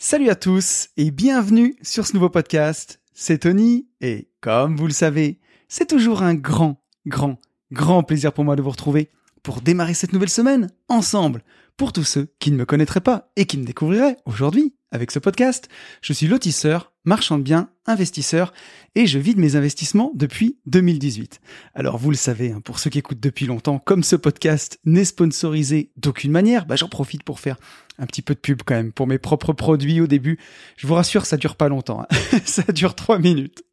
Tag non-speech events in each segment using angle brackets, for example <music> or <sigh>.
Salut à tous et bienvenue sur ce nouveau podcast. C'est Tony et comme vous le savez, c'est toujours un grand, grand, grand plaisir pour moi de vous retrouver pour démarrer cette nouvelle semaine ensemble. Pour tous ceux qui ne me connaîtraient pas et qui me découvriraient aujourd'hui avec ce podcast, je suis lotisseur, marchand de biens, investisseur et je vis de mes investissements depuis 2018. Alors vous le savez, hein, pour ceux qui écoutent depuis longtemps, comme ce podcast n'est sponsorisé d'aucune manière, bah, j'en profite pour faire un petit peu de pub quand même pour mes propres produits au début. Je vous rassure, ça dure pas longtemps, hein. <laughs> ça dure trois minutes.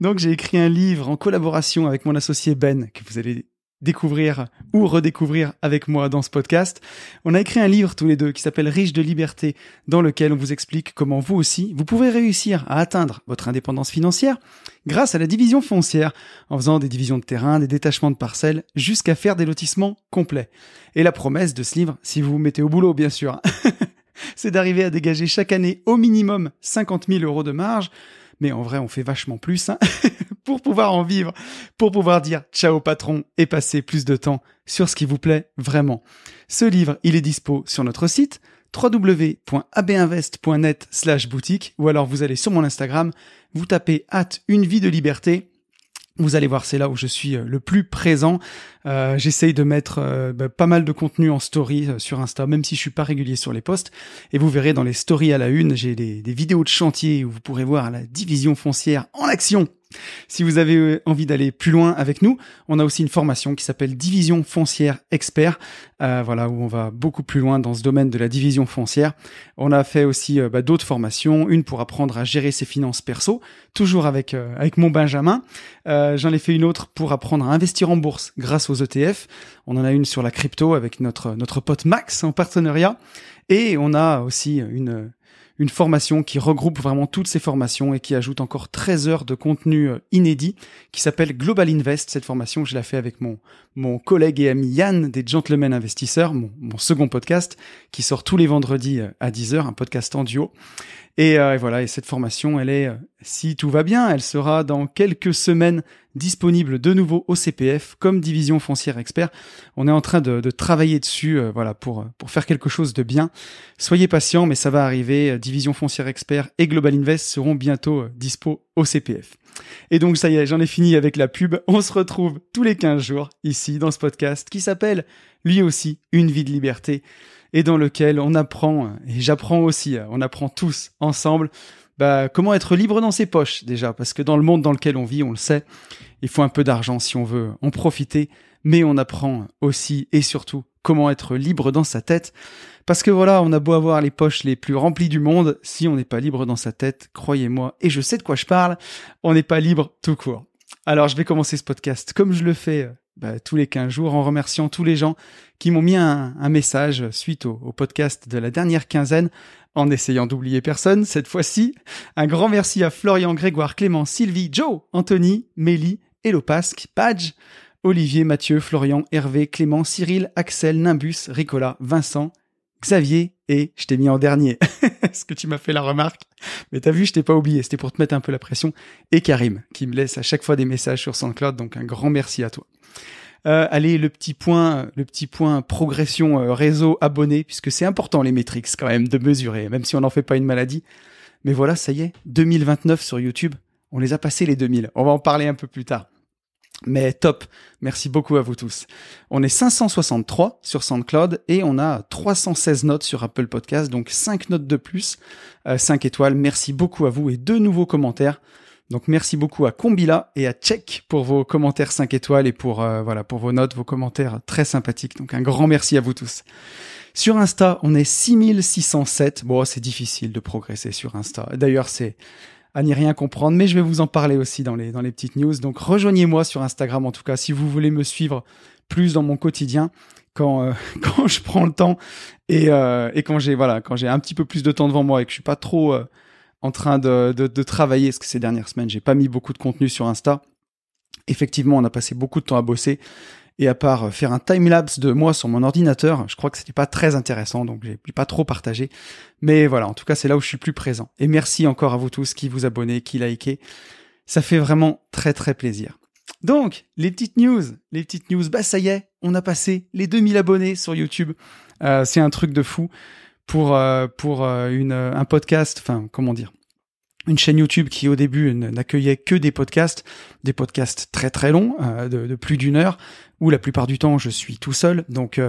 Donc j'ai écrit un livre en collaboration avec mon associé Ben, que vous allez découvrir ou redécouvrir avec moi dans ce podcast. On a écrit un livre tous les deux qui s'appelle Riche de liberté, dans lequel on vous explique comment vous aussi, vous pouvez réussir à atteindre votre indépendance financière grâce à la division foncière, en faisant des divisions de terrain, des détachements de parcelles, jusqu'à faire des lotissements complets. Et la promesse de ce livre, si vous vous mettez au boulot bien sûr, <laughs> c'est d'arriver à dégager chaque année au minimum 50 000 euros de marge, mais en vrai on fait vachement plus, hein <laughs> pour pouvoir en vivre, pour pouvoir dire ciao patron et passer plus de temps sur ce qui vous plaît vraiment. Ce livre, il est dispo sur notre site www.abinvest.net slash boutique ou alors vous allez sur mon Instagram, vous tapez hâte une vie de liberté vous allez voir, c'est là où je suis euh, le plus présent. Euh, J'essaye de mettre euh, bah, pas mal de contenu en story euh, sur Insta, même si je suis pas régulier sur les posts. Et vous verrez dans les stories à la une, j'ai des, des, vidéos de chantier où vous pourrez voir la division foncière en action. Si vous avez envie d'aller plus loin avec nous, on a aussi une formation qui s'appelle Division foncière expert, euh, voilà où on va beaucoup plus loin dans ce domaine de la division foncière. On a fait aussi bah, d'autres formations, une pour apprendre à gérer ses finances perso, toujours avec avec mon Benjamin. J'en ai fait une autre pour apprendre à investir en bourse grâce aux ETF. On en a une sur la crypto avec notre, notre pote Max en partenariat. Et on a aussi une, une formation qui regroupe vraiment toutes ces formations et qui ajoute encore 13 heures de contenu euh, inédit qui s'appelle Global Invest. Cette formation, je l'ai fait avec mon, mon collègue et ami Yann des Gentlemen Investisseurs, mon, second podcast qui sort tous les vendredis euh, à 10h, un podcast en duo. Et, euh, et, voilà, et cette formation, elle est, si tout va bien, elle sera dans quelques semaines disponible de nouveau au CPF comme division foncière expert. On est en train de, travailler dessus, euh, voilà, pour pour faire quelque chose de bien. Soyez patients, mais ça va arriver. Division foncière expert et Global Invest seront bientôt euh, dispo au CPF. Et donc ça y est, j'en ai fini avec la pub. On se retrouve tous les 15 jours ici dans ce podcast qui s'appelle lui aussi Une vie de liberté et dans lequel on apprend, et j'apprends aussi, on apprend tous ensemble, bah, comment être libre dans ses poches déjà, parce que dans le monde dans lequel on vit, on le sait, il faut un peu d'argent si on veut en profiter, mais on apprend aussi et surtout comment être libre dans sa tête, parce que voilà, on a beau avoir les poches les plus remplies du monde, si on n'est pas libre dans sa tête, croyez-moi, et je sais de quoi je parle, on n'est pas libre tout court. Alors je vais commencer ce podcast comme je le fais bah, tous les 15 jours en remerciant tous les gens qui m'ont mis un, message suite au, podcast de la dernière quinzaine en essayant d'oublier personne cette fois-ci. Un grand merci à Florian, Grégoire, Clément, Sylvie, Joe, Anthony, Mélie, Elopasque, Padge, Olivier, Mathieu, Florian, Hervé, Clément, Cyril, Axel, Nimbus, Ricola, Vincent, Xavier et je t'ai mis en dernier. <laughs> Est-ce que tu m'as fait la remarque? Mais t'as vu, je t'ai pas oublié. C'était pour te mettre un peu la pression. Et Karim, qui me laisse à chaque fois des messages sur SoundCloud. Donc un grand merci à toi. Euh, allez, le petit point, le petit point progression euh, réseau abonné, puisque c'est important les métriques quand même de mesurer, même si on n'en fait pas une maladie. Mais voilà, ça y est, 2029 sur YouTube. On les a passés les 2000. On va en parler un peu plus tard. Mais top, merci beaucoup à vous tous. On est 563 sur SoundCloud et on a 316 notes sur Apple Podcast, donc 5 notes de plus, 5 euh, étoiles. Merci beaucoup à vous et deux nouveaux commentaires. Donc merci beaucoup à Combila et à Check pour vos commentaires 5 étoiles et pour euh, voilà pour vos notes, vos commentaires très sympathiques. Donc un grand merci à vous tous. Sur Insta, on est 6607. Bon, c'est difficile de progresser sur Insta. D'ailleurs, c'est à n'y rien comprendre, mais je vais vous en parler aussi dans les, dans les petites news. Donc rejoignez-moi sur Instagram en tout cas si vous voulez me suivre plus dans mon quotidien quand, euh, <laughs> quand je prends le temps et, euh, et quand j'ai voilà un petit peu plus de temps devant moi et que je suis pas trop euh, en train de, de, de, travailler, parce que ces dernières semaines j'ai pas mis beaucoup de contenu sur Insta. Effectivement, on a passé beaucoup de temps à bosser et à part euh, faire un time-lapse de moi sur mon ordinateur, je crois que c'était pas très intéressant, donc j'ai pas trop partagé. Mais voilà, en tout cas, c'est là où je suis plus présent. Et merci encore à vous tous qui vous abonnez, qui likez. Ça fait vraiment très très plaisir. Donc, les petites news, les petites news, bah ça y est, on a passé les 2000 abonnés sur YouTube. Euh, c'est un truc de fou. pour pour une un podcast, enfin comment dire, une chaîne YouTube qui au début n'accueillait que des podcasts, des podcasts très très longs, de, de, plus d'une heure, où la plupart du temps je suis tout seul, donc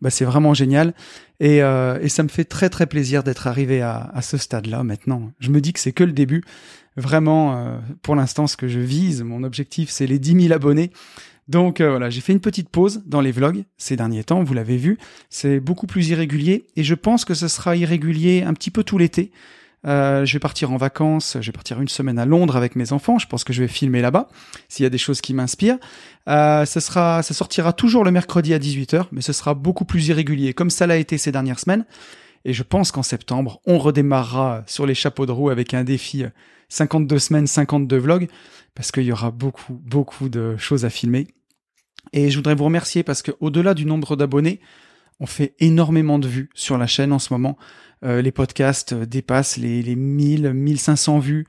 bah, c'est vraiment génial. Et, euh, et, ça me fait très très plaisir d'être arrivé à, ce stade-là maintenant. Je me dis que c'est que le début. Vraiment, euh, pour l'instant, ce que je vise, mon objectif, c'est les 10 000 abonnés. Donc euh, voilà, j'ai fait une petite pause dans les vlogs ces derniers temps, vous l'avez vu. C'est beaucoup plus irrégulier et je pense que ce sera irrégulier un petit peu tout l'été. Euh, je vais partir en vacances, je vais partir une semaine à Londres avec mes enfants. Je pense que je vais filmer là-bas s'il y a des choses qui m'inspirent. Euh, ça sera, ça sortira toujours le mercredi à 18h, mais ce sera beaucoup plus irrégulier, comme ça l'a été ces dernières semaines. Et je pense qu'en septembre, on redémarrera sur les chapeaux de roue avec un défi 52 euh, semaines, 52 vlogs, parce qu'il y aura beaucoup, beaucoup de choses à filmer. Et je voudrais vous remercier parce que au-delà du nombre d'abonnés, on fait énormément de vues sur la chaîne en ce moment. Euh, les podcasts dépassent les, les 1000, 1500 vues.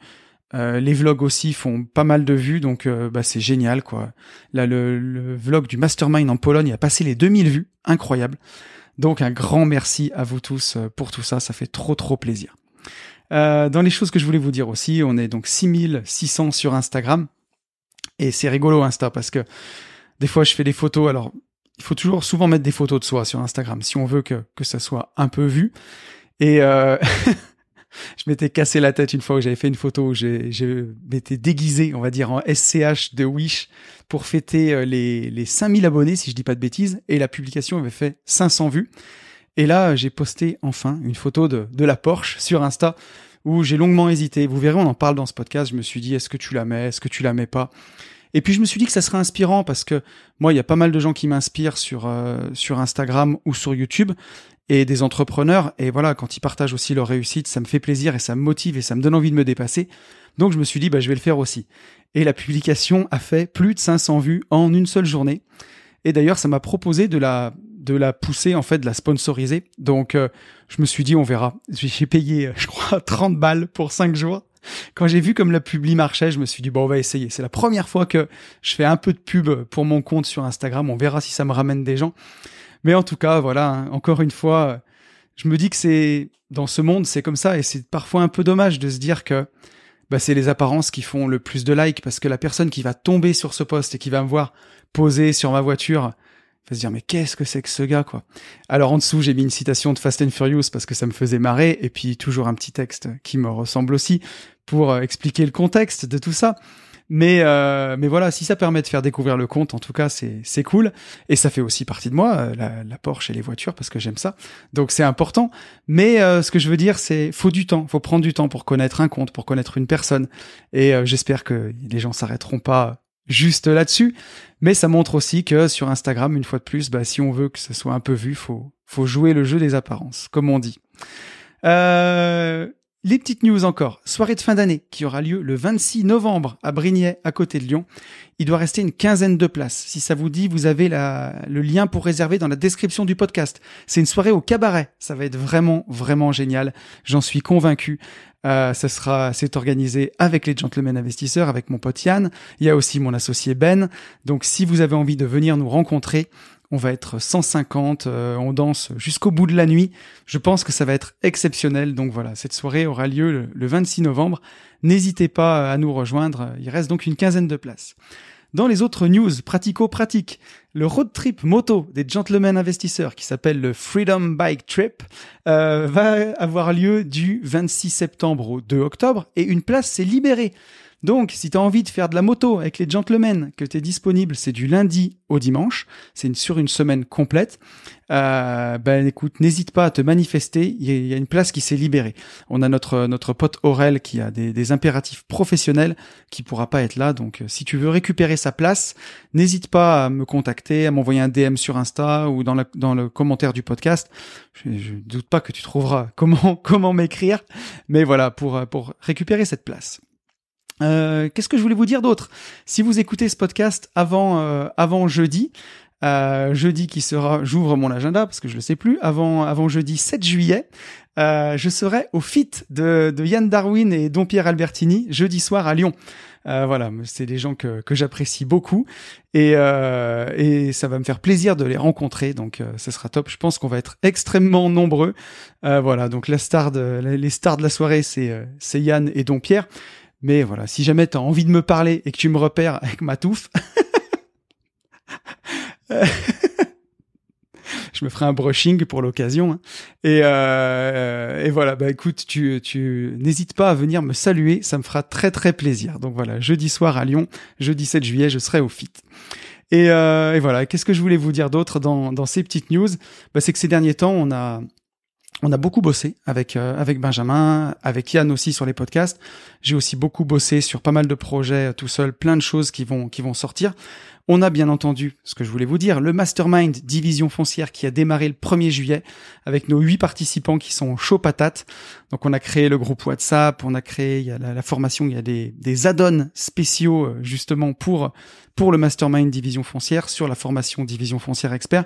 Euh, les vlogs aussi font pas mal de vues, donc euh, bah, c'est génial quoi. Là, le, vlog du Mastermind en Pologne a passé les 2000 vues, incroyable. Donc un grand merci à vous tous pour tout ça, ça fait trop trop plaisir. dans les choses que je voulais vous dire aussi, on est donc 6600 sur Instagram. Et c'est rigolo Insta parce que des fois je fais des photos, alors il faut toujours souvent mettre des photos de soi sur Instagram si on veut que, que ça soit un peu vu. Et euh, <laughs> je m'étais cassé la tête une fois où j'avais fait une photo où je m'étais déguisé, on va dire, en SCH de Wish pour fêter euh, les, les 5000 abonnés, si je dis pas de bêtises, et la publication avait fait 500 vues. Et là, j'ai posté enfin une photo de, de la Porsche sur Insta où j'ai longuement hésité. Vous verrez, on en parle dans ce podcast. Je me suis dit, est-ce que tu la mets, est-ce que tu la mets pas? Et puis je me suis dit que ça serait inspirant parce que moi, il y a pas mal de gens qui m'inspirent sur euh, sur Instagram ou sur YouTube et des entrepreneurs. Et voilà, quand ils partagent aussi leur réussite, ça me fait plaisir et ça me motive et ça me donne envie de me dépasser. Donc je me suis dit, bah je vais le faire aussi. Et la publication a fait plus de 500 vues en une seule journée. Et d'ailleurs, ça m'a proposé de la de la pousser en fait, de la sponsoriser. Donc euh, je me suis dit, on verra. J'ai payé, je crois, <laughs> 30 balles pour 5 jours. Quand j'ai vu comme la publi marchait, je me suis dit bon, on va essayer. C'est la première fois que je fais un peu de pub pour mon compte sur Instagram. On verra si ça me ramène des gens. Mais en tout cas, voilà, hein, encore une fois, je me dis que c'est dans ce monde, c'est comme ça et c'est parfois un peu dommage de se dire que bah, c'est les apparences qui font le plus de likes parce que la personne qui va tomber sur ce poste et qui va me voir poser sur ma voiture va se dire mais qu'est-ce que c'est que ce gars quoi? Alors en dessous j'ai mis une citation de Fast and Furious parce que ça me faisait marrer et puis toujours un petit texte qui me ressemble aussi pour euh, expliquer le contexte de tout ça. Mais euh, mais voilà, si ça permet de faire découvrir le compte, en tout cas, c'est c'est cool et ça fait aussi partie de moi, euh, la, la Porsche et les voitures parce que j'aime ça. Donc c'est important. Mais ce que je veux dire, c'est faut du temps, faut prendre du temps pour connaître un compte, pour connaître une personne. Et j'espère que les gens s'arrêteront pas juste là-dessus. Mais ça montre aussi que sur Instagram, une fois de plus, bah, si on veut que ce soit un peu vu, faut, faut jouer le jeu des apparences, comme on dit. Euh, les petites news encore. Soirée de fin d'année qui aura lieu le 26 novembre à Brignais, à côté de Lyon. Il doit rester une quinzaine de places. Si ça vous dit, vous avez la, le lien pour réserver dans la description du podcast. C'est une soirée au cabaret. Ça va être vraiment, vraiment génial. J'en suis convaincu. Euh, ça sera, c'est organisé avec les gentlemen investisseurs, avec mon pote Yann. Il y a aussi mon associé Ben. Donc, si vous avez envie de venir nous rencontrer, on va être 150, euh, on danse jusqu'au bout de la nuit. Je pense que ça va être exceptionnel. Donc voilà, cette soirée aura lieu le, le 26 novembre. N'hésitez pas à nous rejoindre. Il reste donc une quinzaine de places. Dans les autres news pratico-pratiques, le road trip moto des gentlemen investisseurs qui s'appelle le Freedom Bike Trip euh, va avoir lieu du 26 septembre au 2 octobre et une place s'est libérée. Donc, si tu as envie de faire de la moto avec les gentlemen, que tu es disponible, c'est du lundi au dimanche, c'est sur une semaine complète, euh, ben écoute, n'hésite pas à te manifester, il y, a une place qui s'est libérée. On a notre, notre pote Aurel qui a des, impératifs professionnels qui pourra pas être là, donc euh, si tu veux récupérer sa place, n'hésite pas à me contacter, à m'envoyer un DM sur Insta ou dans, dans le commentaire du podcast. Je, je doute pas que tu trouveras comment, <laughs> comment m'écrire, mais voilà, pour, pour récupérer cette place. Euh, Qu'est-ce que je voulais vous dire d'autre? Si vous écoutez ce podcast avant euh, avant jeudi, Euh, jeudi qui sera, j'ouvre mon agenda parce que je le sais plus, avant, avant jeudi 7 juillet, euh, je serai au fit de, de Yann Darwin et Don Pierre Albertini jeudi soir à Lyon. Euh, voilà, c'est des gens que, que j'apprécie beaucoup et, euh, et ça va me faire plaisir de les rencontrer. Donc, euh, ce sera top. Je pense qu'on va être extrêmement nombreux. Euh, voilà, donc la star de, les stars de la soirée, euh, c'est Yann et Don Pierre. Mais voilà, si jamais tu as envie de me parler et que tu me repères avec ma touffe, <laughs> je me ferai un brushing pour l'occasion. hein. Et, euh, et voilà, bah écoute, tu, tu n'hésites pas à venir me saluer, ça me fera très très plaisir. Donc voilà, jeudi soir à Lyon, jeudi 7 juillet, je serai au FIT. Et, euh, et voilà, qu'est-ce que je voulais vous dire d'autre dans, dans ces petites news? Bah, C'est que ces derniers temps, on a, on a beaucoup bossé avec euh, avec Benjamin, avec Yann aussi sur les podcasts. J'ai aussi beaucoup bossé sur pas mal de projets euh, tout seul, plein de choses qui vont qui vont sortir. On a bien entendu ce que je voulais vous dire, le mastermind division foncière qui a démarré le 1er juillet avec nos huit participants qui sont chauds patates. Donc on a créé le groupe WhatsApp, on a créé il y a la, la formation, il y a des des add-ons spéciaux euh, justement pour pour le mastermind division foncière sur la formation division foncière expert.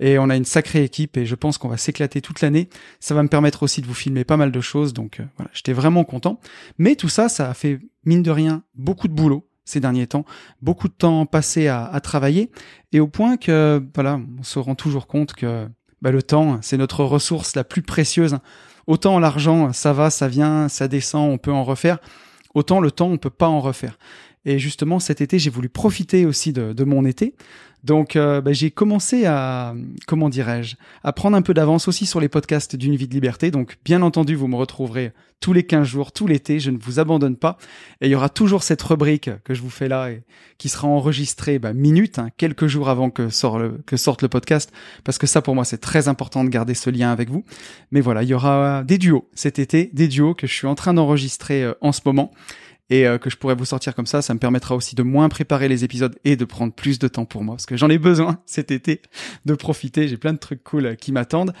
Et on a une sacrée équipe et je pense qu'on va s'éclater toute l'année. Ça va me permettre aussi de vous filmer pas mal de choses. Donc euh, voilà, j'étais vraiment content. Mais tout ça, ça a fait, mine de rien, beaucoup de boulot ces derniers temps, beaucoup de temps passé à, à travailler, et au point que, voilà, on se rend toujours compte que bah, le temps, c'est notre ressource la plus précieuse. Autant l'argent, ça va, ça vient, ça descend, on peut en refaire. Autant le temps, on peut pas en refaire. Et justement, cet été, j'ai voulu profiter aussi de, de mon été. Donc, euh, bah, j'ai commencé à, comment dirais-je, à prendre un peu d'avance aussi sur les podcasts d'une vie de liberté. Donc, bien entendu, vous me retrouverez tous les 15 jours, tout l'été. Je ne vous abandonne pas. Et il y aura toujours cette rubrique que je vous fais là et qui sera enregistrée bah, minutes, hein, quelques jours avant que, sort le, que sorte le podcast. Parce que ça, pour moi, c'est très important de garder ce lien avec vous. Mais voilà, il y aura des duos cet été, des duos que je suis en train d'enregistrer euh, en ce moment et euh, que je pourrais vous sortir comme ça, ça me permettra aussi de moins préparer les épisodes et de prendre plus de temps pour moi parce que j'en ai besoin <laughs> cet été de profiter. J'ai plein de trucs cool euh, qui m'attendent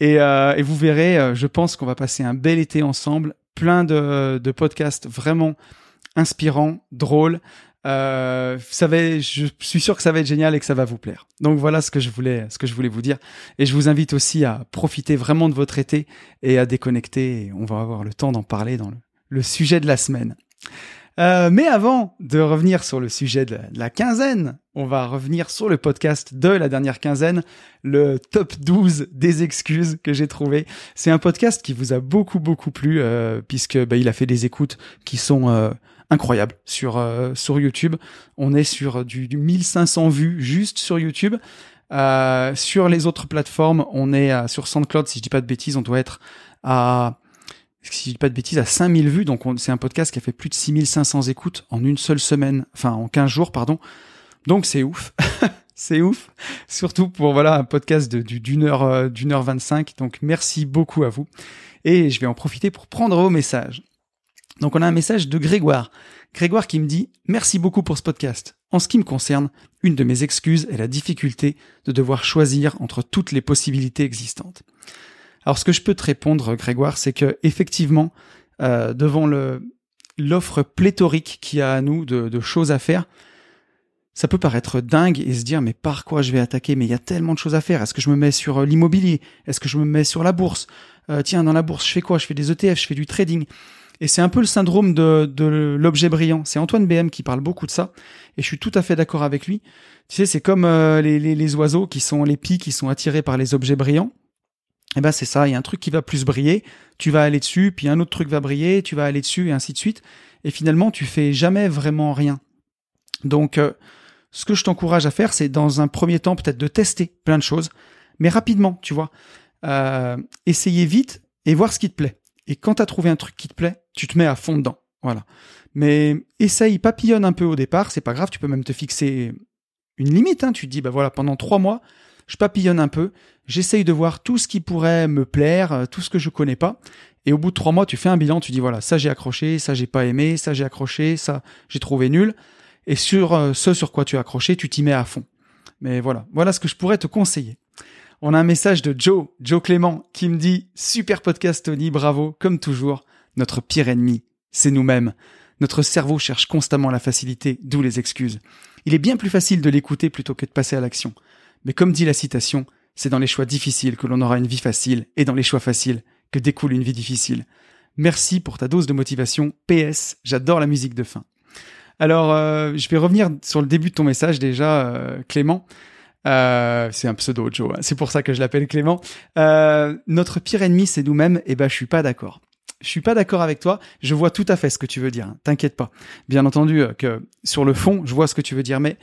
et, euh, et, vous verrez, je pense qu'on va passer un bel été ensemble, plein de, de podcasts vraiment inspirants, drôles. Ça va, je suis sûr que ça va être génial et que ça va vous plaire. Donc voilà ce que je voulais, ce que je voulais vous dire. Et je vous invite aussi à profiter vraiment de votre été et à déconnecter. Et on va avoir le temps d'en parler dans le sujet de la semaine. Euh, mais avant de revenir sur le sujet de la quinzaine, on va revenir sur le podcast de la dernière quinzaine, le top 12 des excuses que j'ai trouvé. C'est un podcast qui vous a beaucoup beaucoup plu euh, puisque bah, il a fait des écoutes qui sont euh, incroyables sur euh, sur YouTube. On est sur du, du 1500 vues juste sur YouTube. Sur les autres plateformes, on est sur SoundCloud, si je dis pas de bêtises, on doit être à si je dis pas de bêtises, à 5000 vues. Donc c'est un podcast qui a fait plus de 6500 écoutes en une seule semaine, enfin en 15 jours, pardon. Donc c'est ouf. <laughs> c'est ouf. Surtout pour voilà un podcast d'une heure, euh, d'une heure 25. Donc merci beaucoup à vous. Et je vais en profiter pour prendre vos messages. Donc on a un message de Grégoire. Grégoire qui me dit Merci beaucoup pour ce podcast. En ce qui me concerne, une de mes excuses est la difficulté de devoir choisir entre toutes les possibilités existantes. Alors ce que je peux te répondre, Grégoire, c'est que effectivement, euh, devant le l'offre pléthorique qu'il y a à nous de, de, choses à faire, ça peut paraître dingue et se dire mais par quoi je vais attaquer? Mais il y a tellement de choses à faire. Est-ce que je me mets sur euh, l'immobilier? Est-ce que je me mets sur la bourse? Euh, Tiens, dans la bourse, je fais quoi? Je fais des ETF, je fais du trading. Et c'est un peu le syndrome de, de l'objet brillant. C'est Antoine BM qui parle beaucoup de ça, et je suis tout à fait d'accord avec lui. Tu sais, c'est comme euh, les, les, les oiseaux qui sont les pies qui sont attirés par les objets brillants eh ben c'est ça, il y a un truc qui va plus briller, tu vas aller dessus, puis un autre truc va briller, tu vas aller dessus et ainsi de suite. Et finalement, tu fais jamais vraiment rien. Donc, euh, ce que je t'encourage à faire, c'est dans un premier temps peut-être de tester plein de choses, mais rapidement, tu vois. Euh, essayer vite et voir ce qui te plaît. Et quand tu as trouvé un truc qui te plaît, tu te mets à fond dedans. Voilà. Mais essaye, papillonne un peu au départ, c'est pas grave, tu peux même te fixer une limite. Hein. Tu te dis, bah voilà, pendant trois mois, je papillonne un peu, j'essaye de voir tout ce qui pourrait me plaire, euh, tout ce que je connais pas. Et au bout de trois mois, tu fais un bilan, tu dis voilà, ça j'ai accroché, ça j'ai pas aimé, ça j'ai accroché, ça j'ai trouvé nul. Et sur euh, ce sur quoi tu as accroché, tu t'y mets à fond. Mais voilà, voilà ce que je pourrais te conseiller. On a un message de Joe, Joe Clément, qui me dit super podcast Tony, bravo, comme toujours. Notre pire ennemi, c'est nous-mêmes. Notre cerveau cherche constamment la facilité, d'où les excuses. Il est bien plus facile de l'écouter plutôt que de passer à l'action. Mais comme dit la citation, c'est dans les choix difficiles que l'on aura une vie facile, et dans les choix faciles que découle une vie difficile. Merci pour ta dose de motivation. PS, j'adore la musique de fin. Alors, euh, je vais revenir sur le début de ton message déjà, euh, Clément. Euh, c'est un pseudo, Joe. Hein. C'est pour ça que je l'appelle Clément. notre pire ennemi, c'est nous-mêmes. Et eh ben, je suis pas d'accord. Je suis pas d'accord avec toi. Je vois tout à fait ce que tu veux dire. Hein. T'inquiète pas. Bien entendu que sur le fond, je vois ce que tu veux dire, mais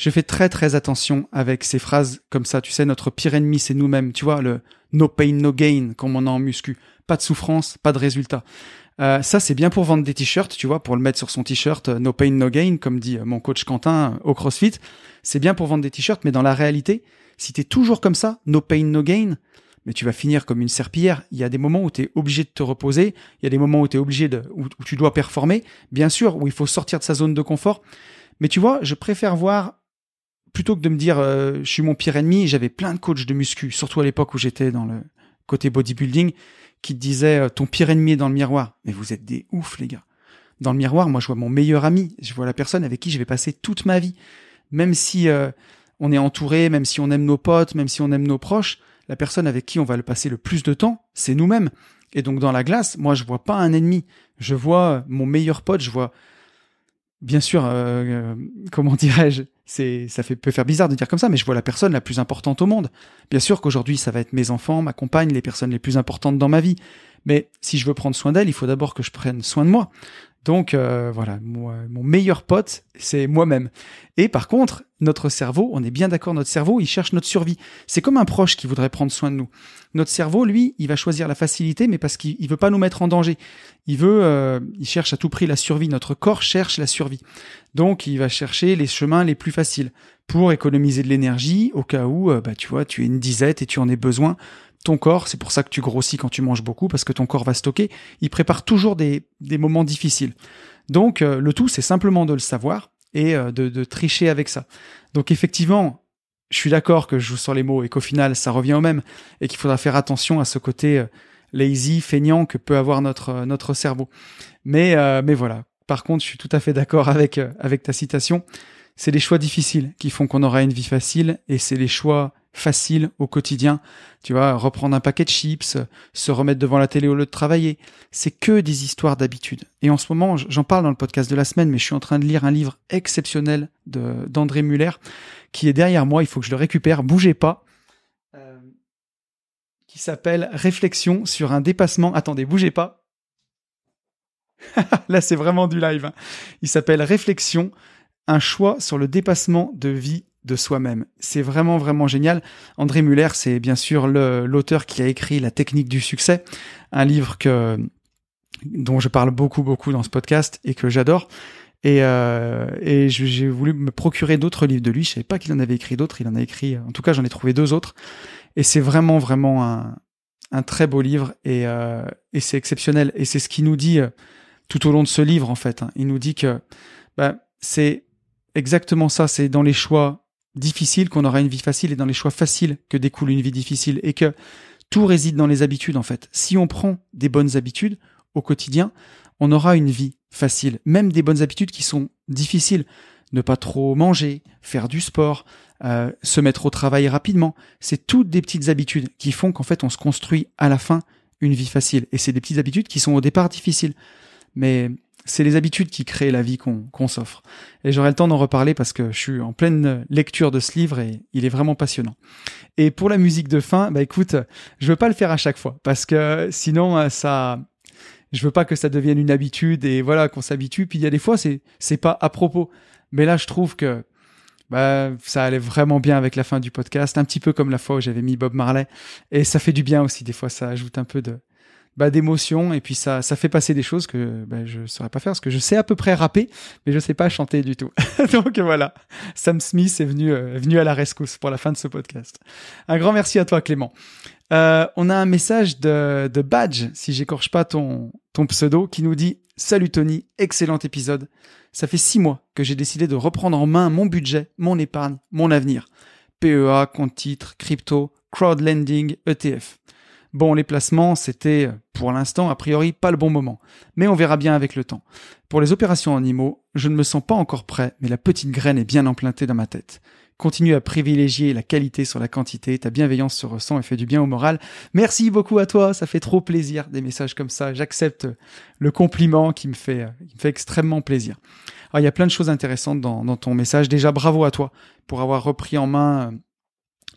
je fais très très attention avec ces phrases comme ça. Tu sais, notre pire ennemi, c'est nous-mêmes. Tu vois, le no pain, no gain, comme on a en muscu. Pas de souffrance, pas de résultat. Euh, ça, c'est bien pour vendre des t-shirts, tu vois, pour le mettre sur son t-shirt, euh, no pain, no gain, comme dit euh, mon coach Quentin au CrossFit. C'est bien pour vendre des t-shirts, mais dans la réalité, si t'es toujours comme ça, no pain, no gain, mais tu vas finir comme une serpillière. Il y a des moments où tu es obligé de te reposer, il y a des moments où tu es obligé de, où, tu dois performer, bien sûr, où il faut sortir de sa zone de confort. Mais tu vois, je préfère voir plutôt que de me dire euh, je suis mon pire ennemi, j'avais plein de coachs de muscu, surtout à l'époque où j'étais dans le côté bodybuilding, qui te disaient euh, ton pire ennemi est dans le miroir. Mais vous êtes des oufs, les gars. Dans le miroir, moi, je vois mon meilleur ami, je vois la personne avec qui je vais passer toute ma vie. Même si euh, on est entouré, même si on aime nos potes, même si on aime nos proches, la personne avec qui on va le passer le plus de temps, c'est nous-mêmes. Et donc dans la glace, moi, je vois pas un ennemi. Je vois mon meilleur pote, je vois bien sûr, comment dirais-je, c'est, ça fait, peut faire bizarre de dire comme ça, mais je vois la personne la plus importante au monde. Bien sûr qu'aujourd'hui, ça va être mes enfants, ma compagne, les personnes les plus importantes dans ma vie. Mais si je veux prendre soin d'elle, il faut d'abord que je prenne soin de moi. Donc euh, voilà, mon meilleur pote, c'est moi-même. Et par contre, notre cerveau, on est bien d'accord, notre cerveau, il cherche notre survie. C'est comme un proche qui voudrait prendre soin de nous. Notre cerveau, lui, il va choisir la facilité, mais parce qu'il veut pas nous mettre en danger. Il veut, euh, il cherche à tout prix la survie. Notre corps cherche la survie. Donc, il va chercher les chemins les plus faciles pour économiser de l'énergie au cas où, euh, bah, tu vois, tu es une disette et tu en as besoin ton corps, c'est pour ça que tu grossis quand tu manges beaucoup, parce que ton corps va stocker, il prépare toujours des, des moments difficiles. Donc euh, le tout, c'est simplement de le savoir et euh, de, de, tricher avec ça. Donc effectivement, je suis d'accord que je joue sur les mots et qu'au final, ça revient au même, et qu'il faudra faire attention à ce côté euh, lazy, feignant que peut avoir notre, notre cerveau. Mais, mais voilà, par contre, je suis tout à fait d'accord avec, avec ta citation. C'est les choix difficiles qui font qu'on aura une vie facile, et c'est les choix facile au quotidien. Tu vois, reprendre un paquet de chips, se remettre devant la télé au lieu de travailler. C'est que des histoires d'habitude. Et en ce moment, j'en parle dans le podcast de la semaine, mais je suis en train de lire un livre exceptionnel d'André Muller qui est derrière moi. Il faut que je le récupère. Bougez pas. Euh, qui s'appelle Réflexion sur un dépassement. Attendez, bougez pas. <laughs> Là, c'est vraiment du live. Hein. Il s'appelle Réflexion, un choix sur le dépassement de vie de soi-même. C'est vraiment vraiment génial. André Muller, c'est bien sûr l'auteur qui a écrit La technique du succès, un livre que dont je parle beaucoup beaucoup dans ce podcast et que j'adore. Et, euh, et j'ai voulu me procurer d'autres livres de lui. Je savais pas qu'il en avait écrit d'autres. Il en a écrit, en tout cas, j'en ai trouvé deux autres. Et c'est vraiment vraiment un, un très beau livre et, euh, et c'est exceptionnel. Et c'est ce qu'il nous dit euh, tout au long de ce livre en fait. Hein. Il nous dit que bah, c'est exactement ça. C'est dans les choix difficile qu'on aura une vie facile et dans les choix faciles que découle une vie difficile et que tout réside dans les habitudes en fait. Si on prend des bonnes habitudes au quotidien, on aura une vie facile, même des bonnes habitudes qui sont difficiles. Ne pas trop manger, faire du sport, euh, se mettre au travail rapidement, c'est toutes des petites habitudes qui font qu'en fait on se construit à la fin une vie facile. Et c'est des petites habitudes qui sont au départ difficiles. Mais c'est les habitudes qui créent la vie qu'on s'offre. Et j'aurai le temps d'en reparler parce que je suis en pleine lecture de ce livre et il est vraiment passionnant. Et pour la musique de fin, bah écoute, je veux pas le faire à chaque fois parce que sinon euh, ça, je veux pas que ça devienne une habitude et voilà qu'on s'habitue. Puis il y a des fois c'est c'est pas à propos. Mais là je trouve que bah, ça allait vraiment bien avec la fin du podcast, un petit peu comme la fois où j'avais mis Bob Marley. Et ça fait du bien aussi, des fois, ça ajoute un peu de, bah, d'émotion et puis ça ça fait passer des choses que bah, je saurais pas faire parce que je sais à peu près rapper mais je sais pas chanter du tout. <laughs> Donc voilà. Sam Smith est venu euh, venu à la rescousse pour la fin de ce podcast. Un grand merci à toi Clément. Euh, on a un message de, de Badge si j'écorche pas ton ton pseudo qui nous dit salut Tony excellent épisode. Ça fait six mois que j'ai décidé de reprendre en main mon budget mon épargne mon avenir. PEA compte titre crypto crowdlending ETF Bon, les placements, c'était, pour l'instant, a priori, pas le bon moment. Mais on verra bien avec le temps. Pour les opérations IMO, je ne me sens pas encore prêt, mais la petite graine est bien implantée dans ma tête. Continue à privilégier la qualité sur la quantité. Ta bienveillance se ressent et fait du bien au moral. Merci beaucoup à toi. Ça fait trop plaisir des messages comme ça. J'accepte le compliment qui me fait, qui fait extrêmement plaisir. Alors, il y a plein de choses intéressantes dans, ton message. Déjà, bravo à toi pour avoir repris en main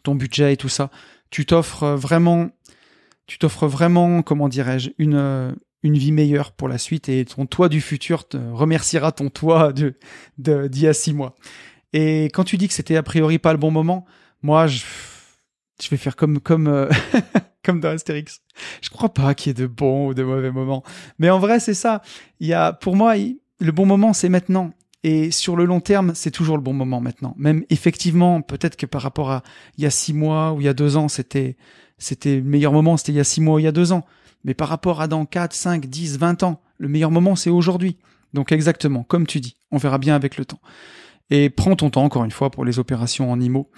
ton budget et tout ça. Tu t'offres vraiment, tu t'offres vraiment, comment dirais-je, une, euh, une vie meilleure pour la suite et ton toi du futur te remerciera ton toi de, d'il y a six mois. Et quand tu dis que c'était a priori pas le bon moment, moi, je, je vais faire comme comme euh, <laughs> comme dans Astérix. Je crois pas qu'il y ait de bons ou de mauvais moments. Mais en vrai, c'est ça. Il y a, pour moi, le bon moment, c'est maintenant. Et sur le long terme, c'est toujours le bon moment maintenant. Même effectivement, peut-être que par rapport à il y a six mois ou il y a deux ans, c'était c'était le meilleur moment, c'était il y a six mois il y a deux ans. Mais par rapport à dans quatre, cinq, dix, vingt ans, le meilleur moment, c'est aujourd'hui. Donc exactement, comme tu dis, on verra bien avec le temps. Et prends ton temps, encore une fois, pour les opérations en IMO.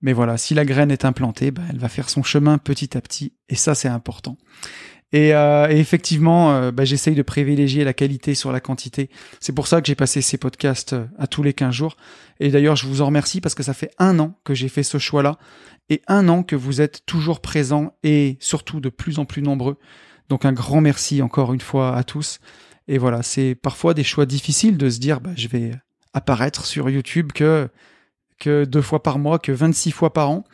Mais voilà, si la graine est implantée, bah, elle va faire son chemin petit à petit, et ça c'est important. Et, euh, effectivement, euh, bah, j'essaye de privilégier la qualité sur la quantité. C'est pour ça que j'ai passé ces podcasts euh, à tous les 15 jours. Et d'ailleurs, je vous en remercie parce que ça fait un an que j'ai fait ce choix-là, et un an que vous êtes toujours présents et surtout de plus en plus nombreux. Donc un grand merci encore une fois à tous. Et voilà, c'est parfois des choix difficiles de se dire, bah, je vais apparaître sur YouTube que, que deux fois par mois, que 26 fois par an.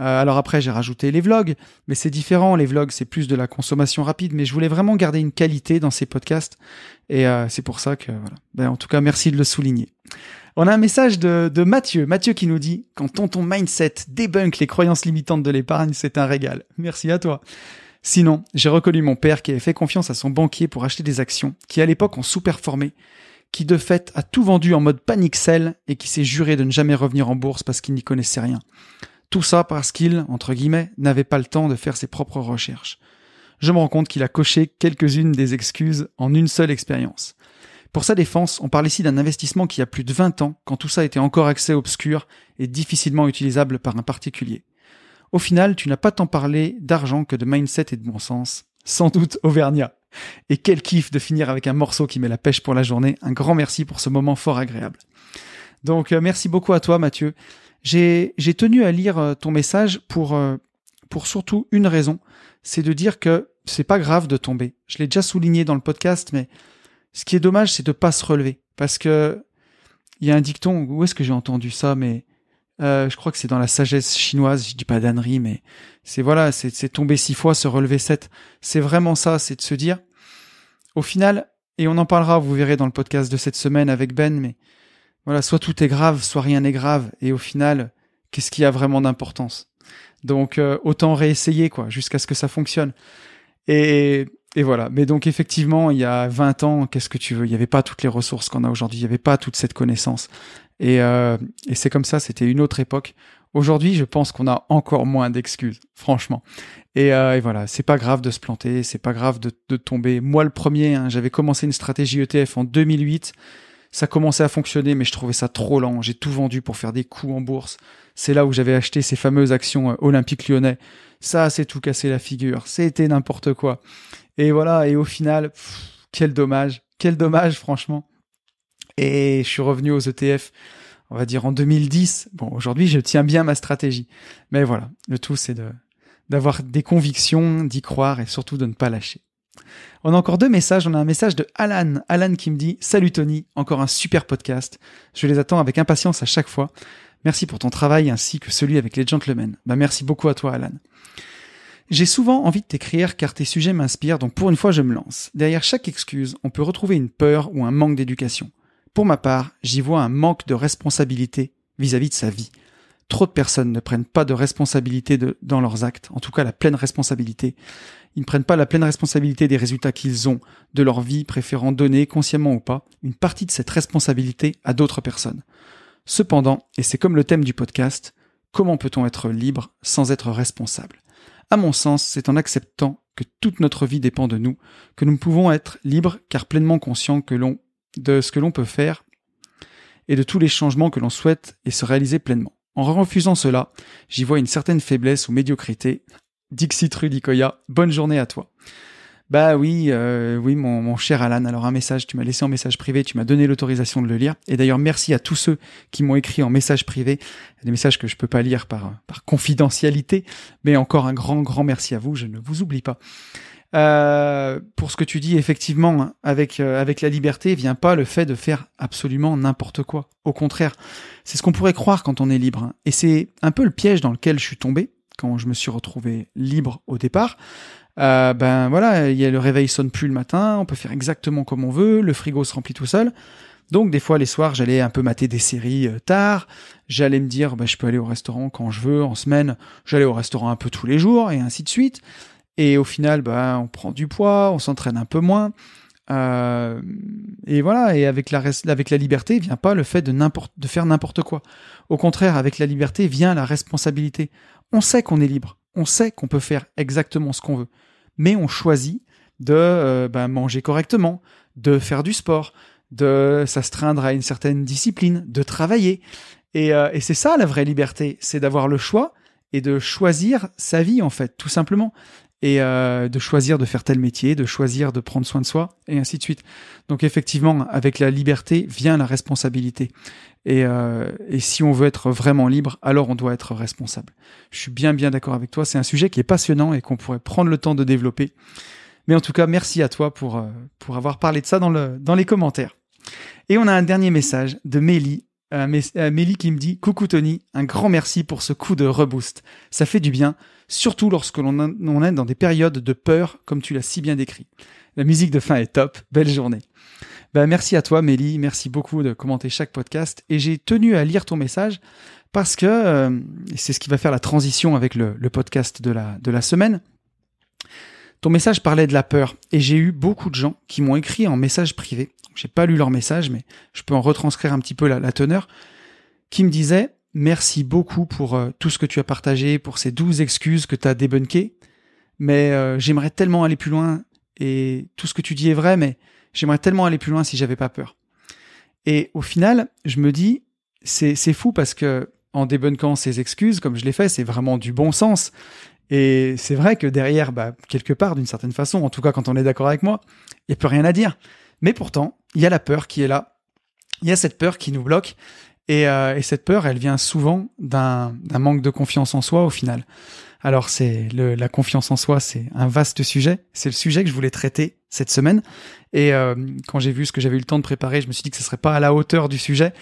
Euh, alors après, j'ai rajouté les vlogs, mais c'est différent. Les vlogs, c'est plus de la consommation rapide, mais je voulais vraiment garder une qualité dans ces podcasts, et euh, c'est pour ça que voilà. Ben, en tout cas, merci de le souligner. On a un message de, de Mathieu, Mathieu qui nous dit quand ton mindset débunk les croyances limitantes de l'épargne, c'est un régal. Merci à toi. Sinon, j'ai reconnu mon père qui avait fait confiance à son banquier pour acheter des actions, qui à l'époque ont sous-performé, qui de fait a tout vendu en mode panique sell et qui s'est juré de ne jamais revenir en bourse parce qu'il n'y connaissait rien. Tout ça parce qu'il, entre guillemets, n'avait pas le temps de faire ses propres recherches. Je me rends compte qu'il a coché quelques-unes des excuses en une seule expérience. Pour sa défense, on parle ici d'un investissement qui a plus de 20 ans, quand tout ça était encore accès obscur et difficilement utilisable par un particulier. Au final, tu n'as pas tant parlé d'argent que de mindset et de bon sens. Sans doute Auvergnat. Et quel kiff de finir avec un morceau qui met la pêche pour la journée. Un grand merci pour ce moment fort agréable. Donc euh, merci beaucoup à toi Mathieu. J'ai tenu à lire euh, ton message pour euh, pour surtout une raison, c'est de dire que c'est pas grave de tomber. Je l'ai déjà souligné dans le podcast, mais ce qui est dommage, c'est de pas se relever parce que il y a un dicton. Où est-ce que j'ai entendu ça Mais je crois que c'est dans la sagesse chinoise. Je dis pas d'ânerie, mais c'est voilà, c'est tomber six fois, se relever sept. C'est vraiment ça, c'est de se dire, au final, et on en parlera, vous verrez dans le podcast de cette semaine avec Ben, mais voilà, soit tout est grave, soit rien n'est grave, et au final, qu'est-ce qui a vraiment d'importance? Donc euh, autant réessayer quoi, jusqu'à ce que ça fonctionne. Et, et voilà. Mais donc effectivement, il y a 20 ans, qu'est-ce que tu veux? Il n'y avait pas toutes les ressources qu'on a aujourd'hui, il n'y avait pas toute cette connaissance. Et, euh, et c'est comme ça, c'était une autre époque. Aujourd'hui, je pense qu'on a encore moins d'excuses, franchement. Et, euh, et, voilà, c'est pas grave de se planter, c'est pas grave de, de tomber. Moi, le premier, hein, j'avais commencé une stratégie ETF en 2008. Ça commençait à fonctionner, mais je trouvais ça trop lent. J'ai tout vendu pour faire des coups en bourse. C'est là où j'avais acheté ces fameuses actions euh, Olympique Lyonnais. Ça, c'est tout cassé la figure. C'était n'importe quoi. Et voilà. Et au final, quel dommage. Quel dommage, franchement. Et je suis revenu aux ETF on va dire en 2010. Bon, aujourd'hui, je tiens bien ma stratégie. Mais voilà, le tout, c'est de, d'avoir des convictions, d'y croire et surtout de ne pas lâcher. On a encore deux messages. On a un message de Alan. Alan qui me dit Salut Tony, encore un super podcast. Je les attends avec impatience à chaque fois. Merci pour ton travail ainsi que celui avec les gentlemen. Bah, merci beaucoup à toi, Alan. J'ai souvent envie de t'écrire car tes sujets m'inspirent, donc pour une fois je me lance. Derrière chaque excuse, on peut retrouver une peur ou un manque d'éducation. Pour ma part, j'y vois un manque de responsabilité vis-à-vis de sa vie. Trop de personnes ne prennent pas de responsabilité dans leurs actes, en tout cas la pleine responsabilité. Ils ne prennent pas la pleine responsabilité des résultats qu'ils ont de leur vie, préférant donner, consciemment ou pas, une partie de cette responsabilité à d'autres personnes. Cependant, et c'est comme le thème du podcast, comment peut-on être libre sans être responsable? À mon sens, c'est en acceptant que toute notre vie dépend de nous, que nous pouvons être libres car pleinement conscients de ce que l'on peut faire et de tous les changements que l'on souhaite et se réaliser pleinement. En refusant cela, j'y vois une certaine faiblesse ou médiocrité. Dixit Rudikoya, bonne journée à toi. Bah oui, euh, oui, mon, cher Alan. Alors un message, tu m'as laissé en message privé, tu m'as donné l'autorisation de le lire. Et d'ailleurs, merci à tous ceux qui m'ont écrit en message privé, des messages que je peux pas lire par par confidentialité, mais encore un grand grand merci à vous. Je ne vous oublie pas. Euh, pour ce que tu dis, effectivement, avec euh, avec la liberté vient pas le fait de faire absolument n'importe quoi. Au contraire, c'est ce qu'on pourrait croire quand on est libre. Et c'est un peu le piège dans lequel je suis tombé quand je me suis retrouvé libre au départ. Euh, ben voilà, il y a le réveil sonne plus le matin, on peut faire exactement comme on veut, le frigo se remplit tout seul. Donc des fois les soirs, j'allais un peu mater des séries euh, tard, j'allais me dire ben, je peux aller au restaurant quand je veux en semaine, j'allais au restaurant un peu tous les jours et ainsi de suite. Et au final, ben on prend du poids, on s'entraîne un peu moins. Euh, et voilà, et avec la, avec la liberté vient pas le fait de, de faire n'importe quoi. Au contraire, avec la liberté vient la responsabilité. On sait qu'on est libre, on sait qu'on peut faire exactement ce qu'on veut, mais on choisit de euh, ben, manger correctement, de faire du sport, de s'astreindre à une certaine discipline, de travailler. Et, euh, et c'est ça la vraie liberté, c'est d'avoir le choix et de choisir sa vie en fait, tout simplement et euh, de choisir de faire tel métier, de choisir de prendre soin de soi, et ainsi de suite. Donc effectivement, avec la liberté vient la responsabilité. Et, euh, et si on veut être vraiment libre, alors on doit être responsable. Je suis bien bien d'accord avec toi. C'est un sujet qui est passionnant et qu'on pourrait prendre le temps de développer. Mais en tout cas, merci à toi pour euh, pour avoir parlé de ça dans le dans les commentaires. Et on a un dernier message de Mélie euh, Mélie qui me dit Coucou Tony, un grand merci pour ce coup de reboost. Ça fait du bien, surtout lorsque l'on est dans des périodes de peur, comme tu l'as si bien décrit. La musique de fin est top, belle journée. Ben, merci à toi Mélie, merci beaucoup de commenter chaque podcast et j'ai tenu à lire ton message parce que euh, c'est ce qui va faire la transition avec le, podcast de la, de la semaine. Ton message parlait de la peur et j'ai eu beaucoup de gens qui m'ont écrit en message privé j'ai pas lu leur message, mais je peux en retranscrire un petit peu la, teneur, qui me disait merci beaucoup pour euh, tout ce que tu as partagé, pour ces douze excuses que tu as débunkées, mais euh, j'aimerais tellement aller plus loin, et tout ce que tu dis est vrai, mais j'aimerais tellement aller plus loin si j'avais pas peur. Et au final, je me dis, c'est, c'est fou parce que en débunkant ces excuses, comme je l'ai fait, c'est vraiment du bon sens. Et c'est vrai que derrière, bah, quelque part, d'une certaine façon, en tout cas quand on est d'accord avec moi, il n'y a plus rien à dire. Mais pourtant, il y a la peur qui est là. Il y a cette peur qui nous bloque. Et, euh, et cette peur, elle vient souvent d'un manque de confiance en soi au final. Alors c'est la confiance en soi, c'est un vaste sujet. C'est le sujet que je voulais traiter cette semaine. Et euh, quand j'ai vu ce que j'avais eu le temps de préparer, je me suis dit que ce serait pas à la hauteur du sujet,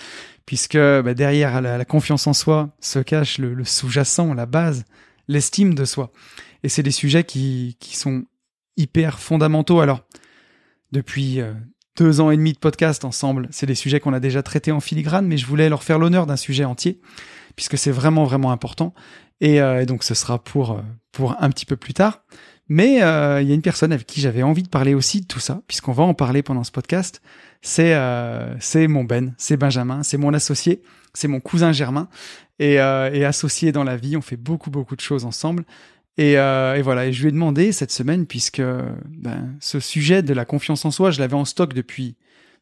puisque bah, derrière la, confiance en soi se cache le, sous-jacent, la base, l'estime de soi. Et c'est des sujets qui, qui sont hyper fondamentaux. Alors depuis euh, deux ans et demi de podcast ensemble. C'est des sujets qu'on a déjà traités en filigrane, mais je voulais leur faire l'honneur d'un sujet entier, puisque c'est vraiment, vraiment important. Et, euh, donc ce sera pour, euh, pour un petit peu plus tard. Mais il y a une personne avec qui j'avais envie de parler aussi de tout ça, puisqu'on va en parler pendant ce podcast. C'est c'est mon Ben, c'est Benjamin, c'est mon associé, c'est mon cousin Germain, et associé dans la vie. On fait beaucoup beaucoup de choses ensemble. Euh, et, voilà, et je lui ai demandé cette semaine, puisque ben, ce sujet de la confiance en soi, je l'avais en stock depuis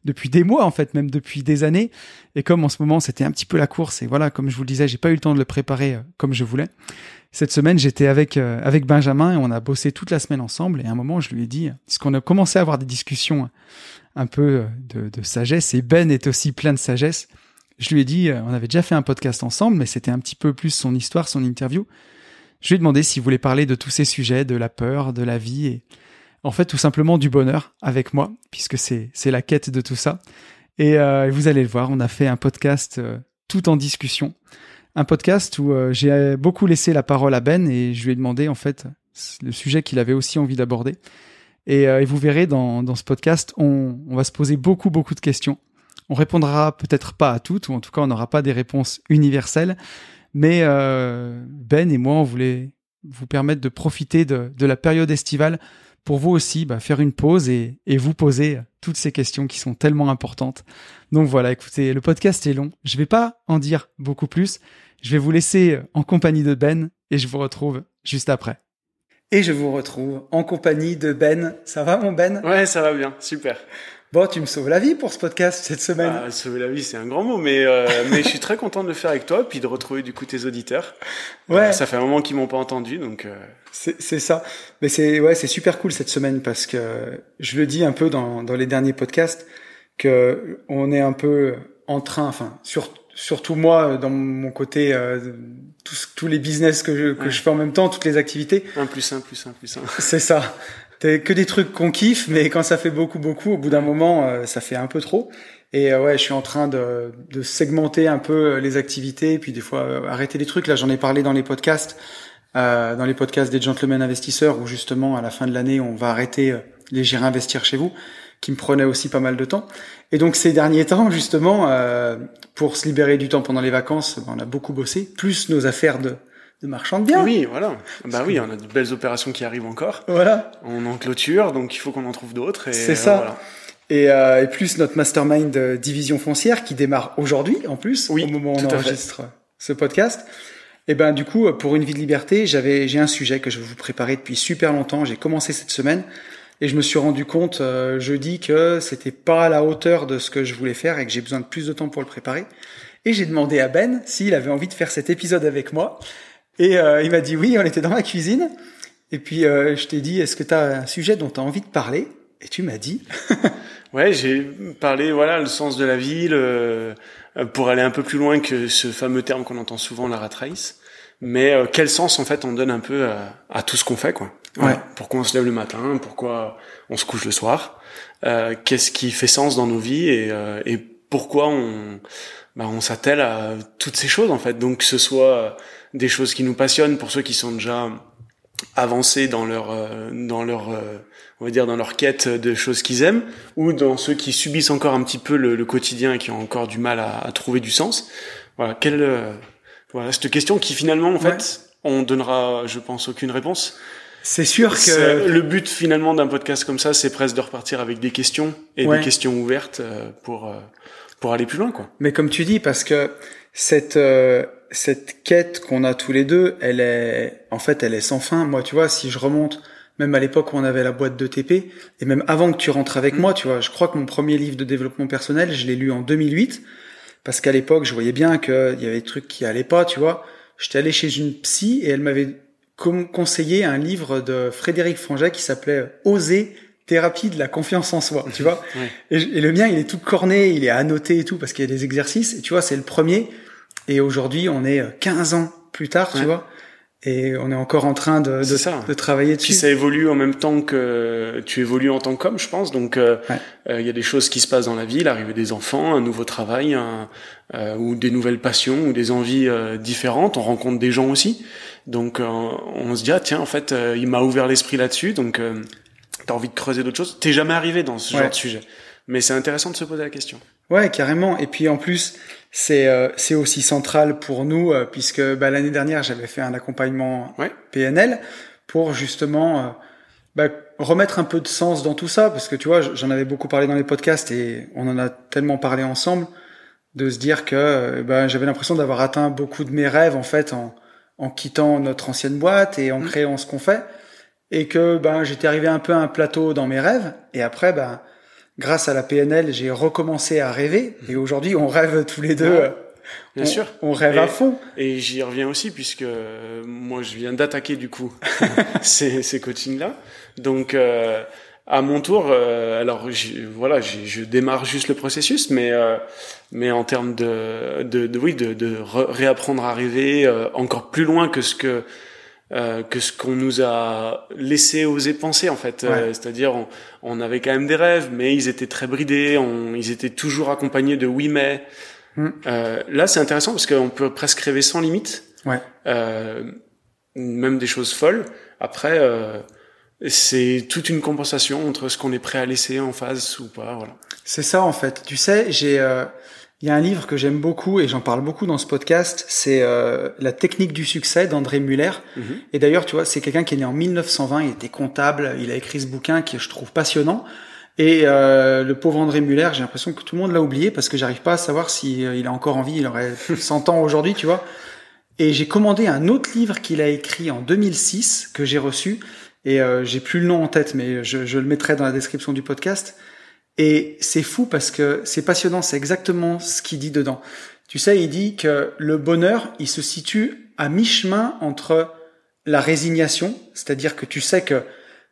depuis des mois en fait, même depuis des années. Et comme en ce moment c'était un petit peu la course, et voilà, comme je vous le disais, j'ai pas eu le temps de le préparer euh, comme je voulais. Cette semaine, j'étais avec euh, avec Benjamin et on a bossé toute la semaine ensemble. Et à un moment, je lui ai dit, puisqu'on a commencé à avoir des discussions un peu de, de sagesse, et Ben est aussi plein de sagesse. Je lui ai dit, on avait déjà fait un podcast ensemble, mais c'était un petit peu plus son histoire, son interview. Je lui ai demandé s'il voulait parler de tous ces sujets, de la peur, de la vie et en fait tout simplement du bonheur avec moi, puisque c'est la quête de tout ça. Et euh, vous allez le voir, on a fait un podcast euh, tout en discussion, un podcast où euh, j'ai beaucoup laissé la parole à Ben et je lui ai demandé en fait le sujet qu'il avait aussi envie d'aborder. Et, et, vous verrez dans, dans ce podcast, on, on va se poser beaucoup beaucoup de questions. On répondra peut-être pas à toutes, ou en tout cas on n'aura pas des réponses universelles, mais euh, Ben et moi, on voulait vous permettre de profiter de, de la période estivale pour vous aussi bah, faire une pause et, et, vous poser toutes ces questions qui sont tellement importantes. Donc voilà, écoutez, le podcast est long. Je vais pas en dire beaucoup plus. Je vais vous laisser en compagnie de Ben et je vous retrouve juste après. Et je vous retrouve en compagnie de Ben. Ça va mon Ben? Ouais, ça va bien, super. Bon, tu me sauves la vie pour ce podcast cette semaine. Ah, sauver la vie, c'est un grand mot, mais euh, <laughs> mais je suis très content de le faire avec toi, puis de retrouver du coup tes auditeurs. Ouais. Euh, ça fait un moment qu'ils m'ont pas entendu, donc. Euh... C'est ça. Mais c'est ouais, c'est super cool cette semaine parce que je le dis un peu dans dans les derniers podcasts que on est un peu en train, enfin sur, surtout moi dans mon côté euh, tous, tous les business que je que je fais en même temps, toutes les activités. Un plus un plus un plus un. C'est ça. T'as que des trucs qu'on kiffe, mais quand ça fait beaucoup, beaucoup, au bout d'un moment, euh, ça fait un peu trop. Et euh, ouais, je suis en train de, de, segmenter un peu euh, les activités, puis des fois arrêter les trucs. Là, j'en ai parlé dans les podcasts, dans les podcasts des gentlemen investisseurs, où justement, à la fin de l'année, on va arrêter les gérer investir chez vous, qui me prenait aussi pas mal de temps. Et donc ces derniers temps, justement, pour se libérer du temps pendant les vacances, ben, on a beaucoup bossé, plus nos affaires de de marchand de biens. Oui, voilà. Bah oui, on a de belles opérations qui arrivent encore. Voilà. On en clôture, donc il faut qu'on en trouve d'autres. C'est ça. Et, euh, et, plus notre mastermind division foncière qui démarre aujourd'hui en plus, oui, au moment où on enregistre ce podcast. Et ben du coup, pour une vie de liberté, j'avais j'ai un sujet que je vais vous préparer depuis super longtemps. J'ai commencé cette semaine et je me suis rendu compte euh, jeudi que c'était pas à la hauteur de ce que je voulais faire et que j'ai besoin de plus de temps pour le préparer. Et j'ai demandé à Ben s'il avait envie de faire cet épisode avec moi. Et euh, il m'a dit oui, on était dans ma cuisine. Et puis euh, je t'ai dit, est-ce que tu as un sujet dont tu as envie de parler? Et tu m'as dit. <laughs> ouais, j'ai parlé, voilà, le sens de la vie, le, pour aller un peu plus loin que ce fameux terme qu'on entend souvent, la rat race. Mais euh, quel sens en fait on donne un peu à, à tout ce qu'on fait, quoi. Ouais. Pourquoi on se lève le matin Pourquoi on se couche le soir euh, Qu'est-ce qui fait sens dans nos vies et, et pourquoi on, bah, on s'attelle à toutes ces choses en fait. Donc que ce soit des choses qui nous passionnent. Pour ceux qui sont déjà avancés dans leur euh, dans leur euh, on va dire dans leur quête de choses qu'ils aiment ou dans ceux qui subissent encore un petit peu le, quotidien et qui ont encore du mal à, à trouver du sens. Voilà quelle euh, voilà cette question qui finalement en fait on donnera je pense aucune réponse. C'est sûr que le but finalement d'un podcast comme ça c'est presque de repartir avec des questions et des questions ouvertes pour pour aller plus loin quoi. Mais comme tu dis parce que cette cette quête qu'on a tous les deux, elle est, en fait, elle est sans fin. Moi, tu vois, si je remonte, même à l'époque où on avait la boîte de TP, et même avant que tu rentres avec mm. moi, tu vois, je crois que mon premier livre de développement personnel, je l'ai lu en 2008, parce qu'à l'époque, je voyais bien qu'il y avait des trucs qui allaient pas, tu vois. J'étais allé chez une psy et elle m'avait conseillé un livre de Frédéric Franget qui s'appelait Oser thérapie de la confiance en soi, tu vois. <laughs> Et, et, le mien, il est tout corné, il est annoté et tout parce qu'il y a des exercices. Et tu vois, c'est le premier. Et aujourd'hui, on est 15 euh, ans plus tard, tu vois. Et on est encore en train de, de, de, travailler dessus. Puis ça évolue en même temps que tu évolues en tant qu'homme, je pense. Donc, euh, euh, il y a des choses qui se passent dans la vie, l'arrivée des enfants, un nouveau travail, ou des nouvelles passions, ou des envies différentes. On rencontre des gens aussi. Donc, on se dit, ah tiens, en fait, il m'a ouvert l'esprit là-dessus. Donc, t'as envie de creuser d'autres choses? T'es jamais arrivé dans ce genre de sujet. Mais c'est intéressant de se poser la question. Ouais, carrément. Et puis en plus, c'est euh, c'est aussi central pour nous euh, puisque bah, l'année dernière j'avais fait un accompagnement PNL pour justement euh, bah, remettre un peu de sens dans tout ça parce que tu vois j'en avais beaucoup parlé dans les podcasts et on en a tellement parlé ensemble de se dire que bah, j'avais l'impression d'avoir atteint beaucoup de mes rêves en fait en, en quittant notre ancienne boîte et en mmh. créant ce qu'on fait. Et que ben j'étais arrivé un peu à un plateau dans mes rêves. Et après ben grâce à la PNL, j'ai recommencé à rêver. Et aujourd'hui, on rêve tous les deux. Euh, bien sûr. On rêve à fond. Et j'y reviens aussi puisque euh, moi, je viens d'attaquer du coup <laughs> ces, ces coachings-là. Donc, euh, à mon tour, alors voilà, je démarre juste le processus, mais mais en termes de, de, de oui, de, de réapprendre à rêver encore plus loin que ce que euh, que ce qu'on nous a laissé oser penser en fait. Euh, c'est-à-dire on, on, avait quand même des rêves, mais ils étaient très bridés, on, ils étaient toujours accompagnés de oui mais. Mm. Euh, là c'est intéressant parce qu'on peut presque rêver sans limite, ouais. même des choses folles. Après c'est toute une compensation entre ce qu'on est prêt à laisser en face ou pas. Voilà. C'est ça en fait. Tu sais, j'ai il y a un livre que j'aime beaucoup et j'en parle beaucoup dans ce podcast, c'est euh, La technique du succès d'André Muller. Mhm. Et d'ailleurs, tu vois, c'est quelqu'un qui est né en 1920, il était comptable, il a écrit ce bouquin qui je trouve passionnant. Et euh, le pauvre André Muller, j'ai l'impression que tout le monde l'a oublié parce que j'arrive pas à savoir si euh, il a encore envie, il aurait <laughs> 100 ans aujourd'hui, tu vois. Et j'ai commandé un autre livre qu'il a écrit en 2006 que j'ai reçu et j'ai plus le nom en tête, mais je, je le mettrai dans la description du podcast Et c'est fou parce que c'est passionnant, c'est exactement ce qu'il dit dedans. Tu sais, il dit que le bonheur, il se situe à mi-chemin entre la résignation, c'est-à-dire que tu sais que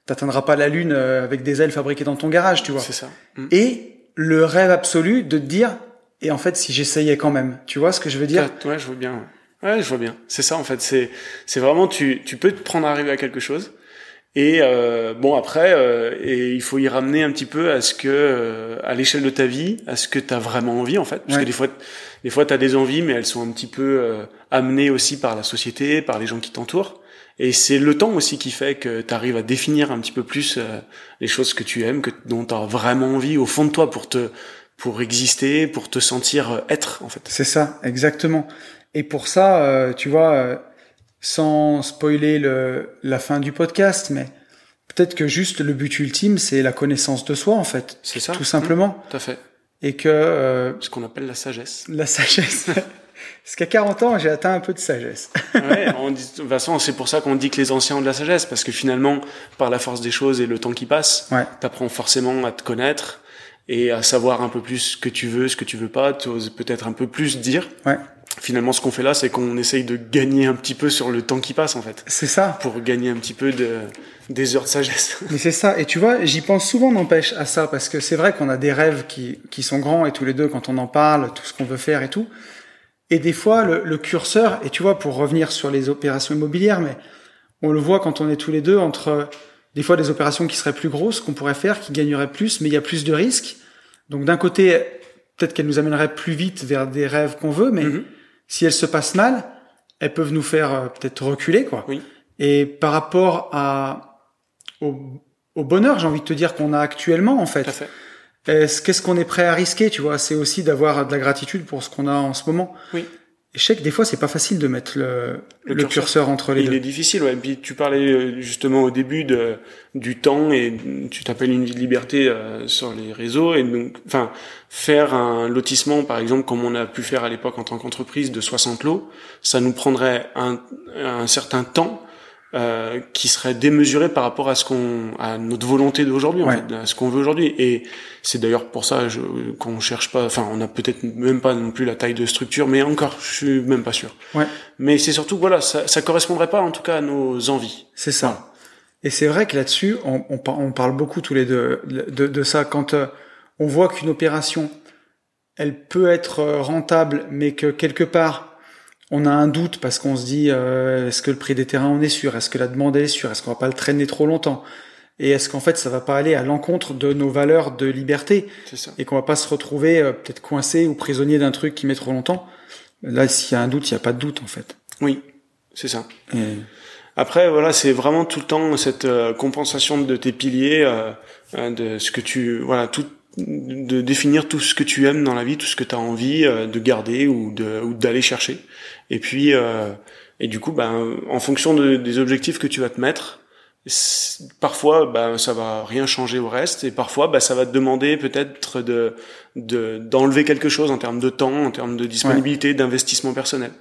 t'atteindras pas la lune euh, avec des ailes fabriquées dans ton garage, tu vois. C'est ça. Mm. Et le rêve absolu de te dire, et en fait, si j'essayais quand même, tu vois ce que je veux dire? Ouais, je vois bien. Ouais, Ouais, je vois bien. C'est ça en fait. C'est c'est vraiment tu tu peux te prendre à arriver à quelque chose. Et euh, bon après, euh, et il faut y ramener un petit peu à ce que, euh, à l'échelle de ta vie, à ce que tu as vraiment envie en fait, parce Ouais. que des fois, des fois tu as des envies, mais elles sont un petit peu euh, amenées aussi par la société, par les gens qui t'entourent. Et c'est le temps aussi qui fait que tu arrives à définir un petit peu plus euh, les choses que tu aimes, que dont tu as vraiment envie au fond de toi pour te pour exister, pour te sentir euh, être en fait. C'est ça, exactement. Et pour ça, euh, tu vois, euh, sans spoiler le, la fin du podcast, mais peut-être que juste le but ultime, c'est la connaissance de soi, en fait, C'est ça. tout simplement. Mmh, tout à fait. Et que euh, Ce qu'on appelle la sagesse. la sagesse... <laughs> Parce qu'à 40 ans, j'ai atteint un peu de sagesse. ouais, on dit, de toute façon, c'est pour ça qu'on dit que les anciens ont de la sagesse, parce que finalement, par la force des choses et le temps qui passe, Ouais. t'apprends forcément à te connaître et à savoir un peu plus ce que tu veux, ce que tu veux pas, t'oses peut-être un peu plus dire. Ouais. Finalement, ce qu'on fait là, c'est qu'on essaye de gagner un petit peu sur le temps qui passe, en fait, C'est ça. pour gagner un petit peu de des heures de sagesse. <laughs> Mais c'est ça. Et tu vois, j'y pense souvent, n'empêche, à ça, parce que c'est vrai qu'on a des rêves qui, qui sont grands, et tous les deux, quand on en parle, tout ce qu'on veut faire et tout. Et des fois, le, le curseur, et tu vois, pour revenir sur les opérations immobilières, mais on le voit quand on est tous les deux entre des fois des opérations qui seraient plus grosses, qu'on pourrait faire, qui gagneraient plus, mais il y a plus de risques. Donc d'un côté, peut-être qu'elles nous amèneraient plus vite vers des rêves qu'on veut, mais Mhm. si elles se passent mal, elles peuvent nous faire euh, peut-être reculer, quoi. Oui. Et par rapport à au, au bonheur, j'ai envie de te dire qu'on a actuellement, en fait. Qu'est-ce qu'on est prêt à risquer, tu vois? C'est aussi d'avoir de la gratitude pour ce qu'on a en ce moment. Oui. Je sais que des fois, c'est pas facile de mettre le, Le le, curseur. curseur. entre les Il deux. est difficile, ouais. Et puis tu parlais euh, justement au début de du temps et tu t'appelles une vie de liberté euh, sur les réseaux et donc, enfin, faire un lotissement par exemple comme on a pu faire à l'époque en tant qu'entreprise de 60 lots, ça nous prendrait un, un certain temps euh, qui serait démesuré par rapport à ce qu'on à notre volonté d'aujourd'hui en Ouais. fait, à ce qu'on veut aujourd'hui et c'est d'ailleurs pour ça qu'on cherche pas enfin on a peut-être même pas non plus la taille de structure mais encore je suis même pas sûr Ouais. mais c'est surtout voilà, ça, ça correspondrait pas en tout cas à nos envies. C'est ça. Et c'est vrai que là-dessus, on, on, par- on parle beaucoup tous les deux de, de ça. Quand euh, on voit qu'une opération, elle peut être euh, rentable, mais que quelque part, on a un doute parce qu'on se dit, euh, est-ce que le prix des terrains, on est sûr? Est-ce que la demande elle est sûre? Est-ce qu'on va pas le traîner trop longtemps? Et est-ce qu'en fait, ça va pas aller à l'encontre de nos valeurs de liberté? Ça. et qu'on va pas se retrouver euh, peut-être coincé ou prisonnier d'un truc qui met trop longtemps? Là, s'il y a un doute, il n'y a pas de doute en fait. Oui, c'est ça. Et... Après, voilà, c'est vraiment tout le temps cette euh, compensation de tes piliers, euh, euh, de ce que tu, voilà, tout, de définir tout ce que tu aimes dans la vie, tout ce que tu as envie euh, de garder ou de ou d'aller chercher. Et puis, euh, et du coup, ben, en fonction de- des objectifs que tu vas te mettre, parfois, ben, ça va rien changer au reste, et parfois, ben, ça va te demander peut-être de de- d'enlever quelque chose en termes de temps, en termes de disponibilité, d'investissement personnel.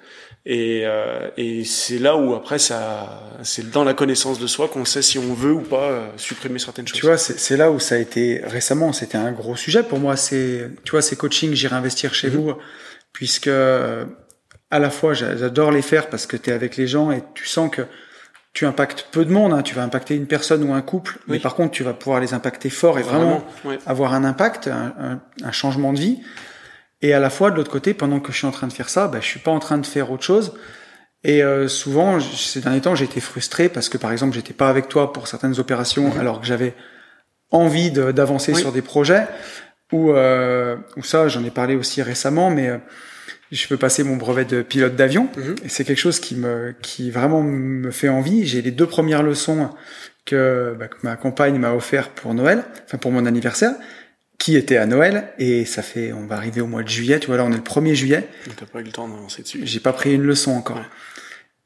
Et, euh, et c'est là où après ça, c'est dans la connaissance de soi qu'on sait si on veut ou pas euh, supprimer certaines choses. Tu vois, c'est là où ça a été récemment, c'était un gros sujet pour moi. C'est, tu vois, ces coachings, j'irai investir chez Mhm. vous, puisque euh, à la fois j'a- j'adore les faire parce que tu es avec les gens et tu sens que tu impactes peu de monde. hein. Tu vas impacter une personne ou un couple, mais par contre, tu vas pouvoir les impacter fort et vraiment, ouais. avoir un impact, un, un- un changement de vie. Et à la fois, de l'autre côté, pendant que je suis en train de faire ça, bah, je suis pas en train de faire autre chose. Et euh, souvent, ces derniers temps, j'ai été frustré parce que, par exemple, j'étais pas avec toi pour certaines opérations, Mhm. alors que j'avais envie de- d'avancer Oui. sur des projets. Ou euh, ou ça, j'en ai parlé aussi récemment, mais euh, je peux passer mon brevet de pilote d'avion. Mhm. Et c'est quelque chose qui me, qui vraiment me fait envie. J'ai les deux premières leçons que, bah, que ma compagne m'a offert pour Noël, enfin pour mon anniversaire, qui était à Noël. Et ça fait, on va arriver au mois de juillet. Tu vois, là, on est le 1er juillet. T'as pas eu le temps d'avancer dessus. J'ai pas pris une leçon encore. Ouais.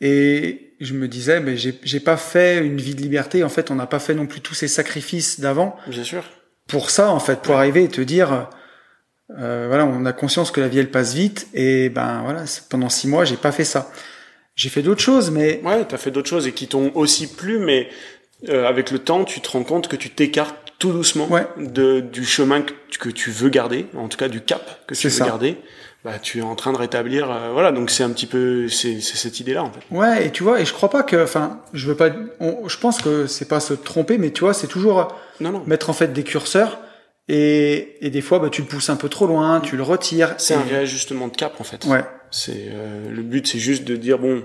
Et je me disais, mais j'ai j'ai pas fait une vie de liberté. En fait, on n'a pas fait non plus tous ces sacrifices d'avant Bien sûr. pour ça, en fait, pour arriver et te dire, euh, voilà, on a conscience que la vie elle passe vite et ben voilà, pendant six mois j'ai pas fait ça. J'ai fait d'autres choses, mais Ouais, t'as fait d'autres choses et qui t'ont aussi plu, mais euh, avec le temps, tu te rends compte que tu t'écartes tout doucement de, du chemin que, que, tu veux garder, en tout cas du cap que tu veux garder, bah, tu es en train de rétablir. Euh, voilà, donc c'est un petit peu c'est cette idée-là en fait. Ouais, et tu vois, et je crois pas que, enfin, je veux pas, je pense que c'est pas se tromper, mais tu vois, c'est toujours non, non. mettre en fait des curseurs. Et, et des fois, bah, tu le pousses un peu trop loin, tu le retires. C'est un réajustement de cap en fait. Ouais. C'est euh, le but, c'est juste de dire bon,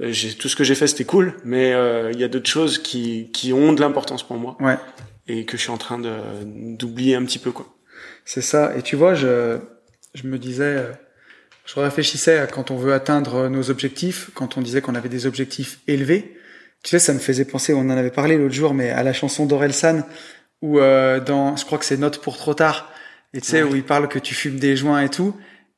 j'ai tout ce que j'ai fait, c'était cool, mais euh, il y a d'autres choses qui qui ont de l'importance pour moi. Ouais. Et que je suis en train de d'oublier un petit peu quoi. C'est ça. Et tu vois, je je me disais, euh, je réfléchissais à quand on veut atteindre nos objectifs, quand on disait qu'on avait des objectifs élevés. Tu sais, ça me faisait penser, on en avait parlé l'autre jour, mais à la chanson d'Orelsan, où euh, dans, je crois que c'est Note pour trop tard, et tu sais, où il parle que tu fumes des joints et tout.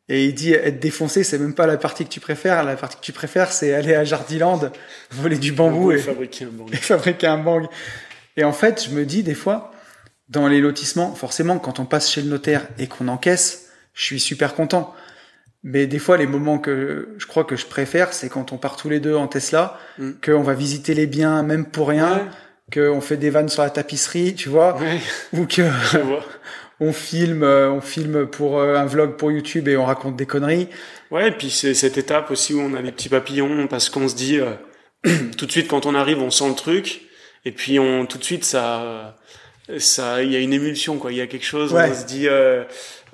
Et il dit être défoncé, c'est même pas la partie que tu préfères. La partie que tu préfères, c'est aller à Jardiland, <laughs> voler du bambou et, fabriquer un bang. et <laughs> fabriquer un bang. Et en fait, je me dis des fois, dans les lotissements, forcément, quand on passe chez le notaire et qu'on encaisse, je suis super content. Mais des fois, les moments que je crois que je préfère, c'est quand on part tous les deux en Tesla, mm. qu'on va visiter les biens même pour rien, qu'on fait des vannes sur la tapisserie, tu vois, ou que <laughs> <laughs> on filme, euh, on filme pour euh, un vlog pour YouTube et on raconte des conneries. Ouais, et puis c'est cette étape aussi où on a les petits papillons parce qu'on se dit euh, <clears throat> tout de suite quand on arrive, on sent le truc, et puis on tout de suite ça ça il y a une émulsion quoi. Il y a quelque chose on se dit euh,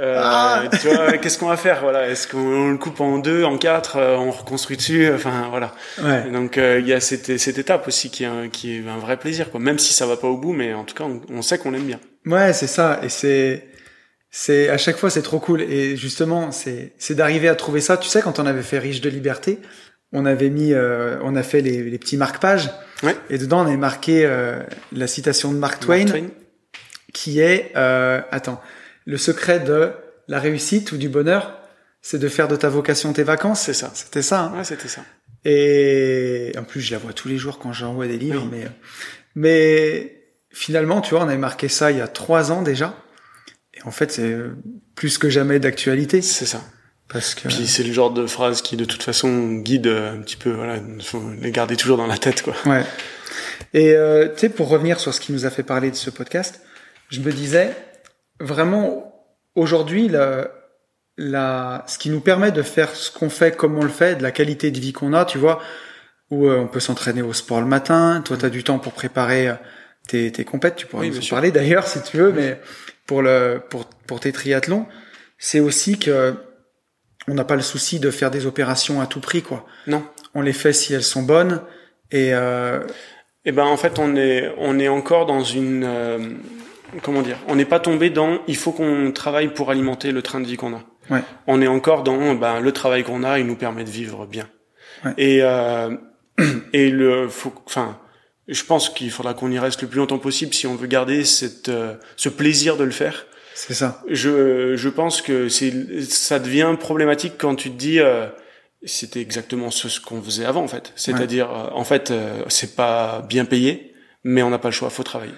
euh, ah. tu vois <laughs> qu'est-ce qu'on va faire voilà. Est-ce qu'on le coupe en deux en quatre euh, on reconstruit dessus enfin voilà. Ouais. donc euh, il y a cette, cette étape aussi qui est un, qui est un vrai plaisir quoi. Même si ça va pas au bout mais en tout cas on, on sait qu'on l'aime bien. Ouais c'est ça. Et c'est c'est à chaque fois c'est trop cool. Et justement c'est c'est d'arriver à trouver ça. Tu sais quand on avait fait riche de liberté on avait mis on a fait les, les petits marque-pages. Ouais. et dedans on avait marqué la citation de Mark Twain. Mark Twain qui est, euh, attends, le secret de la réussite ou du bonheur, c'est de faire de ta vocation tes vacances. C'est ça. C'était ça. Hein ouais, c'était ça. Et en plus, je la vois tous les jours quand j'envoie des livres, mais mais finalement, tu vois, on avait marqué ça il y a trois ans déjà. Et en fait, c'est plus que jamais d'actualité. C'est ça. Parce que... Puis c'est le genre de phrase qui, de toute façon, guide un petit peu. Voilà, faut les garder toujours dans la tête, quoi. Ouais. Et euh, tu sais, pour revenir sur ce qui nous a fait parler de ce podcast, je me disais, vraiment, aujourd'hui, la, la, ce qui nous permet de faire ce qu'on fait, comme on le fait, de la qualité de vie qu'on a, tu vois, où euh, on peut s'entraîner au sport le matin, toi, tu as du temps pour préparer euh, tes, tes compètes, tu pourrais nous en parler d'ailleurs si tu veux, mais pour, le, pour, pour tes triathlons, c'est aussi que on n'a pas le souci de faire des opérations à tout prix, quoi. Non. On les fait si elles sont bonnes, et... Euh... Eh ben en fait on est on est encore dans une euh, comment dire, on n'est pas tombé dans il faut qu'on travaille pour alimenter le train de vie qu'on a. Ouais. On est encore dans ben, le travail qu'on a, il nous permet de vivre bien. Ouais. Et euh, <clears throat> et le faut enfin je pense qu'il faudra qu'on y reste le plus longtemps possible si on veut garder cette euh, ce plaisir de le faire. C'est ça. Je je pense que c'est ça devient problématique quand tu te dis euh, c'était exactement ce, qu'on faisait avant en fait. C'est-à-dire euh, en fait c'est pas bien payé mais on n'a pas le choix, faut travailler.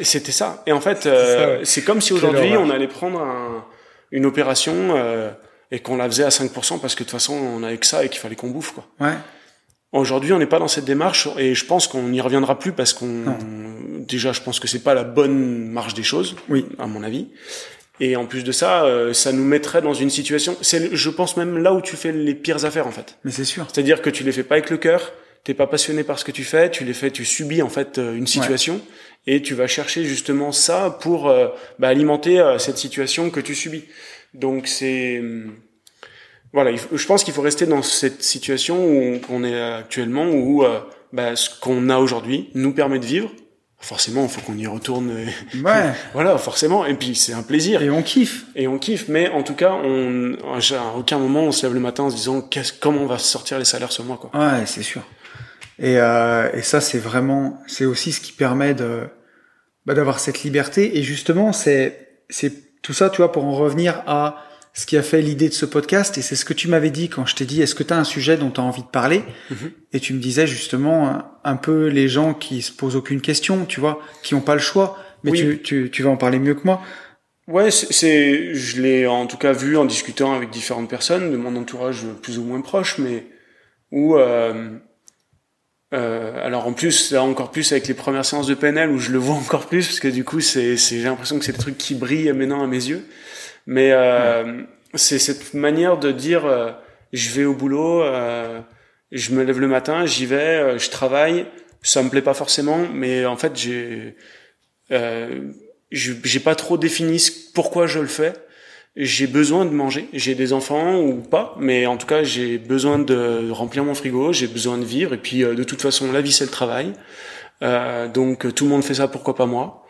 C'était ça. Et en fait, euh, c'est comme si aujourd'hui on allait prendre un, une opération euh, et qu'on la faisait à 5% parce que de toute façon on avait que ça et qu'il fallait qu'on bouffe quoi. Ouais. Aujourd'hui, on n'est pas dans cette démarche et je pense qu'on n'y reviendra plus parce qu'on déjà, je pense que c'est pas la bonne marche des choses, oui, à mon avis. Et en plus de ça, euh, ça nous mettrait dans une situation. C'est, je pense même là où tu fais les pires affaires en fait. Mais c'est sûr. C'est-à-dire que tu les fais pas avec le cœur, t'es pas passionné par ce que tu fais, tu les fais, tu subis en fait une situation et tu vas chercher justement ça pour euh, bah, alimenter euh, cette situation que tu subis. Donc c'est hum, voilà, je pense qu'il faut rester dans cette situation où on est actuellement où euh, bah, ce qu'on a aujourd'hui nous permet de vivre. Forcément, il faut qu'on y retourne. Ouais. <laughs> voilà, forcément. Et puis c'est un plaisir. Et on kiffe. Et on kiffe. Mais en tout cas, on, à aucun moment on se lève le matin en se disant comment on va sortir les salaires ce mois, quoi. Ouais, c'est sûr. Et, euh, et ça, c'est vraiment, c'est aussi ce qui permet de bah, d'avoir cette liberté. Et justement, c'est c'est tout ça, tu vois, pour en revenir à ce qui a fait l'idée de ce podcast. Et c'est ce que tu m'avais dit quand je t'ai dit, est-ce que tu as un sujet dont tu as envie de parler mm-hmm. Et tu me disais justement un peu les gens qui se posent aucune question, tu vois, qui ont pas le choix. Mais tu, tu, tu vas en parler mieux que moi. Ouais, c'est, je l'ai en tout cas vu en discutant avec différentes personnes de mon entourage plus ou moins proche, mais où euh, euh, alors en plus, encore plus avec les premières séances de PNL où je le vois <laughs> encore plus parce que du coup, c'est, j'ai l'impression que c'est des trucs qui brillent maintenant à mes yeux. Mais euh, c'est cette manière de dire, euh, je vais au boulot, euh, je me lève le matin, j'y vais, euh, je travaille. Ça me plaît pas forcément, mais en fait, j'ai, j'ai pas trop défini pourquoi je le fais j'ai besoin de manger. J'ai des enfants ou pas, mais en tout cas, j'ai besoin de remplir mon frigo, j'ai besoin de vivre. Et puis, euh, de toute façon, la vie, c'est le travail. Euh, donc, tout le monde fait ça, pourquoi pas moi?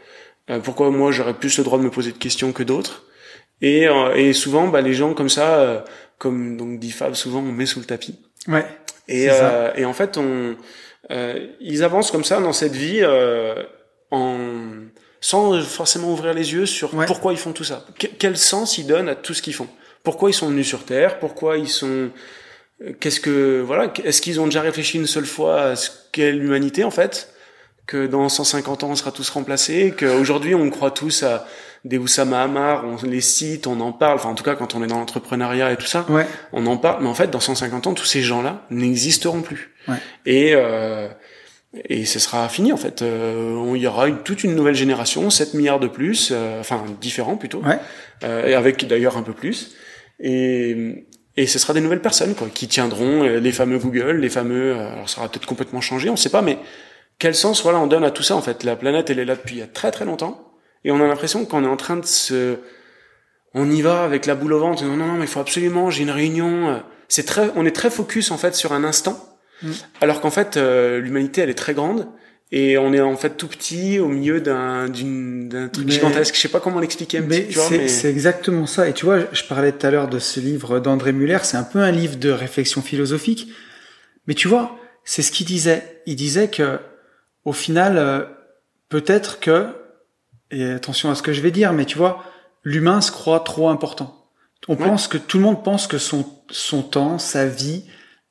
Euh, Pourquoi moi, j'aurais plus le droit de me poser de questions que d'autres? Et, euh, et souvent, bah, les gens comme ça, euh, comme donc dit Fab, souvent, on met sous le tapis. Ouais. Et, et en fait, on, ils avancent comme ça dans cette vie en sans forcément ouvrir les yeux sur pourquoi ils font tout ça. quel sens ils donnent à tout ce qu'ils font? Pourquoi ils sont venus sur Terre? Pourquoi ils sont euh, Qu'est-ce que voilà Est-ce qu'ils ont déjà réfléchi une seule fois à ce qu'est l'humanité en fait? Que dans 150 ans on sera tous remplacés? Qu'aujourd'hui on croit tous à des Oussama Hamar, on les cite, on en parle. Enfin en tout cas quand on est dans l'entrepreneuriat et tout ça, on en parle. Mais en fait dans 150 ans tous ces gens-là n'existeront plus. Et euh, et ce sera fini en fait. Euh, il y aura toute une nouvelle génération, 7 milliards de plus, euh, enfin différents plutôt, ouais. euh, et avec d'ailleurs un peu plus. Et, et ce sera des nouvelles personnes quoi, qui tiendront euh, les fameux Google, les fameux. Euh, alors ça sera peut-être complètement changé, on ne sait pas, mais quel sens voilà on donne à tout ça en fait. La planète elle est là depuis il y a très très longtemps, et on a l'impression qu'on est en train de se, on y va avec la boule au ventre. Non non non, mais il faut absolument, j'ai une réunion. C'est très, on est très focus en fait sur un instant Mm. Alors qu'en fait, euh, l'humanité, elle est très grande et on est en fait tout petit au milieu d'un d'un truc gigantesque. Je sais pas comment l'expliquer. Mais c'est exactement ça. Et tu vois, je parlais tout à l'heure de ce livre d'André Muller. C'est un peu un livre de réflexion philosophique. Mais tu vois, c'est ce qu'il disait. Il disait que au final, euh, peut-être que et attention à ce que je vais dire, mais tu vois, l'humain se croit trop important. On pense que tout le monde pense que son son temps, sa vie,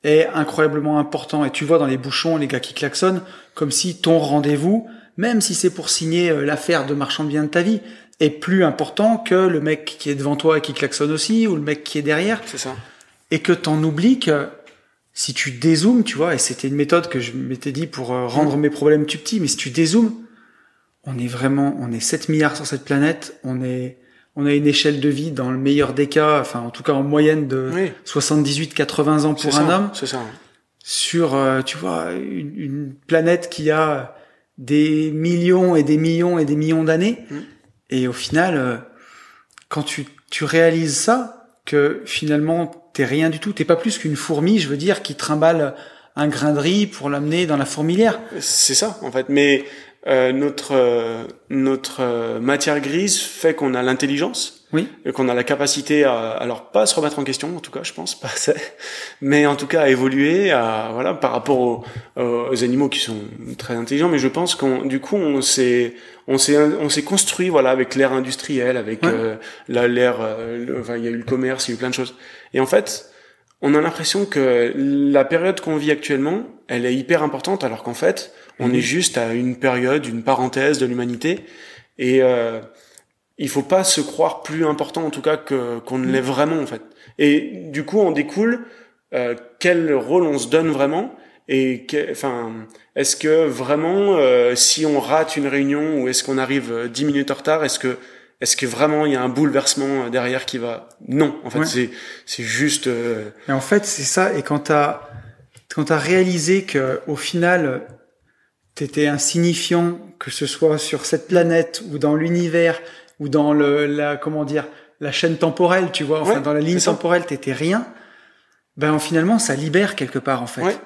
est incroyablement important. Et tu vois dans les bouchons les gars qui klaxonnent, comme si ton rendez-vous, même si c'est pour signer euh, l'affaire de marchand de biens de ta vie, est plus important que le mec qui est devant toi et qui klaxonne aussi, ou le mec qui est derrière. C'est ça. Et que t'en oublies que si tu dézoomes, tu vois, et c'était une méthode que je m'étais dit pour euh, rendre mmh. mes problèmes plus petits, mais si tu dézoomes, on est vraiment, on est 7 milliards sur cette planète, on est on a une échelle de vie dans le meilleur des cas, enfin en tout cas en moyenne de 78-80 ans pour un homme. C'est ça. Sur, euh, tu vois, une, planète qui a des millions et des millions et des millions d'années. Mm. Et au final, euh, quand tu, tu réalises ça, que finalement t'es rien du tout, t'es pas plus qu'une fourmi, je veux dire, qui trimballe un grain de riz pour l'amener dans la fourmilière. C'est ça, en fait. Mais euh, notre euh, notre euh, matière grise fait qu'on a l'intelligence, oui, et qu'on a la capacité à alors pas à se remettre en question en tout cas, je pense pas <laughs> assez, mais en tout cas à évoluer, à voilà par rapport aux, aux animaux qui sont très intelligents. Mais je pense qu'on du coup on s'est on s'est on s'est construit voilà avec l'ère industrielle, avec la l'ère, enfin il y a eu le commerce, il y a eu plein de choses. Et en fait, on a l'impression que la période qu'on vit actuellement, elle est hyper importante, alors qu'en fait, on est juste à une période, une parenthèse de l'humanité, et euh, il faut pas se croire plus important, en tout cas, que qu'on ne l'est vraiment, en fait. Et du coup, on découle euh, quel rôle on se donne vraiment, et enfin, est-ce que vraiment, euh, si on rate une réunion ou est-ce qu'on arrive euh, dix minutes en retard, est-ce que est-ce que vraiment il y a un bouleversement derrière qui va? Non, en fait, c'est c'est juste. Euh... Et en fait, c'est ça. Et quand t'as quand t'as réalisé que au final t'étais insignifiant, que ce soit sur cette planète ou dans l'univers ou dans le la comment dire la chaîne temporelle, tu vois, enfin dans la ligne temporelle, t'étais rien. Ben finalement, ça libère quelque part en fait. Ouais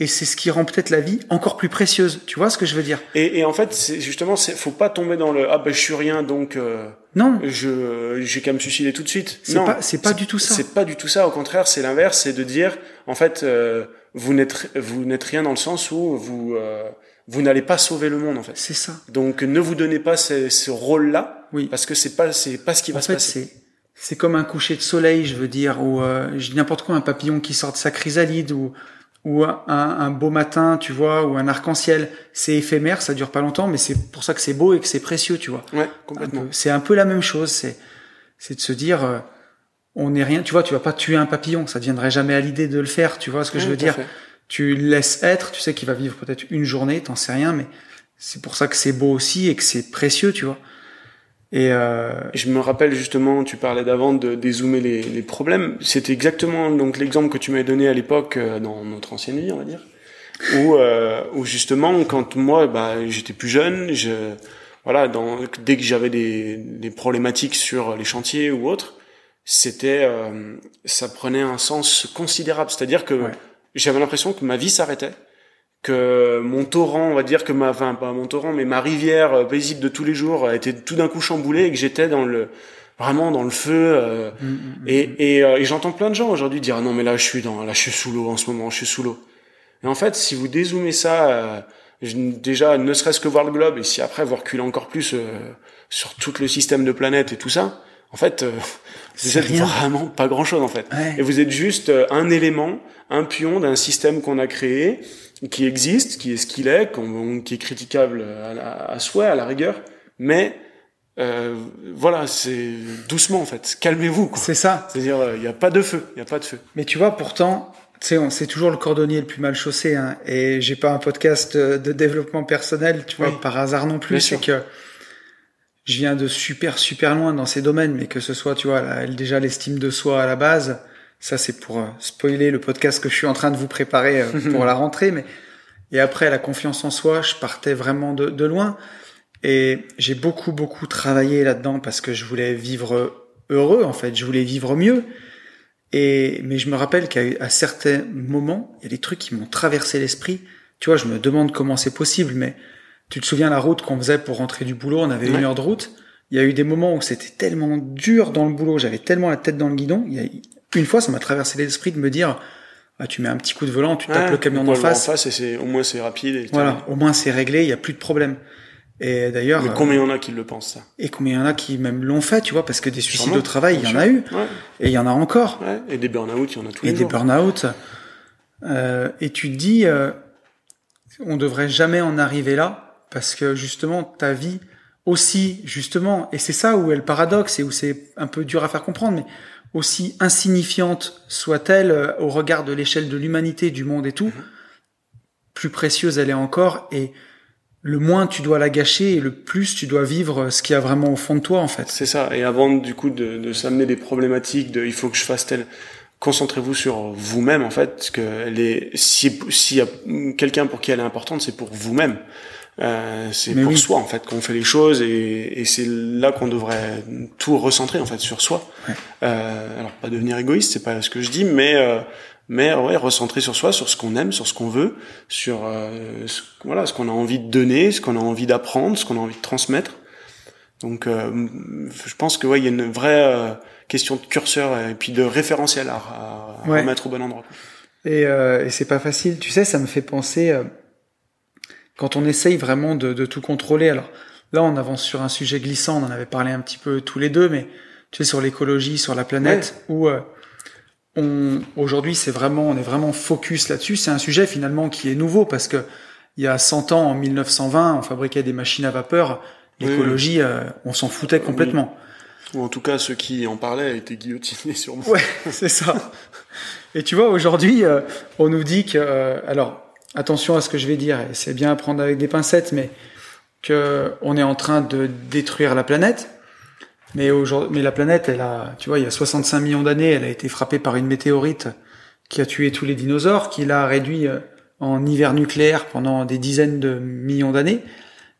et c'est ce qui rend peut-être la vie encore plus précieuse. Tu vois ce que je veux dire? Et, et, en fait, c'est justement, c'est faut pas tomber dans le ah ben je suis rien donc euh, non, je j'ai qu'à me suicider tout de suite. C'est pas c'est pas du tout ça. C'est pas du tout ça. Au contraire, c'est l'inverse, c'est de dire en fait euh, vous n'êtes vous n'êtes rien dans le sens où vous euh, vous n'allez pas sauver le monde en fait. C'est ça. Donc ne vous donnez pas ce, ce rôle-là, oui. parce que c'est pas c'est pas ce qui va se passer. C'est comme un coucher de soleil, je veux dire, ou euh, n'importe quoi, un papillon qui sort de sa chrysalide, ou ou un, un, beau matin, tu vois, ou un arc-en-ciel, c'est éphémère, ça dure pas longtemps, mais c'est pour ça que c'est beau et que c'est précieux, tu vois. Ouais, complètement. C'est un peu la même chose, c'est c'est de se dire, euh, on n'est rien, tu vois, tu vas pas tuer un papillon, ça ne viendrait jamais à l'idée de le faire, tu vois ce que je veux dire. Tu laisses être, tu sais qu'il va vivre peut-être une journée, t'en sais rien, mais c'est pour ça que c'est beau aussi et que c'est précieux, tu vois. Et euh... je me rappelle justement, tu parlais d'avant de dézoomer les, les problèmes. C'était exactement donc l'exemple que tu m'avais donné à l'époque euh, dans notre ancienne vie, on va dire, où, euh, où justement quand moi, bah, j'étais plus jeune, je voilà, dans, dès que j'avais des, des problématiques sur les chantiers ou autres, c'était, euh, ça prenait un sens considérable. C'est-à-dire que j'avais l'impression que ma vie s'arrêtait que mon torrent, on va dire que ma, enfin pas mon torrent, mais ma rivière euh, paisible de tous les jours a été tout d'un coup chamboulée et que j'étais dans le vraiment dans le feu. Euh, mm, mm, mm, et, et, euh, et j'entends plein de gens aujourd'hui dire ah non mais là je suis dans, là je suis sous l'eau en ce moment, je suis sous l'eau. Et en fait, si vous dézoomez ça, déjà ne serait-ce que voir le globe et si après vous reculez encore plus sur tout le système de planètes et tout ça, en fait, vous êtes vraiment pas grand-chose en fait. Et vous êtes juste un élément, un pion d'un système qu'on a créé qui existe, qui est ce qu'il est, qui est critiquable à, à, souhait, à la rigueur, mais euh, voilà, c'est doucement en fait. Calmez-vous. C'est ça. C'est-à-dire, il n'y a pas de feu, il y a pas de feu. Mais tu vois, pourtant, tu sais, c'est toujours le cordonnier le plus mal chaussé. Hein, et j'ai pas un podcast de développement personnel, tu vois, par hasard non plus. C'est que je viens de super super loin dans ces domaines, mais que ce soit, tu vois, déjà l'estime de soi à la base, ça, c'est pour euh, spoiler le podcast que je suis en train de vous préparer euh, <laughs> pour la rentrée. Mais et après la confiance en soi, je partais vraiment de, de loin. Et j'ai beaucoup beaucoup travaillé là-dedans parce que je voulais vivre heureux. En fait, je voulais vivre mieux. Et mais je me rappelle qu'à certains moments, il y a des trucs qui m'ont traversé l'esprit. Tu vois, je me demande comment c'est possible, mais tu te souviens la route qu'on faisait pour rentrer du boulot? On avait une heure de route. Il y a eu des moments où c'était tellement dur dans le boulot, j'avais tellement la tête dans le guidon. Il y a, une fois, ça m'a traversé l'esprit de me dire, ah, tu mets un petit coup de volant, tu tapes le camion d'en face. En face et c'est, au moins c'est rapide. Et voilà, au moins c'est réglé, il y a plus de problème. Et d'ailleurs. Mais combien il y en a qui le pensent ça? Et combien il y en a qui même l'ont fait, tu vois, parce que des suicides au travail, il y en a eu. Et il y en a encore. Ouais. Et des burn-out, il y en a tous et les jours. Et des burn-out. Euh, et tu te dis, euh, on devrait jamais en arriver là, parce que justement, ta vie aussi, justement, et c'est ça où est le paradoxe et où c'est un peu dur à faire comprendre, mais aussi insignifiante soit-elle euh, au regard de l'échelle de l'humanité, du monde et tout, mhm. plus précieuse elle est encore et le moins tu dois la gâcher et le plus tu dois vivre ce qu'il y a vraiment au fond de toi en fait. C'est ça. Et avant du coup de, de s'amener des problématiques de il faut que je fasse tel, concentrez-vous sur vous-même en fait. Parce que elle s'il y a quelqu'un pour qui elle est importante, c'est pour vous-même. Euh, c'est pour soi en fait qu'on fait les choses et, et c'est là qu'on devrait tout recentrer en fait sur soi. Ouais. Euh, alors pas devenir égoïste, c'est pas ce que je dis, mais euh, mais ouais recentrer sur soi, sur ce qu'on aime, sur ce qu'on veut, sur euh, ce, voilà ce qu'on a envie de donner, ce qu'on a envie d'apprendre, ce qu'on a envie de transmettre. Donc euh, je pense que ouais il y a une vraie question de curseur et puis de référentiel à, à ouais. remettre au bon endroit. Et, et c'est pas facile, tu sais, ça me fait penser quand on essaye vraiment de, de, tout contrôler. Alors là, on avance sur un sujet glissant, on en avait parlé un petit peu tous les deux, mais tu sais, sur l'écologie, sur la planète, où euh, on aujourd'hui, c'est vraiment, on est vraiment focus là-dessus. C'est un sujet finalement qui est nouveau parce que il y a 100 ans, en 1920, on fabriquait des machines à vapeur. L'écologie, euh, on s'en foutait complètement. Ou en tout cas, ceux qui en parlaient étaient guillotinés sur moi. Ouais, <laughs> c'est ça. Et tu vois, aujourd'hui, euh, on nous dit que, alors, attention à ce que je vais dire, et c'est bien à prendre avec des pincettes, mais que on est en train de détruire la planète. Mais aujourd'hui, mais la planète, elle a, tu vois, il y a 65 millions d'années, elle a été frappée par une météorite qui a tué tous les dinosaures, qui l'a réduit euh, en hiver nucléaire pendant des dizaines de millions d'années.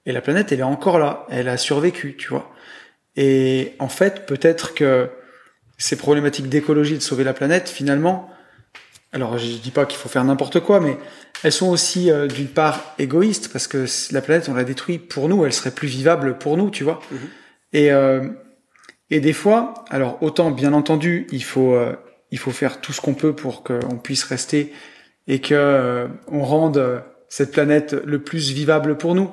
Et la planète, elle est encore là, elle a survécu, tu vois. Et en fait, peut-être que ces problématiques d'écologie, de sauver la planète, finalement, alors je dis pas qu'il faut faire n'importe quoi, mais elles sont aussi euh, d'une part égoïstes parce que la planète on l'a détruit pour nous, elle serait plus vivable pour nous, tu vois. Mhm. Et euh, et des fois, alors autant bien entendu, il faut euh, il faut faire tout ce qu'on peut pour qu'on puisse rester et que on rende cette planète le plus vivable pour nous.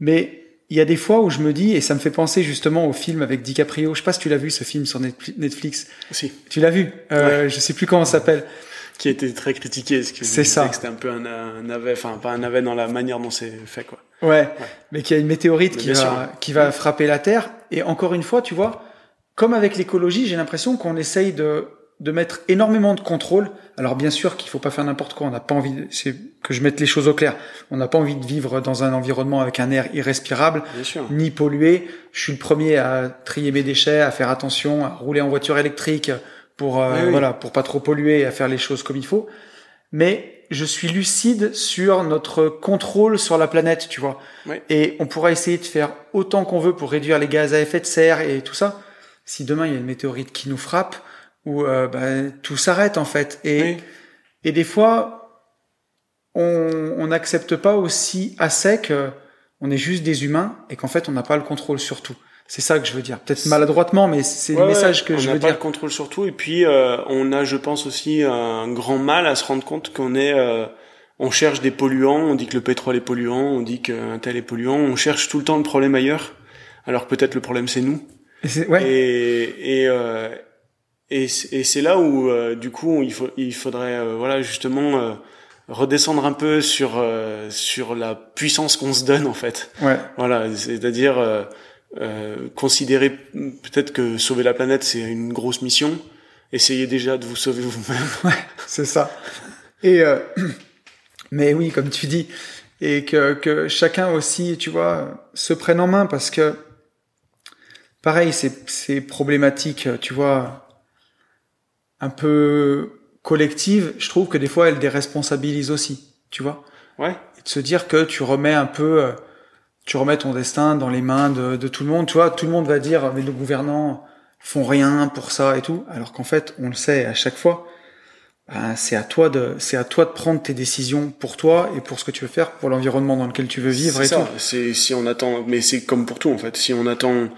Mais il y a des fois où je me dis, et ça me fait penser justement au film avec DiCaprio. Je sais pas si tu l'as vu ce film sur Netflix. Si. Tu l'as vu? Euh, Je sais plus comment ça s'appelle qui a été très critiqué. C'est ça. C'était un peu un, un, enfin pas un navet dans la manière dont c'est fait, quoi. Ouais, ouais. Mais qui a une météorite qui va, qui va frapper la Terre. Et encore une fois, tu vois, comme avec l'écologie, j'ai l'impression qu'on essaye de de mettre énormément de contrôle. Alors bien sûr qu'il faut pas faire n'importe quoi. On n'a pas envie, c'est que je mette les choses au clair. On n'a pas envie de vivre dans un environnement avec un air irrespirable, ni pollué. Je suis le premier à trier mes déchets, à faire attention, à rouler en voiture électrique pour euh, voilà, pour pas trop polluer et à faire les choses comme il faut. Mais je suis lucide sur notre contrôle sur la planète, tu vois. Et on pourra essayer de faire autant qu'on veut pour réduire les gaz à effet de serre et tout ça. Si demain il y a une météorite qui nous frappe, où euh, bah, tout s'arrête en fait. Et, et des fois, on n'accepte pas aussi à sec on est juste des humains et qu'en fait on n'a pas le contrôle sur tout. C'est ça que je veux dire. Peut-être maladroitement, mais c'est le message que je veux dire. On n'a pas le contrôle sur tout. Et puis, euh, on a, je pense aussi, un grand mal à se rendre compte qu'on est... Euh, on cherche des polluants, on dit que le pétrole est polluant, on dit qu'un tel est polluant, on cherche tout le temps le problème ailleurs, alors peut-être le problème c'est nous. Et, ouais. et, et, euh, et c'est là où euh, du coup il, faut, il faudrait euh, voilà justement euh, redescendre un peu sur sur la puissance qu'on se donne en fait. Ouais. Voilà, c'est-à-dire considérer peut-être que sauver la planète c'est une grosse mission. Essayez déjà de vous sauver vous-même. <laughs> Ouais, c'est ça. Et <clears throat> mais oui, comme tu dis, et que que chacun aussi, tu vois, se prenne en main parce que pareil, c'est c'est problématique, tu vois un peu collective, je trouve que des fois elle déresponsabilise aussi, tu vois. Ouais. Et de se dire que tu remets un peu, euh, tu remets ton destin dans les mains de, de, tout le monde, tu vois. Tout le monde va dire mais nos gouvernants font rien pour ça et tout, alors qu'en fait on le sait à chaque fois. Ben, c'est à toi de c'est à toi de prendre tes décisions pour toi et pour ce que tu veux faire pour l'environnement dans lequel tu veux vivre et ça. tout. C'est si on attend mais c'est comme pour tout en fait. Si on attend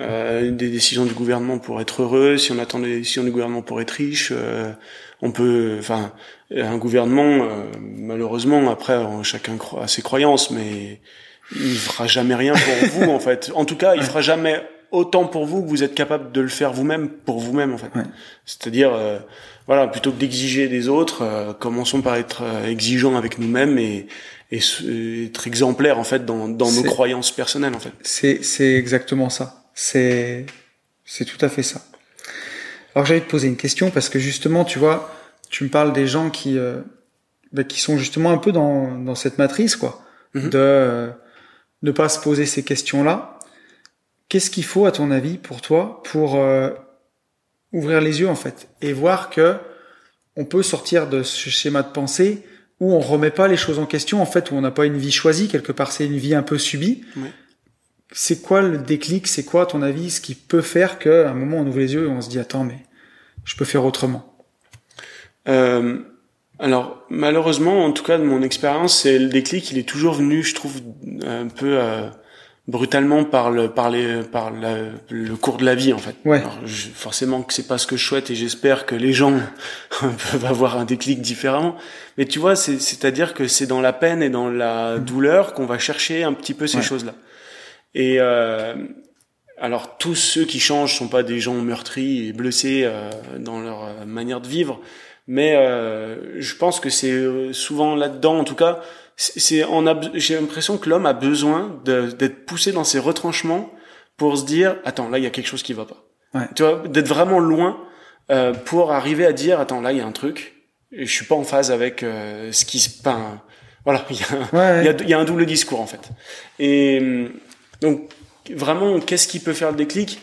euh, des décisions du gouvernement pour être heureux, si on attend des décisions du gouvernement pour être riche, euh, on peut enfin un gouvernement euh, malheureusement après chacun croit à ses croyances mais il fera jamais rien pour <laughs> vous en fait. En tout cas, il fera jamais autant pour vous que vous êtes capable de le faire vous-même pour vous-même en fait. C'est-à-dire euh, voilà, plutôt que d'exiger des autres, euh, commençons par être euh, exigeants avec nous-mêmes et, et, être exemplaires en fait dans, dans nos croyances personnelles en fait. C'est c'est exactement ça. C'est c'est tout à fait ça. Alors j'allais te poser une question parce que justement, tu vois, tu me parles des gens qui bah, qui sont justement un peu dans dans cette matrice quoi, mm-hmm. de ne pas se poser ces questions-là. Qu'est-ce qu'il faut, à ton avis, pour toi, pour euh, ouvrir les yeux en fait et voir que on peut sortir de ce schéma de pensée où on remet pas les choses en question en fait, où on n'a pas une vie choisie quelque part, c'est une vie un peu subie. C'est quoi le déclic C'est quoi, à ton avis, ce qui peut faire qu'à un moment on ouvre les yeux et on se dit attends mais je peux faire autrement? Euh, Alors malheureusement, en tout cas de mon expérience, c'est le déclic, il est toujours venu, je trouve, un peu. Euh brutalement par le par les par le cours de la vie en fait. Ouais. Alors, forcément que c'est pas ce que je souhaite et j'espère que les gens <laughs> peuvent avoir un déclic différemment. Mais tu vois, c'est c'est-à-dire que c'est dans la peine et dans la douleur qu'on va chercher un petit peu ces choses-là. Et euh, alors tous ceux qui changent sont pas des gens meurtris et blessés euh, dans leur euh, manière de vivre, mais euh, je pense que c'est euh, souvent là-dedans en tout cas c'est on a j'ai l'impression que l'homme a besoin d'être poussé dans ses retranchements pour se dire attends là il y a quelque chose qui va pas. Ouais. tu vois d'être vraiment loin euh, pour arriver à dire attends là il y a un truc et je suis pas en phase avec euh, ce qui se peint voilà il y a il y, y, a un double discours en fait. Et hum, donc vraiment qu'est-ce qui peut faire le déclic?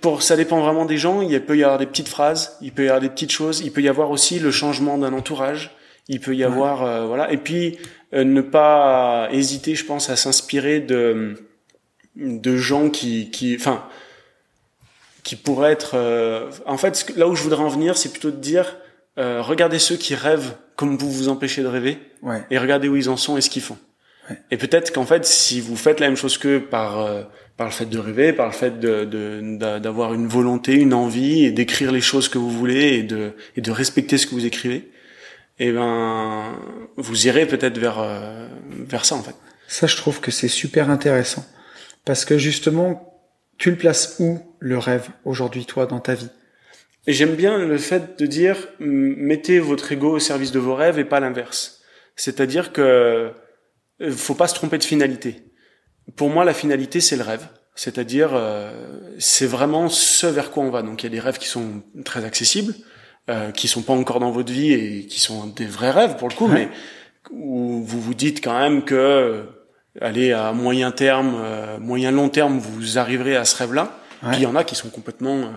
Pour ça dépend vraiment des gens il peut y avoir des petites phrases il peut y avoir des petites choses il peut y avoir aussi le changement d'un entourage il peut y avoir euh, voilà et puis euh, ne pas hésiter, je pense, à s'inspirer de de gens qui qui enfin qui pourraient être euh, en fait là où je voudrais en venir, c'est plutôt de dire regardez ceux qui rêvent comme vous vous empêchez de rêver ouais. et regardez où ils en sont et ce qu'ils font. Ouais. Et peut-être qu'en fait, si vous faites la même chose que par par le fait de rêver, par le fait de d'avoir une volonté, une envie et d'écrire les choses que vous voulez et de et de respecter ce que vous écrivez, et eh ben vous irez peut-être vers euh, vers ça en fait. Ça, je trouve que c'est super intéressant parce que justement, tu le places où le rêve aujourd'hui, toi, dans ta vie? Et j'aime bien le fait de dire mettez votre ego au service de vos rêves et pas l'inverse. C'est-à-dire que euh, faut pas se tromper de finalité. Pour moi, la finalité c'est le rêve. C'est-à-dire, euh, c'est vraiment ce vers quoi on va. Donc il y a des rêves qui sont très accessibles, euh, qui sont pas encore dans votre vie et qui sont des vrais rêves pour le coup, mais où vous vous dites quand même que euh, allez à moyen terme, euh, moyen long terme, vous arriverez à ce rêve-là. Puis il y en a qui sont complètement euh,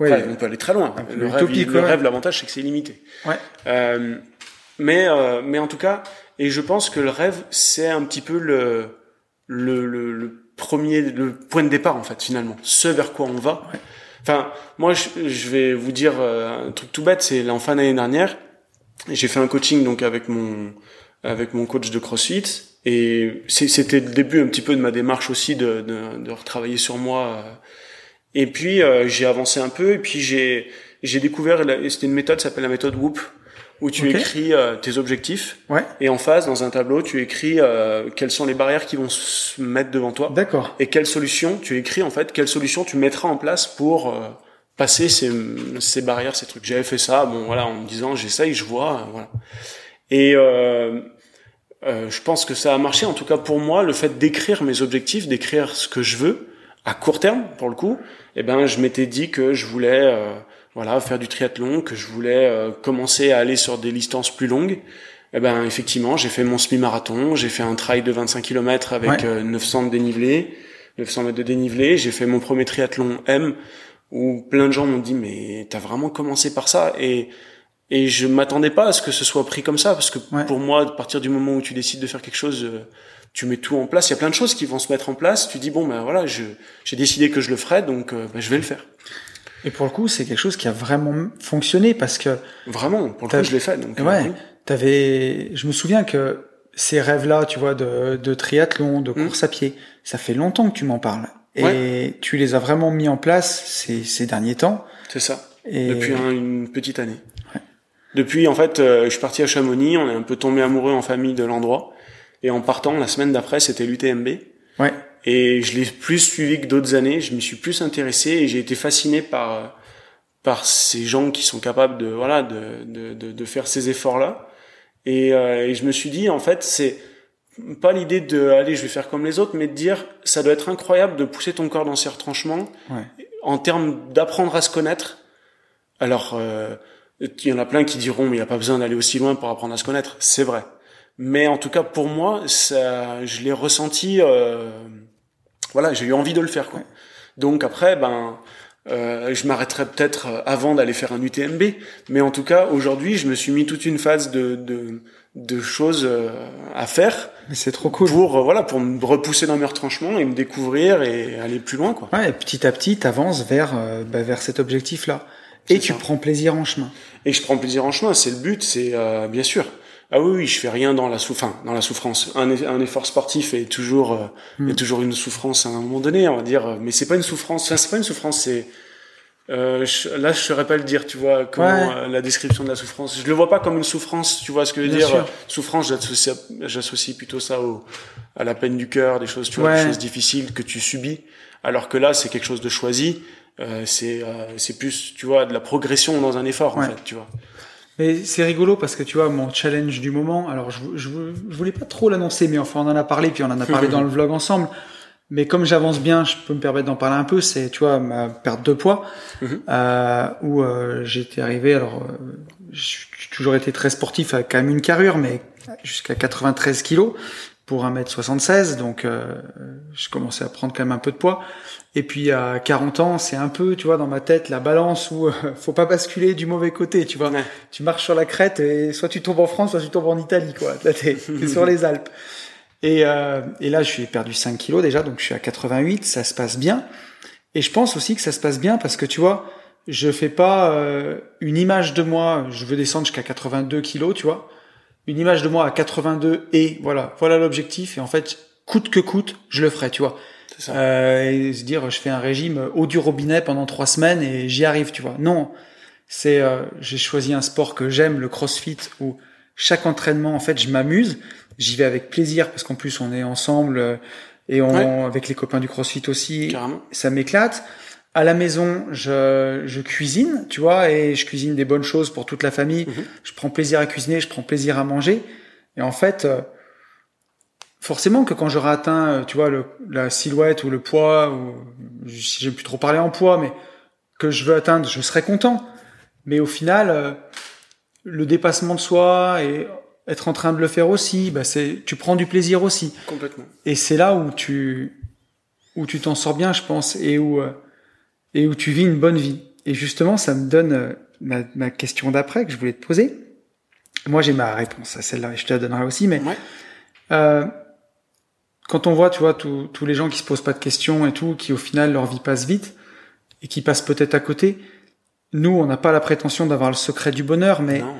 Ouais. on peut aller très loin. Le rêve, le rêve, l'avantage, c'est que c'est illimité. Ouais. Euh, mais, euh, mais en tout cas, et je pense que le rêve, c'est un petit peu le, le, le, le premier, le point de départ, en fait, finalement. Ce vers quoi on va. Ouais. Enfin, moi, je, je vais vous dire euh, un truc tout bête, c'est en fin d'année dernière, j'ai fait un coaching, donc, avec mon, avec mon coach de CrossFit, et c'était le début un petit peu de ma démarche aussi de, de, de retravailler sur moi. Et puis euh, j'ai avancé un peu et puis j'ai j'ai découvert c'était une méthode qui s'appelle la méthode Whoop où tu écris euh, tes objectifs. Ouais. et en face dans un tableau tu écris euh, quelles sont les barrières qui vont se mettre devant toi. D'accord. et quelles solutions tu écris en fait quelles solutions tu mettras en place pour euh, passer ces ces barrières ces trucs. J'avais fait ça bon voilà en me disant j'essaye je vois euh, voilà. Et euh, euh, je pense que ça a marché. En tout cas pour moi le fait d'écrire mes objectifs d'écrire ce que je veux à court terme pour le coup eh ben je m'étais dit que je voulais euh, voilà faire du triathlon que je voulais euh, commencer à aller sur des distances plus longues. Eh ben effectivement j'ai fait mon semi-marathon j'ai fait un trail de 25 km avec Ouais. euh, 900 de dénivelé 900 mètres de dénivelé. J'ai fait mon premier triathlon M où plein de gens m'ont dit mais t'as vraiment commencé par ça? Et et je m'attendais pas à ce que ce soit pris comme ça parce que Ouais. pour moi à partir du moment où tu décides de faire quelque chose euh, tu mets tout en place. Il y a plein de choses qui vont se mettre en place. Tu dis bon ben voilà je j'ai décidé que je le ferais donc euh, ben, je vais le faire Et pour le coup, c'est quelque chose qui a vraiment fonctionné parce que vraiment pour le coup je l'ai fait donc euh, Ouais. oui. T'avais, je me souviens que ces rêves-là, tu vois, de, de triathlon, de Mm. course à pied, ça fait longtemps que tu m'en parles. Et tu les as vraiment mis en place ces, ces derniers temps. c'est ça Et depuis un- une petite année. Depuis, en fait, euh, je suis parti à Chamonix, on est un peu tombé amoureux en famille de l'endroit. Et en partant, la semaine d'après, c'était l'UTMB. ouais, Et je l'ai plus suivi que d'autres années, je m'y suis plus intéressé et j'ai été fasciné par par ces gens qui sont capables de voilà de de de, de faire ces efforts-là. Et, euh, et je me suis dit en fait, c'est pas l'idée de allez, je vais faire comme les autres, mais de dire ça doit être incroyable de pousser ton corps dans ses retranchements ouais, en termes d'apprendre à se connaître. Alors, euh, il y en a plein qui diront, mais il n'y a pas besoin d'aller aussi loin pour apprendre à se connaître. C'est vrai. Mais en tout cas, pour moi, ça, je l'ai ressenti. Euh, voilà, j'ai eu envie de le faire. Quoi. Donc après, ben, euh, je m'arrêterai peut-être avant d'aller faire un UTMB. Mais en tout cas, aujourd'hui, je me suis mis toute une phase de de, de choses euh, à faire mais c'est trop cool. pour euh, voilà pour me repousser dans mes retranchements et me découvrir et aller plus loin. Quoi. Ouais, et petit à petit, t'avances vers, euh, bah, vers cet objectif-là. Et tu ça. prends plaisir en chemin. Et je prends plaisir en chemin, c'est le but, c'est euh, bien sûr. Ah oui, oui, je fais rien dans la sou- enfin, dans la souffrance. Un, un effort sportif est toujours, euh, Mm. toujours une souffrance à un moment donné, on va dire. euh, Mais c'est pas une souffrance. Enfin, c'est pas une souffrance. C'est euh, je- là, je saurais pas le dire. Tu vois comment Ouais. euh, la description de la souffrance. Je le vois pas comme une souffrance. Tu vois ce que je veux Bien dire sûr. Souffrance, j'associe, j'associe plutôt ça au, à la peine du cœur, des choses, tu vois, Ouais. des choses difficiles que tu subis. Alors que là, c'est quelque chose de choisi. C'est c'est plus, tu vois, de la progression dans un effort, Ouais. en fait, tu vois. Mais c'est rigolo parce que tu vois, mon challenge du moment, alors je, je, je voulais pas trop l'annoncer, mais enfin on en a parlé, puis on en a parlé <laughs> dans le vlog ensemble. Mais comme j'avance bien, je peux me permettre d'en parler un peu, c'est, tu vois, ma perte de poids, Mhm. euh, où euh, j'étais arrivé, alors euh, j'ai toujours été très sportif avec quand même une carrure, mais jusqu'à 93 kilos pour 1m76, donc je commençais à prendre quand même un peu de poids. Et puis à 40 ans, c'est un peu, tu vois, dans ma tête, la balance où euh, <laughs> faut pas basculer du mauvais côté, tu vois. Ouais. Tu marches sur la crête et soit tu tombes en France, soit tu tombes en Italie, quoi. Là, t'es t'es sur les Alpes. Et, euh, et là, je suis perdu 5 kilos déjà, donc je suis à 88, ça se passe bien. Et je pense aussi que ça se passe bien parce que tu vois, je fais pas euh, une image de moi, je veux descendre jusqu'à 82 kilos, tu vois. Une image de moi à 82 et voilà, voilà l'objectif. Et en fait, coûte que coûte, je le ferai, tu vois. Ça. Euh, et se dire, je fais un régime eau du robinet pendant trois semaines et j'y arrive, tu vois. Non, c'est, euh, j'ai choisi un sport que j'aime, le CrossFit, où chaque entraînement, en fait, je m'amuse. J'y vais avec plaisir parce qu'en plus, on est ensemble euh, et on, Ouais. avec les copains du CrossFit aussi Carrément. ça m'éclate. À la maison, je, je cuisine, tu vois, et je cuisine des bonnes choses pour toute la famille. Mhm. Je prends plaisir à cuisiner, je prends plaisir à manger. Et en fait, euh, forcément que quand j'aurai atteint, euh, tu vois, le, la silhouette ou le poids, ou si j'ai plus trop parlé en poids, mais que je veux atteindre, je serai content. Mais au final, euh, le dépassement de soi et être en train de le faire aussi, bah c'est, tu prends du plaisir aussi. Complètement. Et c'est là où tu, où tu t'en sors bien, je pense, et où, euh, et où tu vis une bonne vie. Et justement, ça me donne euh, ma, ma question d'après que je voulais te poser. Moi, j'ai ma réponse à celle-là, et je te la donnerai aussi, mais Ouais. Quand on voit, tu vois, tous les gens qui se posent pas de questions et tout, qui au final leur vie passe vite et qui passent peut-être à côté. Nous, on n'a pas la prétention d'avoir le secret du bonheur, mais Non.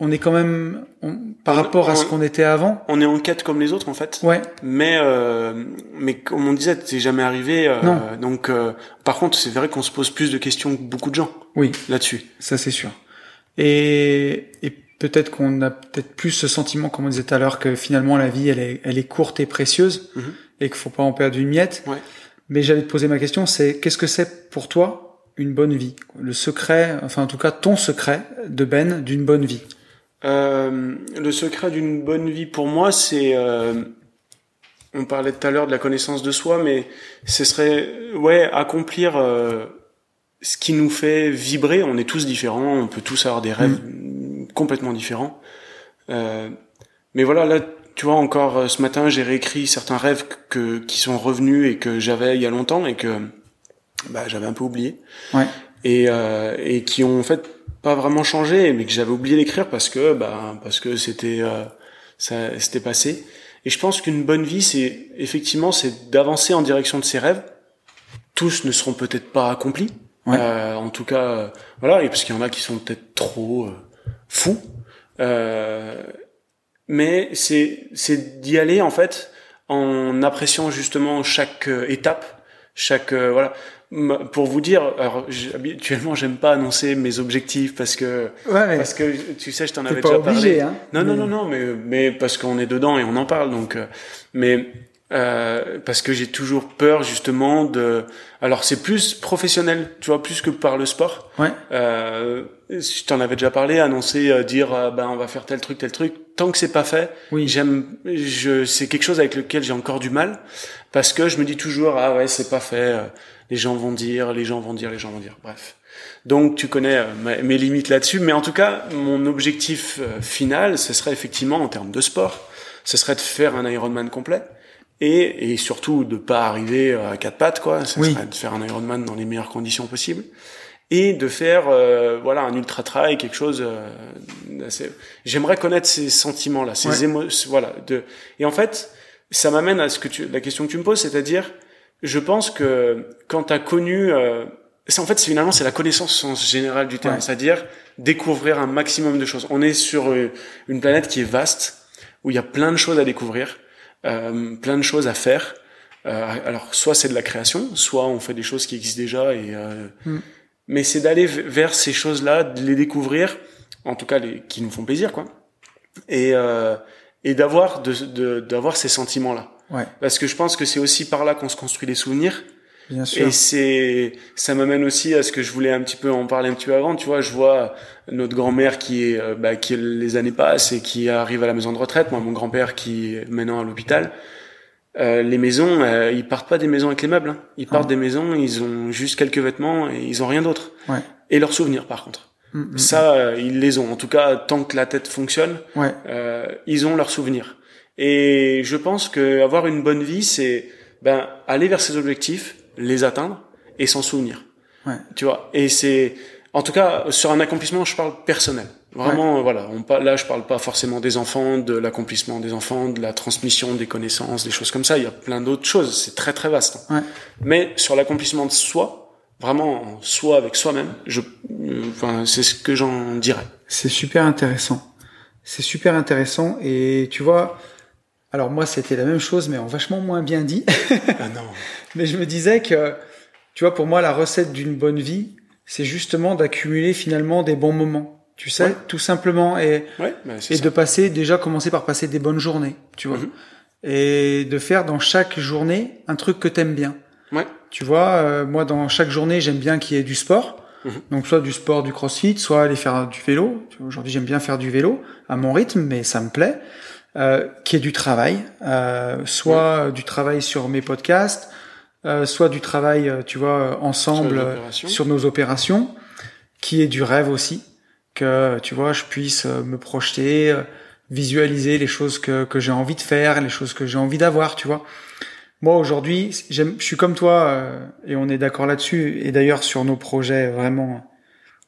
on est quand même, on- par On- rapport à ce on- qu'on était avant. On est en quête comme les autres en fait. Ouais, Mais euh, mais comme on disait, c'est jamais arrivé. euh, Non. Donc euh, par contre, c'est vrai qu'on se pose plus de questions que beaucoup de gens oui, là-dessus. ça c'est sûr. Et, et peut-être qu'on a peut-être plus ce sentiment, comme on disait tout à l'heure, que finalement la vie, elle est, elle est courte et précieuse, Mhm. et qu'il faut pas en perdre une miette. Ouais. Mais j'allais te poser ma question, c'est qu'est-ce que c'est pour toi une bonne vie? Le secret, enfin en tout cas ton secret de Ben d'une bonne vie? Euh, le secret d'une bonne vie pour moi, c'est euh, on parlait tout à l'heure de la connaissance de soi, mais ce serait ouais accomplir euh, ce qui nous fait vibrer. On est tous différents, on peut tous avoir des rêves complètement différents. Euh, mais voilà, là, tu vois, encore euh, ce matin, j'ai réécrit certains rêves que qui sont revenus et que j'avais il y a longtemps et que bah, j'avais un peu oublié Ouais. et euh, et qui ont en fait pas vraiment changé, mais que j'avais oublié d'écrire parce que bah parce que c'était euh, ça c'était passé. Et je pense qu'une bonne vie, c'est effectivement c'est d'avancer en direction de ses rêves. Tous ne seront peut-être pas accomplis. Ouais. Euh, en tout cas, euh, voilà, et parce qu'il y en a qui sont peut-être trop fous. Euh, mais c'est c'est d'y aller en fait en appréciant justement chaque euh, étape, chaque euh, voilà. Pour vous dire, alors habituellement j'aime pas annoncer mes objectifs parce que Ouais, parce que tu sais je t'en avais pas déjà obligé, parlé. hein. Non non Mais- non non mais mais parce qu'on est dedans et on en parle donc euh, mais euh, parce que j'ai toujours peur justement de alors c'est plus professionnel tu vois plus que par le sport. Ouais. euh, je t'en avais déjà parlé annoncer euh, dire euh, ben on va faire tel truc tel truc. Tant que c'est pas fait Oui. j'aime je c'est quelque chose avec lequel j'ai encore du mal. Parce que je me dis toujours ah ouais c'est pas fait les gens vont dire les gens vont dire les gens vont dire. Bref. Donc tu connais mes limites là-dessus. Mais en tout cas mon objectif final ce serait effectivement en termes de sport ce serait de faire un Ironman complet et, et surtout de pas arriver à quatre pattes quoi Oui. serait de faire un Ironman dans les meilleures conditions possibles et de faire euh, voilà un ultra trail quelque chose euh, d'assez- j'aimerais connaître ces sentiments là ces Ouais. émotions voilà de et en fait ça m'amène à ce que tu la question que tu me poses c'est-à-dire je pense que quand tu as connu euh, c'est en fait c'est finalement c'est la connaissance sens général du terme Ouais. c'est-à-dire découvrir un maximum de choses on est sur euh, une planète qui est vaste où il y a plein de choses à découvrir euh, plein de choses à faire. Euh, alors soit c'est de la création soit on fait des choses qui existent déjà et euh, Mm. mais c'est d'aller vers ces choses-là de les découvrir en tout cas les qui nous font plaisir quoi. Et euh, et d'avoir de de- d'avoir ces sentiments là Ouais, parce que je pense que c'est aussi par là qu'on se construit des souvenirs bien sûr. et c'est, ça m'amène aussi à ce que je voulais un petit peu en parler un petit peu avant. Tu vois, je vois notre grand-mère qui est, euh, bah, qui les années passent et qui arrive à la maison de retraite. Moi, mon grand-père qui est maintenant à l'hôpital. Euh, les maisons, euh, ils partent pas des maisons avec les meubles. hein. Ils partent Ah. des maisons, ils ont juste quelques vêtements et ils ont rien d'autre. Ouais. Et leurs souvenirs, par contre. Mm, mm, Ça, euh, ils les ont. En tout cas, tant que la tête fonctionne, Ouais, euh, ils ont leurs souvenirs. Et je pense que avoir une bonne vie, c'est ben aller vers ses objectifs, les atteindre et s'en souvenir. Ouais. Tu vois. Et c'est, en tout cas, sur un accomplissement, je parle personnel. Vraiment, voilà. On, là, je parle pas forcément des enfants, de l'accomplissement des enfants, de la transmission des connaissances, des choses comme ça. Il y a plein d'autres choses. C'est très très vaste. hein. Ouais. Mais sur l'accomplissement de soi, vraiment en soi avec soi-même, je, euh, enfin, c'est ce que j'en dirais. c'est super intéressant. C'est super intéressant et tu vois, alors moi c'était la même chose mais en vachement moins bien dit. ah non. <laughs> mais je me disais que, tu vois, pour moi la recette d'une bonne vie, c'est justement d'accumuler finalement des bons moments. Tu sais, Ouais. tout simplement et Ouais. c'est et ça. de passer déjà commencer par passer des bonnes journées, tu vois, Mhm. et de faire dans chaque journée un truc que t'aimes bien. Ouais. Tu vois, euh, moi dans chaque journée j'aime bien qu'il y ait du sport, Mhm. donc soit du sport, du crossfit, soit aller faire du vélo. Aujourd'hui j'aime bien faire du vélo à mon rythme, mais ça me plaît. Euh, qui est du travail, euh, soit du travail sur mes podcasts, euh, soit du travail, euh, tu vois, ensemble sur, sur, nos opérations, qui est du rêve aussi, que tu vois, je puisse me projeter, visualiser les choses que, que j'ai envie de faire, les choses que j'ai envie d'avoir, tu vois. Moi aujourd'hui, je suis comme toi et on est d'accord là-dessus. Et d'ailleurs sur nos projets vraiment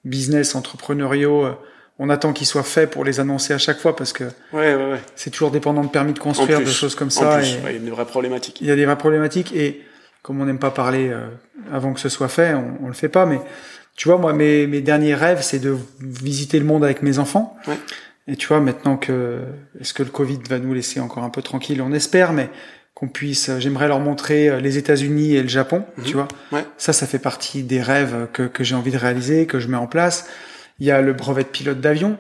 business, entrepreneuriaux on attend qu'ils soient faits pour les annoncer à chaque fois parce que ouais, ouais, ouais. c'est toujours dépendant de permis de construire, de choses comme ça. Plus, il y a des vraies problématiques. Il y a des vraies problématiques et comme on n'aime pas parler euh, avant que ce soit fait, on, on le fait pas. Mais tu vois, moi, mes, mes derniers rêves, c'est de visiter le monde avec mes enfants. Ouais. Et tu vois, maintenant que est-ce que le Covid va nous laisser encore un peu tranquille, on espère, mais qu'on puisse, j'aimerais leur montrer euh, les États-Unis et le Japon. Mhm. Tu vois, ouais. ça, ça fait partie des rêves que, que j'ai envie de réaliser, que je mets en place il y a le brevet de pilote d'avion.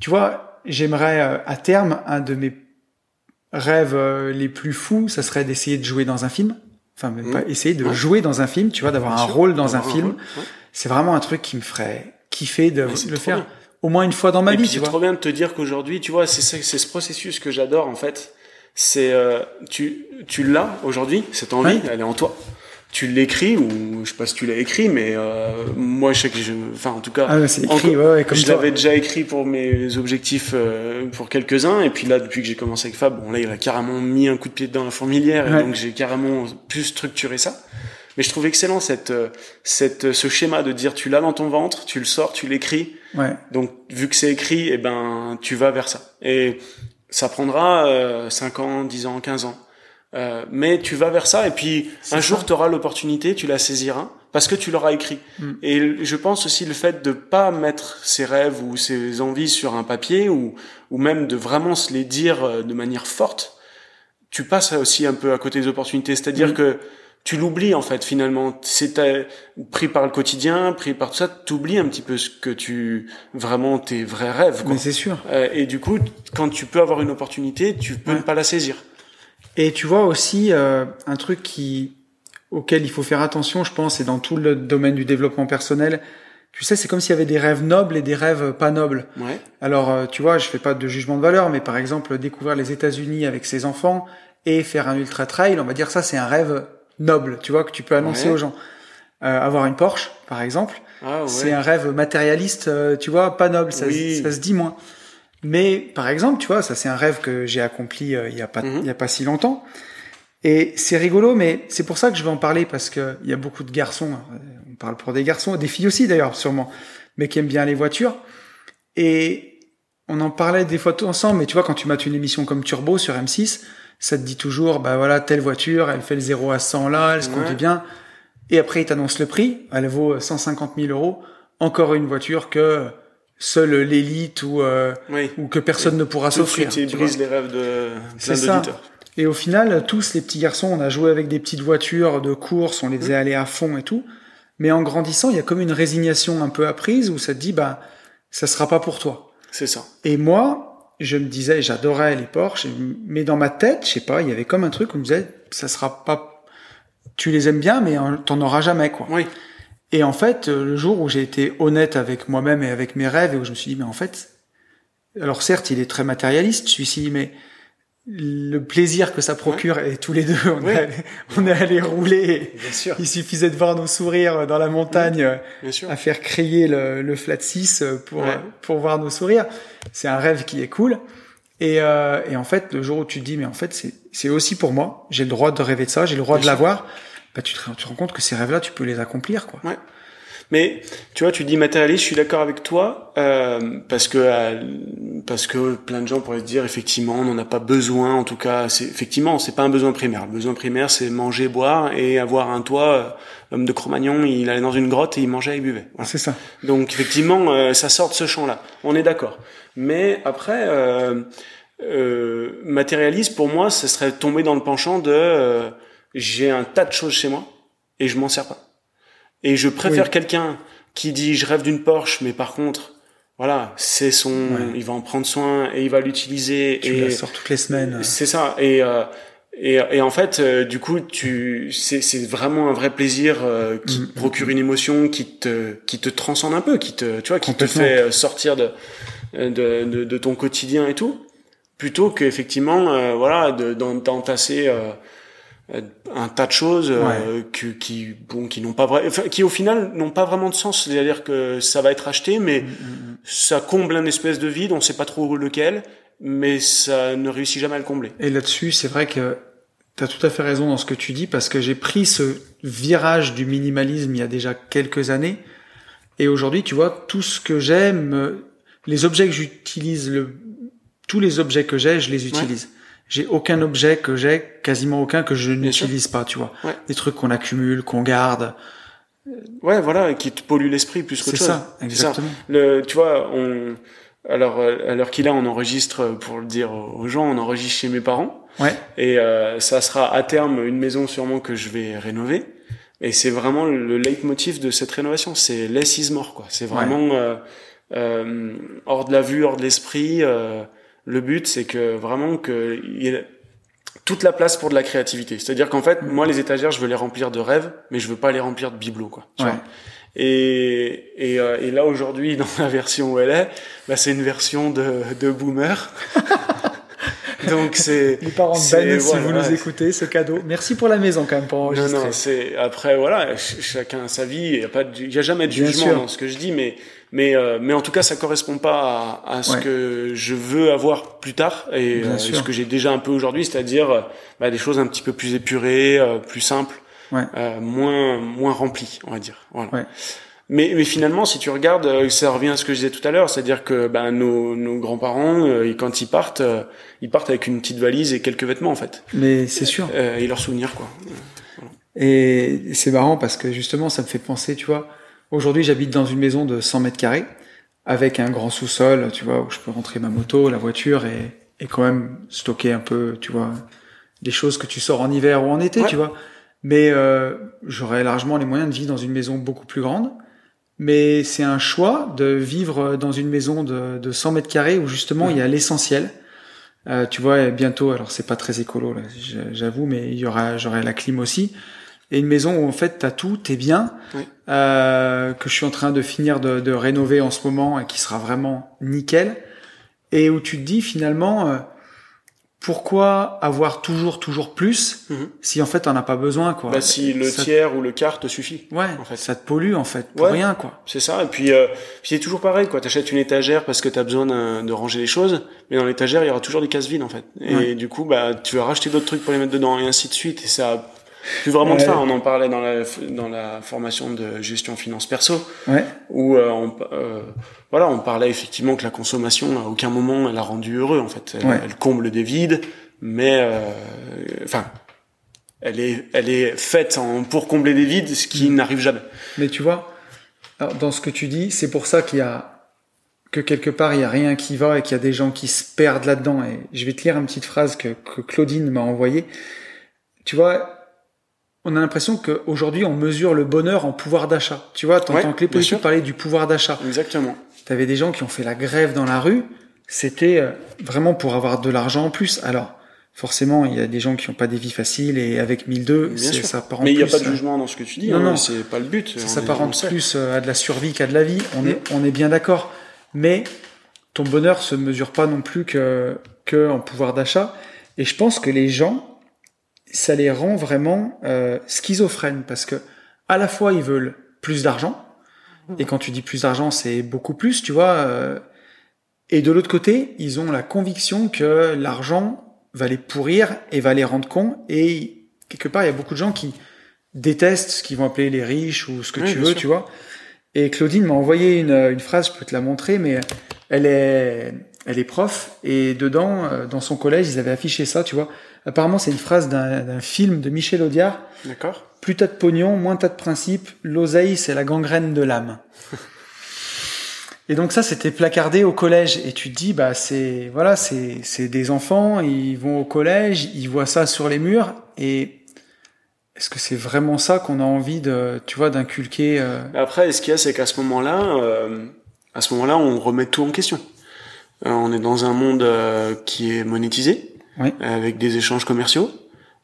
Tu vois, j'aimerais euh, à terme un de mes rêves euh, les plus fous, ça serait d'essayer de jouer dans un film. Enfin, même pas essayer de jouer dans un film, tu vois, d'avoir un rôle dans un film. C'est vraiment un truc qui me ferait kiffer de le faire bien. au moins une fois dans ma Et vie. C'est trop bien de te dire qu'aujourd'hui, tu vois, c'est c'est ce processus que j'adore en fait. C'est euh, tu tu l'as aujourd'hui, cette envie, Ouais. elle est en toi tu l'écris ou je sais pas si tu l'as écrit mais euh, moi je sais que je enfin en tout cas ah, c'est écrit encore, ouais, ouais, comme je l'avais déjà écrit pour mes objectifs euh, pour quelques-uns et puis là depuis que j'ai commencé avec Fab bon là il a carrément mis un coup de pied dans la fourmilière ouais. et donc j'ai carrément plus structuré ça. Mais je trouve excellent cette cette ce schéma de dire tu l'as dans ton ventre tu le sors tu l'écris. Ouais. donc vu que c'est écrit et eh ben tu vas vers ça. Et ça prendra euh, 5 ans 10 ans 15 ans euh, mais tu vas vers ça et puis un jour tu auras l'opportunité, tu la saisiras parce que tu l'auras écrit. Mm. Et je pense aussi le fait de pas mettre ses rêves ou ses envies sur un papier ou ou même de vraiment se les dire euh, de manière forte, tu passes aussi un peu à côté des opportunités, c'est-à-dire Mm. que tu l'oublies en fait finalement, c'est pris par le quotidien, pris par tout ça, t'oublies un petit peu ce que tu vraiment tes vrais rêves quoi. Mais c'est sûr. Euh, et du coup, quand tu peux avoir une opportunité, tu peux Ouais. ne pas la saisir. Et tu vois aussi euh, un truc qui auquel il faut faire attention, je pense, c'est dans tout le domaine du développement personnel. Tu sais, c'est comme s'il y avait des rêves nobles et des rêves pas nobles. Ouais. Alors, euh, tu vois, je fais pas de jugement de valeur, mais par exemple, découvrir les États-Unis avec ses enfants et faire un ultra trail, on va dire ça, c'est un rêve noble, tu vois, que tu peux annoncer Ouais. aux gens. Euh, avoir une Porsche, par exemple, Ah ouais. c'est un rêve matérialiste, euh, tu vois, pas noble, ça, Oui. ça se dit moins. Mais par exemple, tu vois, ça c'est un rêve que j'ai accompli euh, il y a pas Mhm. il y a pas si longtemps. Et c'est rigolo, mais c'est pour ça que je vais en parler parce que il y a beaucoup de garçons. euh, On parle pour des garçons, des filles aussi d'ailleurs sûrement, mais qui aiment bien les voitures. Et on en parlait des fois tous ensemble. Mais tu vois, quand tu mates une émission comme Turbo sur M6, ça te dit toujours, bah voilà, telle voiture, elle fait le 0 à 100 là, elle se conduit Ouais. bien. Et après, ils t'annoncent le prix. Elle vaut 150 000 euros. Encore une voiture que seule l'élite ou, euh, Oui. ou que personne ne pourra s'offrir. tu vois. brise les rêves de plein d'auditeurs. Et au final, tous les petits garçons, on a joué avec des petites voitures de course, on les Mmh. faisait aller à fond et tout. Mais en grandissant, il y a comme une résignation un peu apprise où ça te dit, bah, ça sera pas pour toi. C'est ça. Et moi, je me disais, j'adorais les Porsche, mais dans ma tête, je sais pas, il y avait comme un truc où je me disais, ça sera pas, tu les aimes bien, mais t'en auras jamais, quoi. Oui. Et en fait, euh, le jour où j'ai été honnête avec moi-même et avec mes rêves, et où je me suis dit, mais en fait, alors certes, il est très matérialiste, celui-ci, mais le plaisir que ça procure, et tous les deux, on, Ouais. est, allé, on est allé rouler, Bien sûr. il suffisait de voir nos sourires dans la montagne, Bien sûr. à faire crier le, le flat 6 pour, Ouais. pour voir nos sourires. C'est un rêve qui est cool. Et, euh, et en fait, le jour où tu te dis, mais en fait, c'est, c'est aussi pour moi, j'ai le droit de rêver de ça, j'ai le droit Bien de l'avoir, bah, tu, te, tu te rends compte que ces rêves-là, tu peux les accomplir, quoi. Ouais. Mais tu vois, tu dis matérialiste, je suis d'accord avec toi euh, parce que euh, parce que plein de gens pourraient se dire effectivement, on n'en a pas besoin. En tout cas, c'est effectivement, c'est pas un besoin primaire. Le besoin primaire, c'est manger, boire et avoir un toit. Euh, L'homme de Cro-Magnon, il allait dans une grotte et il mangeait et il buvait. Voilà. C'est ça. Donc effectivement, euh, ça sort de ce champ-là. On est d'accord. Mais après, euh, euh, matérialiste, pour moi, ce serait tomber dans le penchant de euh, j'ai un tas de choses chez moi et je m'en sers pas. Et je préfère Oui. quelqu'un qui dit je rêve d'une Porsche, mais par contre, voilà, c'est son, Ouais. il va en prendre soin et il va l'utiliser. Tu et la sors toutes les semaines. c'est ça. Et, euh, et, et en fait, euh, du coup, tu, c'est, c'est vraiment un vrai plaisir euh, qui Mm, te procure une émotion, qui te, qui te transcende un peu, qui te, tu vois, qui te fait euh, sortir de, de, de, de ton quotidien et tout. plutôt que effectivement, voilà, d'entasser un tas de choses qui bon qui n'ont pas enfin, qui au final n'ont pas vraiment de sens. C'est-à-dire que ça va être acheté, mais mm, mm, mm. ça comble un espèce de vide, on sait pas trop lequel, mais ça ne réussit jamais à le combler. Et là-dessus, c'est vrai que tu as tout à fait raison dans ce que tu dis parce que j'ai pris ce virage du minimalisme il y a déjà quelques années et aujourd'hui, tu vois, tout ce que j'aime, les objets que j'utilise, le, tous les objets que j'ai, je les utilise. J'ai aucun objet que j'ai, quasiment aucun que je n'utilise pas, tu vois. Des trucs qu'on accumule, qu'on garde. Ouais, voilà, qui te polluent l'esprit plus chose. C'est ça, exactement. Le, tu vois, on, alors à l'heure qu'il a, on enregistre pour le dire aux gens, on enregistre chez mes parents. Ouais. Et euh, ça sera à terme une maison sûrement que je vais rénover. Et c'est vraiment le leitmotiv de cette rénovation, c'est less is more quoi. C'est vraiment euh, euh, hors de la vue, hors de l'esprit. Euh, le but, c'est que vraiment que y ait toute la place pour de la créativité. C'est-à-dire qu'en fait, moi, les étagères, je veux les remplir de rêves, mais je veux pas les remplir de bibelots, quoi. ouais. Et, et, euh, et là, aujourd'hui, dans la version où elle est, bah, c'est une version de, de boomer. <laughs> Donc c'est les parents de Ben, si vous nous écoutez, ce cadeau. Merci pour la maison quand même pour enregistrer. Non, non, c'est après voilà, chacun a sa vie. Il y a pas, il y a jamais de jugement dans ce que je dis, mais mais euh, mais en tout cas, ça correspond pas à, à ce que je veux avoir plus tard et euh, ce que j'ai déjà un peu aujourd'hui, c'est-à-dire bah, des choses un petit peu plus épurées, euh, plus simples, ouais. moins moins remplies, on va dire. Voilà. Ouais. Mais, mais finalement, si tu regardes, euh, ça revient à ce que je disais tout à l'heure, c'est-à-dire que ben, nos, nos grands-parents, euh, quand ils partent, euh, ils partent avec une petite valise et quelques vêtements en fait. Mais c'est sûr. et leurs souvenirs quoi. Et c'est marrant parce que justement, ça me fait penser, tu vois. Aujourd'hui, j'habite dans une maison de 100 mètres carrés avec un grand sous-sol, tu vois, où je peux rentrer ma moto, la voiture et, et quand même stocker un peu, tu vois, des choses que tu sors en hiver ou en été, tu vois. Mais euh, j'aurais largement les moyens de vivre dans une maison beaucoup plus grande mais c'est un choix de vivre dans une maison de, de 100 mètres carrés où justement il y a l'essentiel. Euh, tu vois, bientôt, alors c'est pas très écolo, j'avoue, mais il y aura, j'aurai la clim aussi. Et une maison où en fait t'as tout, t'es bien, euh, que je suis en train de finir de, de, rénover en ce moment et qui sera vraiment nickel. Et où tu te dis finalement, euh, pourquoi avoir toujours toujours plus mhm. si en fait on n'a pas besoin quoi? Bah, si le tiers ou le quart te suffit ouais en fait. ça te pollue en fait pour rien quoi. c'est ça. Et puis euh, c'est toujours pareil quoi. T'achètes une étagère parce que t'as besoin de ranger les choses mais dans l'étagère il y aura toujours des cases vides en fait. Et du coup bah tu vas racheter d'autres trucs pour les mettre dedans et ainsi de suite. Et ça plus vraiment de fin. On en parlait dans la dans la formation de gestion finance perso, ouais. où euh, on, euh, voilà, on parlait effectivement que la consommation à aucun moment elle a rendu heureux. En fait, elle, comble des vides, mais euh, enfin, elle est elle est faite en, pour combler des vides, ce qui mm. n'arrive jamais. Mais tu vois, dans ce que tu dis, c'est pour ça qu'il y a que quelque part il y a rien qui va et qu'il y a des gens qui se perdent là-dedans. Et je vais te lire une petite phrase que, que Claudine m'a envoyée. Tu vois, on a l'impression qu'aujourd'hui, on mesure le bonheur en pouvoir d'achat. Tu vois, en tant que les politiques parlaient du pouvoir d'achat. Exactement. Tu avais des gens qui ont fait la grève dans la rue. C'était euh, vraiment pour avoir de l'argent en plus. Alors, forcément, il y a des gens qui n'ont pas des vies faciles et avec 1002, c'est ça part Mais il n'y a pas de euh, jugement dans ce que tu dis. Non, hein, non, c'est pas le but. Ça s'apparente plus euh, à de la survie qu'à de la vie. On mm. est, on est bien d'accord. Mais ton bonheur se mesure pas non plus que, que en pouvoir d'achat. Et je pense que les gens, ça les rend vraiment euh, schizophrènes parce que à la fois ils veulent plus d'argent et quand tu dis plus d'argent c'est beaucoup plus tu vois euh, et de l'autre côté ils ont la conviction que l'argent va les pourrir et va les rendre cons et quelque part il y a beaucoup de gens qui détestent ce qu'ils vont appeler les riches ou ce que tu veux tu vois. Et Claudine m'a envoyé une, une phrase je peux te la montrer mais elle est elle est prof et dedans euh, dans son collège ils avaient affiché ça tu vois Apparemment, c'est une phrase d'un film de Michel Audiard. D'accord. Plus t'as de pognon, moins t'as de principe. L'oseille, c'est la gangrène de l'âme. <laughs> Et donc ça, c'était placardé au collège. Et tu te dis, bah c'est voilà, c'est c'est des enfants, ils vont au collège, ils voient ça sur les murs. Et est-ce que c'est vraiment ça qu'on a envie de, tu vois, d'inculquer euh... Après, ce qu'il y a, c'est qu'à ce moment-là, euh, à ce moment-là, on remet tout en question. Euh, on est dans un monde qui est monétisé avec des échanges commerciaux.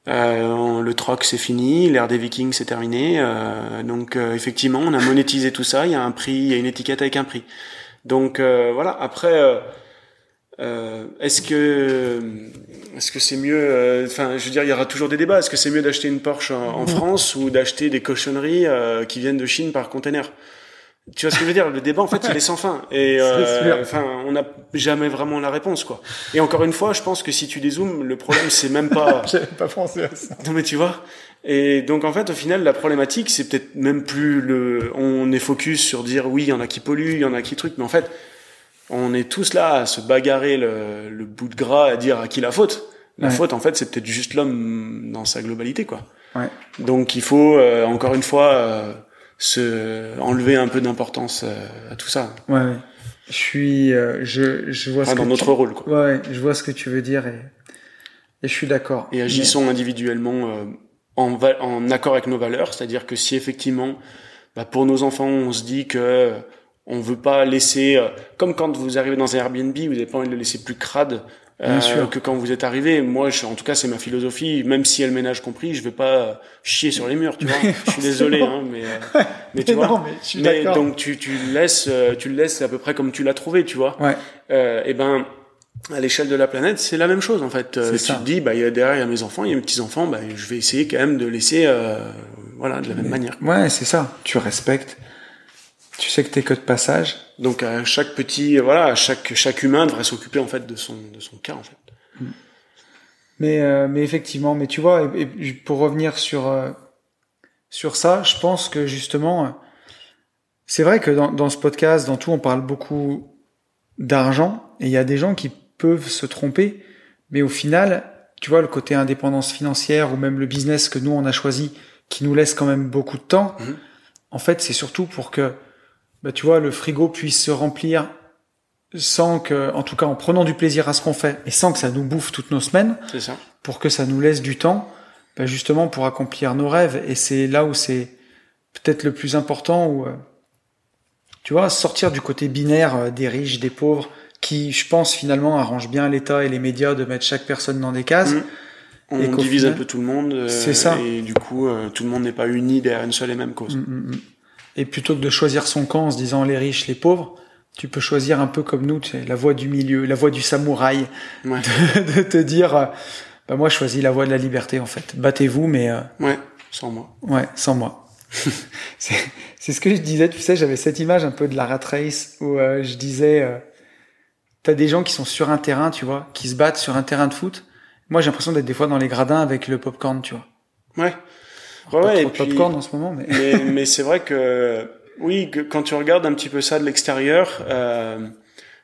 Euh, le troc c'est fini, l'ère des Vikings c'est terminé. Euh, donc euh, effectivement, on a monétisé tout ça. Il y a un prix, il y a une étiquette avec un prix. Donc euh, voilà. Après, euh, est-ce que est-ce que c'est mieux euh, Enfin, je veux dire, il y aura toujours des débats. Est-ce que c'est mieux d'acheter une Porsche en, en France ou d'acheter des cochonneries euh, qui viennent de Chine par container? Tu vois ce que je veux dire? Le débat, en fait, il est sans fin. Et <laughs> euh, enfin, on n'a jamais vraiment la réponse, quoi. Et encore une fois, je pense que si tu dézoomes, le problème, c'est même pas. <laughs> J'avais pas pensé à ça. Non, mais tu vois. Et donc en fait, au final, la problématique, c'est peut-être même plus le. On est focus sur dire oui, il y en a qui polluent, il y en a qui truc, mais en fait on est tous là à se bagarrer le, le, bout de gras à dire à qui la faute. La faute, en fait, c'est peut-être juste l'homme dans sa globalité, quoi. Ouais. Donc, il faut euh, encore une fois euh, se enlever un peu d'importance euh, à tout ça. Ouais. ouais. Je suis, euh, je, je vois enfin, ce dans que notre tu... rôle, quoi. Ouais, je vois ce que tu veux dire et, et je suis d'accord. Et agissons individuellement euh, en, en accord avec nos valeurs, c'est-à-dire que si effectivement, bah, pour nos enfants, on se dit que on veut pas laisser, euh, comme quand vous arrivez dans un Airbnb, vous n'avez pas envie de le laisser plus crade euh, que quand vous êtes arrivé. Moi, je, en tout cas, c'est ma philosophie. Même si elle ménage compris, je vais pas chier sur les murs, tu vois. je suis désolé, hein, mais euh, mais tu vois. non, mais je suis Mais donc tu tu le laisses, euh, tu le laisses à peu près comme tu l'as trouvé, tu vois. Ouais. Euh, et ben à l'échelle de la planète, c'est la même chose en fait. Euh, tu ça. te dis, bah il y a derrière il y a mes enfants, il y a mes petits enfants, bah je vais essayer quand même de laisser, euh, voilà, de la même manière. Ouais, c'est ça. Tu respectes. Tu sais que t'es que de passage. Donc à chaque petit, voilà, à chaque chaque humain devrait s'occuper en fait de son de son cas en fait. Mais, euh, mais effectivement, mais tu vois, et, et pour revenir sur, euh, sur ça, je pense que justement, euh, c'est vrai que dans, dans ce podcast, dans tout, on parle beaucoup d'argent, et il y a des gens qui peuvent se tromper, mais au final, tu vois, le côté indépendance financière ou même le business que nous, on a choisi, qui nous laisse quand même beaucoup de temps, Mhm. en fait, c'est surtout pour que, bah, tu vois, le frigo puisse se remplir sans que, en tout cas en prenant du plaisir à ce qu'on fait, et sans que ça nous bouffe toutes nos semaines, C'est ça. pour que ça nous laisse du temps, bah, justement pour accomplir nos rêves. Et c'est là où c'est peut-être le plus important, où, euh, tu vois, sortir du côté binaire euh, des riches, des pauvres, qui, je pense, finalement, arrange bien l'État et les médias de mettre chaque personne dans des cases. Mhm. On Et divise final- un peu tout le monde. euh, C'est ça. Et du coup, euh, tout le monde n'est pas uni derrière une seule et même cause. Mm, mm, mm. Et plutôt que de choisir son camp en se disant les riches, les pauvres, tu peux choisir un peu comme nous, tu sais, la voie du milieu, la voie du samouraï, Ouais. <laughs> de, de te dire, euh, bah moi je choisis la voie de la liberté en fait. Battez-vous, mais euh, Ouais, sans moi. Ouais, sans moi. <laughs> c'est c'est ce que je disais, tu sais, j'avais cette image un peu de la rat race où euh, je disais, euh, t'as des gens qui sont sur un terrain, tu vois, qui se battent sur un terrain de foot. Moi, j'ai l'impression d'être des fois dans les gradins avec le popcorn, tu vois. Ouais. Pas Ouais, ouais, trop et de puis, popcorn en ce moment, mais mais, <laughs> mais c'est vrai que oui, que quand tu regardes un petit peu ça de l'extérieur, euh,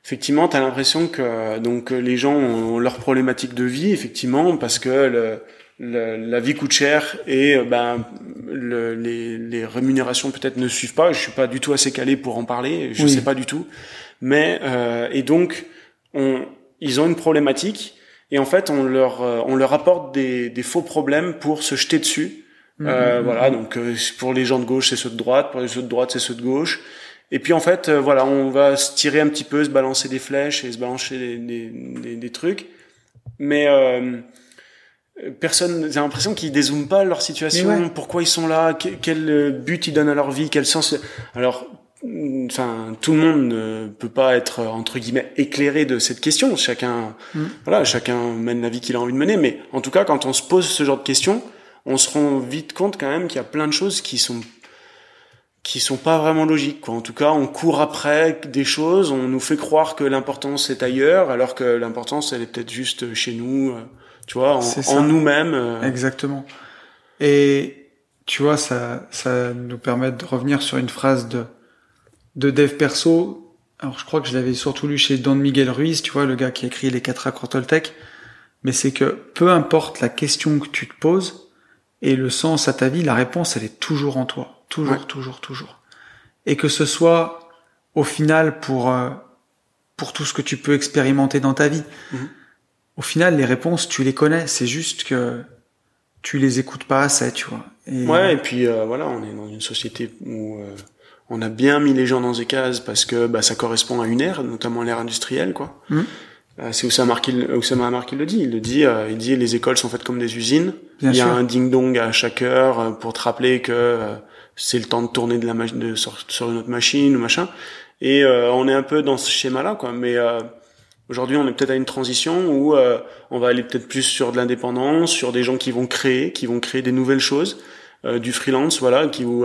effectivement, tu as l'impression que donc les gens ont leurs problématiques de vie, effectivement, parce que le, le- la vie coûte cher et euh, ben le, les, les rémunérations peut-être ne suivent pas. Je suis pas du tout assez calé pour en parler, je Oui. sais pas du tout. Mais euh, et donc on, ils ont une problématique et en fait on leur euh, on leur apporte des, des faux problèmes pour se jeter dessus. Euh, Mhm. voilà, donc euh, pour les gens de gauche, c'est ceux de droite, pour les ceux de droite, c'est ceux de gauche. Et puis en fait, euh, voilà, on va se tirer un petit peu, se balancer des flèches et se balancer des, des, des, des trucs. Mais euh, personne, j'ai l'impression qu'ils dézooment pas leur situation, ouais. pourquoi ils sont là, que- quel euh, but ils donnent à leur vie, quel sens. Alors, mm, enfin, tout le monde ne peut pas être euh, entre guillemets éclairé de cette question. Chacun, Mm. voilà, chacun mène la vie qu'il a envie de mener. Mais en tout cas, quand on se pose ce genre de questions, on se rend vite compte quand même qu'il y a plein de choses qui sont qui sont pas vraiment logiques quoi. En tout cas, on court après des choses, on nous fait croire que l'importance est ailleurs alors que l'importance elle est peut-être juste chez nous, euh, tu vois, en, nous-mêmes. euh. exactement. Et tu vois, ça, ça nous permet de revenir sur une phrase de de dev perso. Alors, je crois que je l'avais surtout lu chez Don Miguel Ruiz, tu vois, le gars qui a écrit les quatre accords Toltec. Mais c'est que peu importe la question que tu te poses et le sens à ta vie, la réponse, elle est toujours en toi. Toujours, Ouais. toujours, toujours. Et que ce soit au final pour, euh, pour tout ce que tu peux expérimenter dans ta vie. Mhm. Au final, les réponses, tu les connais. C'est juste que tu les écoutes pas assez, tu vois. Et, Ouais, et puis euh, voilà, on est dans une société où euh, on a bien mis les gens dans des cases parce que bah, ça correspond à une ère, notamment l'ère industrielle, quoi. Mhm. Euh, c'est Oussama Hamar qui, le- Oussama Hamar qui le dit. Il le dit. euh, il dit les écoles sont faites comme des usines. Bien il y a sûr. un ding dong à chaque heure euh, pour te rappeler que euh, c'est le temps de tourner de la de sur, sur une autre machine ou machin. Et euh, on est un peu dans ce schéma-là, quoi. Mais euh, Aujourd'hui, on est peut-être à une transition où euh, on va aller peut-être plus sur de l'indépendance, sur des gens qui vont créer, qui vont créer des nouvelles choses, euh, du freelance, voilà, qui où,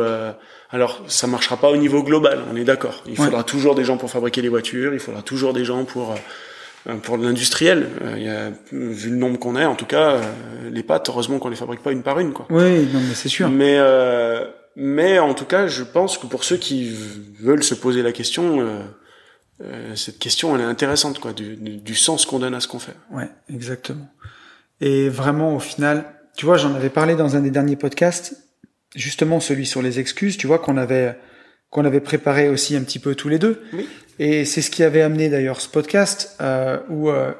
alors ça marchera pas au niveau global, on est d'accord. Il faudra toujours des gens pour fabriquer les voitures, il faudra toujours des gens pour pour l'industriel. A, vu le nombre qu'on est, en tout cas, les pâtes, heureusement qu'on les fabrique pas une par une, quoi. Oui, non, mais c'est sûr. Mais mais en tout cas, je pense que pour ceux qui veulent se poser la question euh, cette question, elle est intéressante, quoi, du, du sens qu'on donne à ce qu'on fait. Ouais, exactement. Et vraiment, au final, tu vois, j'en avais parlé dans un des derniers podcasts, justement celui sur les excuses, tu vois, qu'on avait qu'on avait préparé aussi un petit peu tous les deux. Oui. Et c'est ce qui avait amené d'ailleurs ce podcast euh, où euh,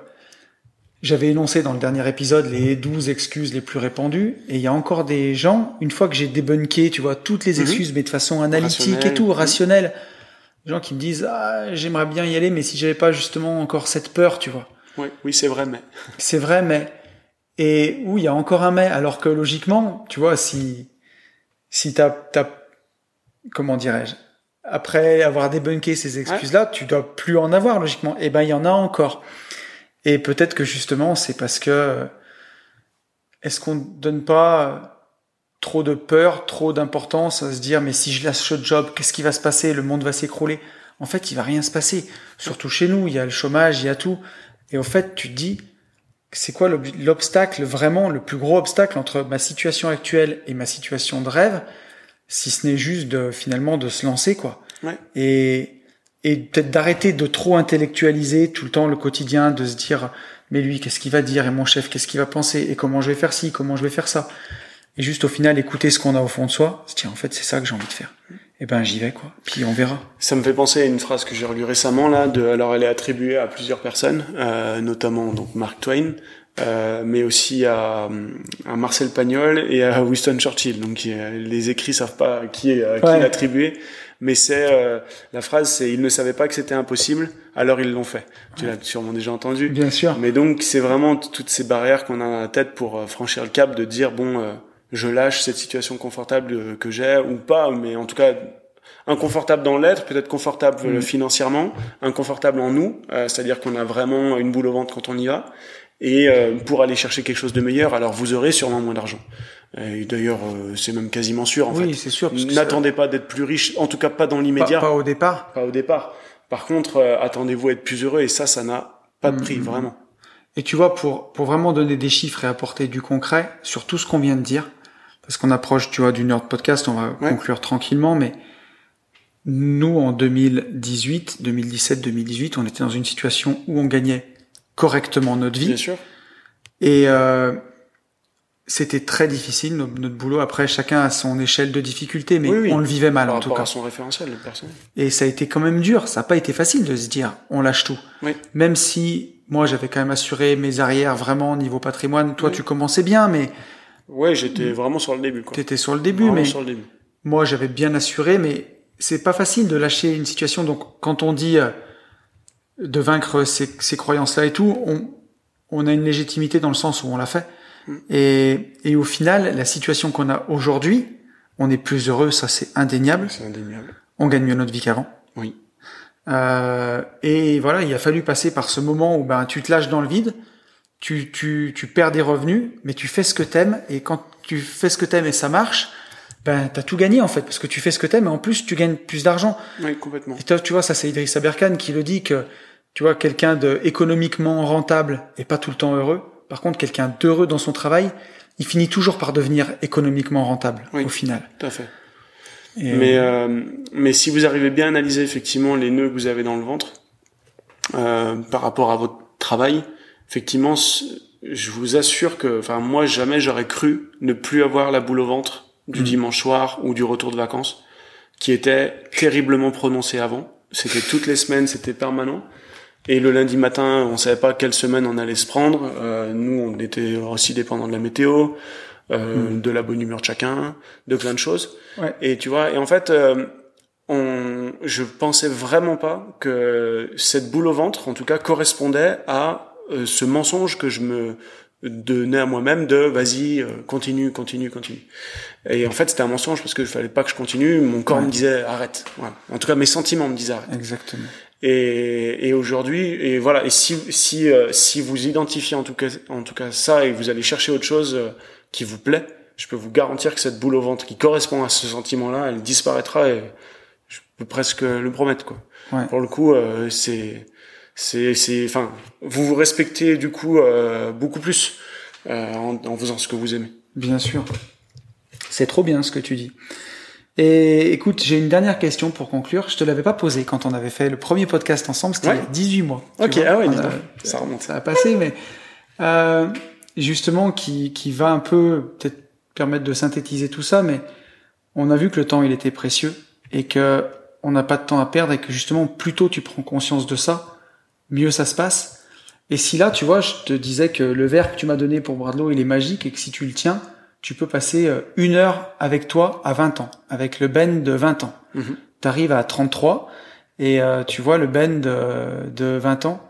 j'avais énoncé dans le dernier épisode les 12 excuses les plus répandues. Et il y a encore des gens, une fois que j'ai débunké, tu vois, toutes les mhm. excuses, mais de façon analytique et tout, rationnelle gens qui me disent ah, j'aimerais bien y aller, mais si j'avais pas justement encore cette peur, tu vois. Oui, oui, c'est vrai, mais. <laughs> C'est vrai, mais. Et où il y a encore un mais, alors que logiquement, tu vois, si si t'as t'as comment dirais-je, après avoir débunké ces excuses-là, tu dois plus en avoir logiquement. Et eh ben il y en a encore. Et peut-être que justement c'est parce que est-ce qu'on donne pas trop de peur, trop d'importance à se dire mais si je lâche ce job, qu'est-ce qui va se passer? Le monde va s'écrouler. En fait, il va rien se passer. Surtout chez nous, il y a le chômage, il y a tout. Et au fait, tu te dis, c'est quoi l'obstacle, vraiment le plus gros obstacle entre ma situation actuelle et ma situation de rêve, si ce n'est juste de finalement de se lancer quoi. Ouais. Et et peut-être d'arrêter de trop intellectualiser tout le temps le quotidien, de se dire mais lui qu'est-ce qu'il va dire? Et mon chef qu'est-ce qu'il va penser? Et comment je vais faire ci, comment je vais faire ça? Et juste au final écouter ce qu'on a au fond de soi, dire en fait c'est ça que j'ai envie de faire. Et eh ben j'y vais quoi. Puis on verra. Ça me fait penser à une phrase que j'ai relue récemment là. De, alors elle est attribuée à plusieurs personnes, euh, notamment donc Mark Twain, euh, mais aussi à, à, Marcel Pagnol et à Winston Churchill. Donc les écrits savent pas qui est qui ouais. attribué, mais c'est euh, la phrase c'est ils ne savaient pas que c'était impossible, alors ils l'ont fait. Tu l'as sûrement déjà entendu. Bien sûr. Mais donc c'est vraiment toutes ces barrières qu'on a dans la tête pour euh, franchir le cap de dire bon euh, je lâche cette situation confortable que j'ai ou pas, mais en tout cas inconfortable dans l'être, peut-être confortable mm. financièrement, inconfortable en nous, euh, c'est-à-dire qu'on a vraiment une boule au ventre quand on y va, et euh, pour aller chercher quelque chose de meilleur, alors vous aurez sûrement moins d'argent. Et d'ailleurs, euh, c'est même quasiment sûr en oui, fait. c'est sûr. N'attendez pas d'être plus riche, en tout cas pas dans l'immédiat. Pas, pas, au départ. Pas au départ. Par contre, attendez-vous à être plus heureux, et ça, ça n'a pas de prix, mm. vraiment. Et tu vois, pour, pour vraiment donner des chiffres et apporter du concret sur tout ce qu'on vient de dire, parce qu'on approche, tu vois, d'une heure de podcast, on va conclure tranquillement, mais nous, en 2018, 2017, 2018, on était dans une situation où on gagnait correctement notre vie. Bien sûr. Et euh, c'était très difficile, notre, boulot. Après, chacun a son échelle de difficulté, mais on le vivait mal, Par en tout cas. à son référentiel personne. Et ça a été quand même dur. Ça n'a pas été facile de se dire, on lâche tout. Oui. Même si moi, j'avais quand même assuré mes arrières vraiment au niveau patrimoine. Toi, tu commençais bien, mais Ouais, j'étais vraiment sur le début. Quoi. T'étais sur le début, mais sur le début. moi j'avais bien assuré, mais c'est pas facile de lâcher une situation. Donc quand on dit euh, de vaincre ces, ces croyances-là et tout, on, on a une légitimité dans le sens où on l'a fait. Mm. Et, et au final, la situation qu'on a aujourd'hui, on est plus heureux, ça c'est indéniable. C'est indéniable. On gagne mieux notre vie qu'avant. Oui. Euh, et voilà, il a fallu passer par ce moment où ben tu te lâches dans le vide tu, tu, tu perds des revenus, mais tu fais ce que t'aimes, et quand tu fais ce que t'aimes et ça marche, ben t'as tout gagné en fait, parce que tu fais ce que t'aimes, et en plus tu gagnes plus d'argent. Oui, complètement. Et toi, tu vois, ça c'est Idriss Aberkan qui le dit que, tu vois, quelqu'un de économiquement rentable est pas tout le temps heureux. Par contre, quelqu'un d'heureux dans son travail, il finit toujours par devenir économiquement rentable au final. Tout à fait. mais euh, mais si vous arrivez bien à analyser effectivement les nœuds que vous avez dans le ventre euh, par rapport à votre travail, effectivement, je vous assure que, enfin, moi, jamais j'aurais cru ne plus avoir la boule au ventre du mm. dimanche soir ou du retour de vacances, qui était terriblement prononcé avant. C'était toutes les semaines, c'était permanent. Et le lundi matin, on savait pas quelle semaine on allait se prendre. Euh, nous, on était aussi dépendants de la météo, euh, mm. de la bonne humeur de chacun, de plein de choses. Ouais. Et tu vois, et en fait, euh, on, je pensais vraiment pas que cette boule au ventre, en tout cas, correspondait à euh, ce mensonge que je me donnais à moi-même de vas-y euh, continue continue continue. Et en fait c'était un mensonge parce que fallait pas que je continue. Mon corps me disait arrête. En tout cas mes sentiments me disaient arrête. Exactement. Et, et aujourd'hui, et voilà. Et si si euh, si vous identifiez en tout cas en tout cas ça et vous allez chercher autre chose euh, qui vous plaît, je peux vous garantir que cette boule au ventre qui correspond à ce sentiment-là, elle disparaîtra et je peux presque le promettre quoi. Ouais. Pour le coup, euh, c'est c'est c'est enfin vous vous respectez du coup euh, beaucoup plus euh, en, en faisant ce que vous aimez. Bien sûr. C'est trop bien ce que tu dis. Et écoute, j'ai une dernière question pour conclure. Je te l'avais pas posée quand on avait fait le premier podcast ensemble, c'était Ouais. il y a 18 mois. Ok, ah ouais, donc, ça remonte. ça a passé, mais euh, justement qui, qui va un peu peut-être permettre de synthétiser tout ça, mais on a vu que le temps il était précieux et que on n'a pas de temps à perdre et que justement plus tôt tu prends conscience de ça, mieux ça se passe. Et si là, tu vois, je te disais que le verre que tu m'as donné pour Bradlow, il est magique et que si tu le tiens, tu peux passer euh, une heure avec toi à 20 ans, avec le Ben de 20 ans. Mhm. T'arrives à 33 et euh, tu vois le Ben de, de 20 ans.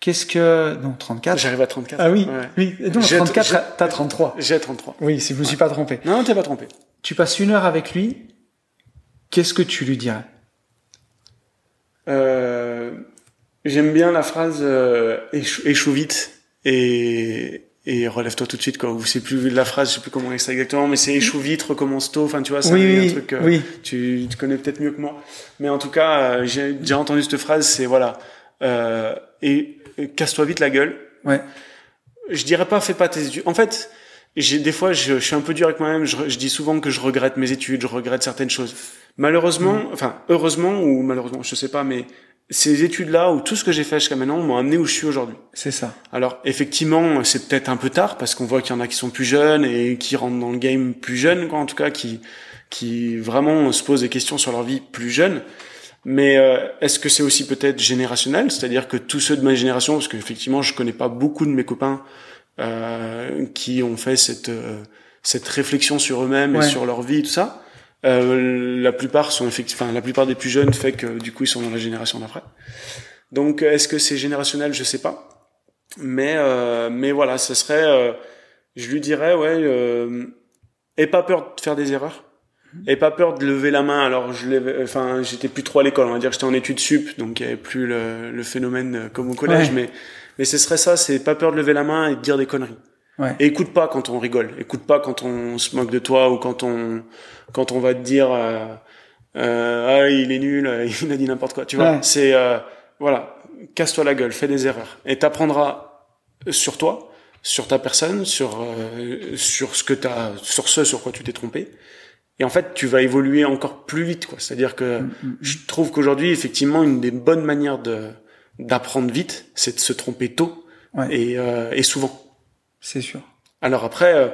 Qu'est-ce que... Non, 34. J'arrive à 34. Ah oui, Ouais. oui. Non, J'ai- 34, j'ai- t'as 33. J'ai 33. Oui, si je me suis pas trompé. Non, non, t'es pas trompé. Tu passes une heure avec lui, qu'est-ce que tu lui dirais? Euh, J'aime bien la phrase euh, échou, échoue vite et, et relève-toi tout de suite. Quoi. Ou c'est plus la phrase, je sais plus comment c'est exactement, mais c'est échoue vite, recommence tôt. Enfin, tu vois, c'est Oui, un, oui, truc. euh, oui. tu, tu connais peut-être mieux que moi. Mais en tout cas, euh, j'ai déjà entendu cette phrase. C'est voilà. Euh, et, et casse-toi vite la gueule. Ouais. Je dirais pas fais pas tes études. En fait, j'ai des fois je, je suis un peu dur avec moi-même. Je, je dis souvent que je regrette mes études, je regrette certaines choses. Malheureusement, Mm. enfin heureusement ou malheureusement, je sais pas, mais ces études-là ou tout ce que j'ai fait jusqu'à maintenant m'ont amené où je suis aujourd'hui. C'est ça. Alors effectivement, c'est peut-être un peu tard parce qu'on voit qu'il y en a qui sont plus jeunes et qui rentrent dans le game plus jeunes, quoi, en tout cas qui qui vraiment se posent des questions sur leur vie plus jeunes. Mais euh, est-ce que c'est aussi peut-être générationnel, c'est-à-dire que tous ceux de ma génération, parce qu'effectivement je connais pas beaucoup de mes copains euh, qui ont fait cette euh, cette réflexion sur eux-mêmes Ouais. et sur leur vie et tout ça. Euh, la plupart sont effectivement, enfin la plupart des plus jeunes fait que du coup ils sont dans la génération d'après. Donc est-ce que c'est générationnel, je sais pas. Mais euh, mais voilà, ce serait, euh, je lui dirais ouais, euh, aie pas peur de faire des erreurs, aie pas peur de lever la main. Alors je lève, enfin j'étais plus trop à l'école, on va dire que j'étais en études sup, donc il y avait plus le, le phénomène comme au collège, Ouais. mais mais ce serait ça, c'est pas peur de lever la main et de dire des conneries. Ouais. Et écoute pas quand on rigole, écoute pas quand on se moque de toi ou quand on quand on va te dire euh, euh, ah il est nul, euh, <laughs> il a dit n'importe quoi, tu vois. Ouais. C'est euh, voilà, casse-toi la gueule, fais des erreurs et t'apprendras sur toi, sur ta personne, sur euh, sur ce que t'as, sur ce sur quoi tu t'es trompé. Et en fait, tu vas évoluer encore plus vite, quoi. C'est-à-dire que Mm, mm. je trouve qu'aujourd'hui, effectivement, une des bonnes manières de d'apprendre vite, c'est de se tromper tôt Ouais. et, euh, et souvent. C'est sûr. Alors après, euh,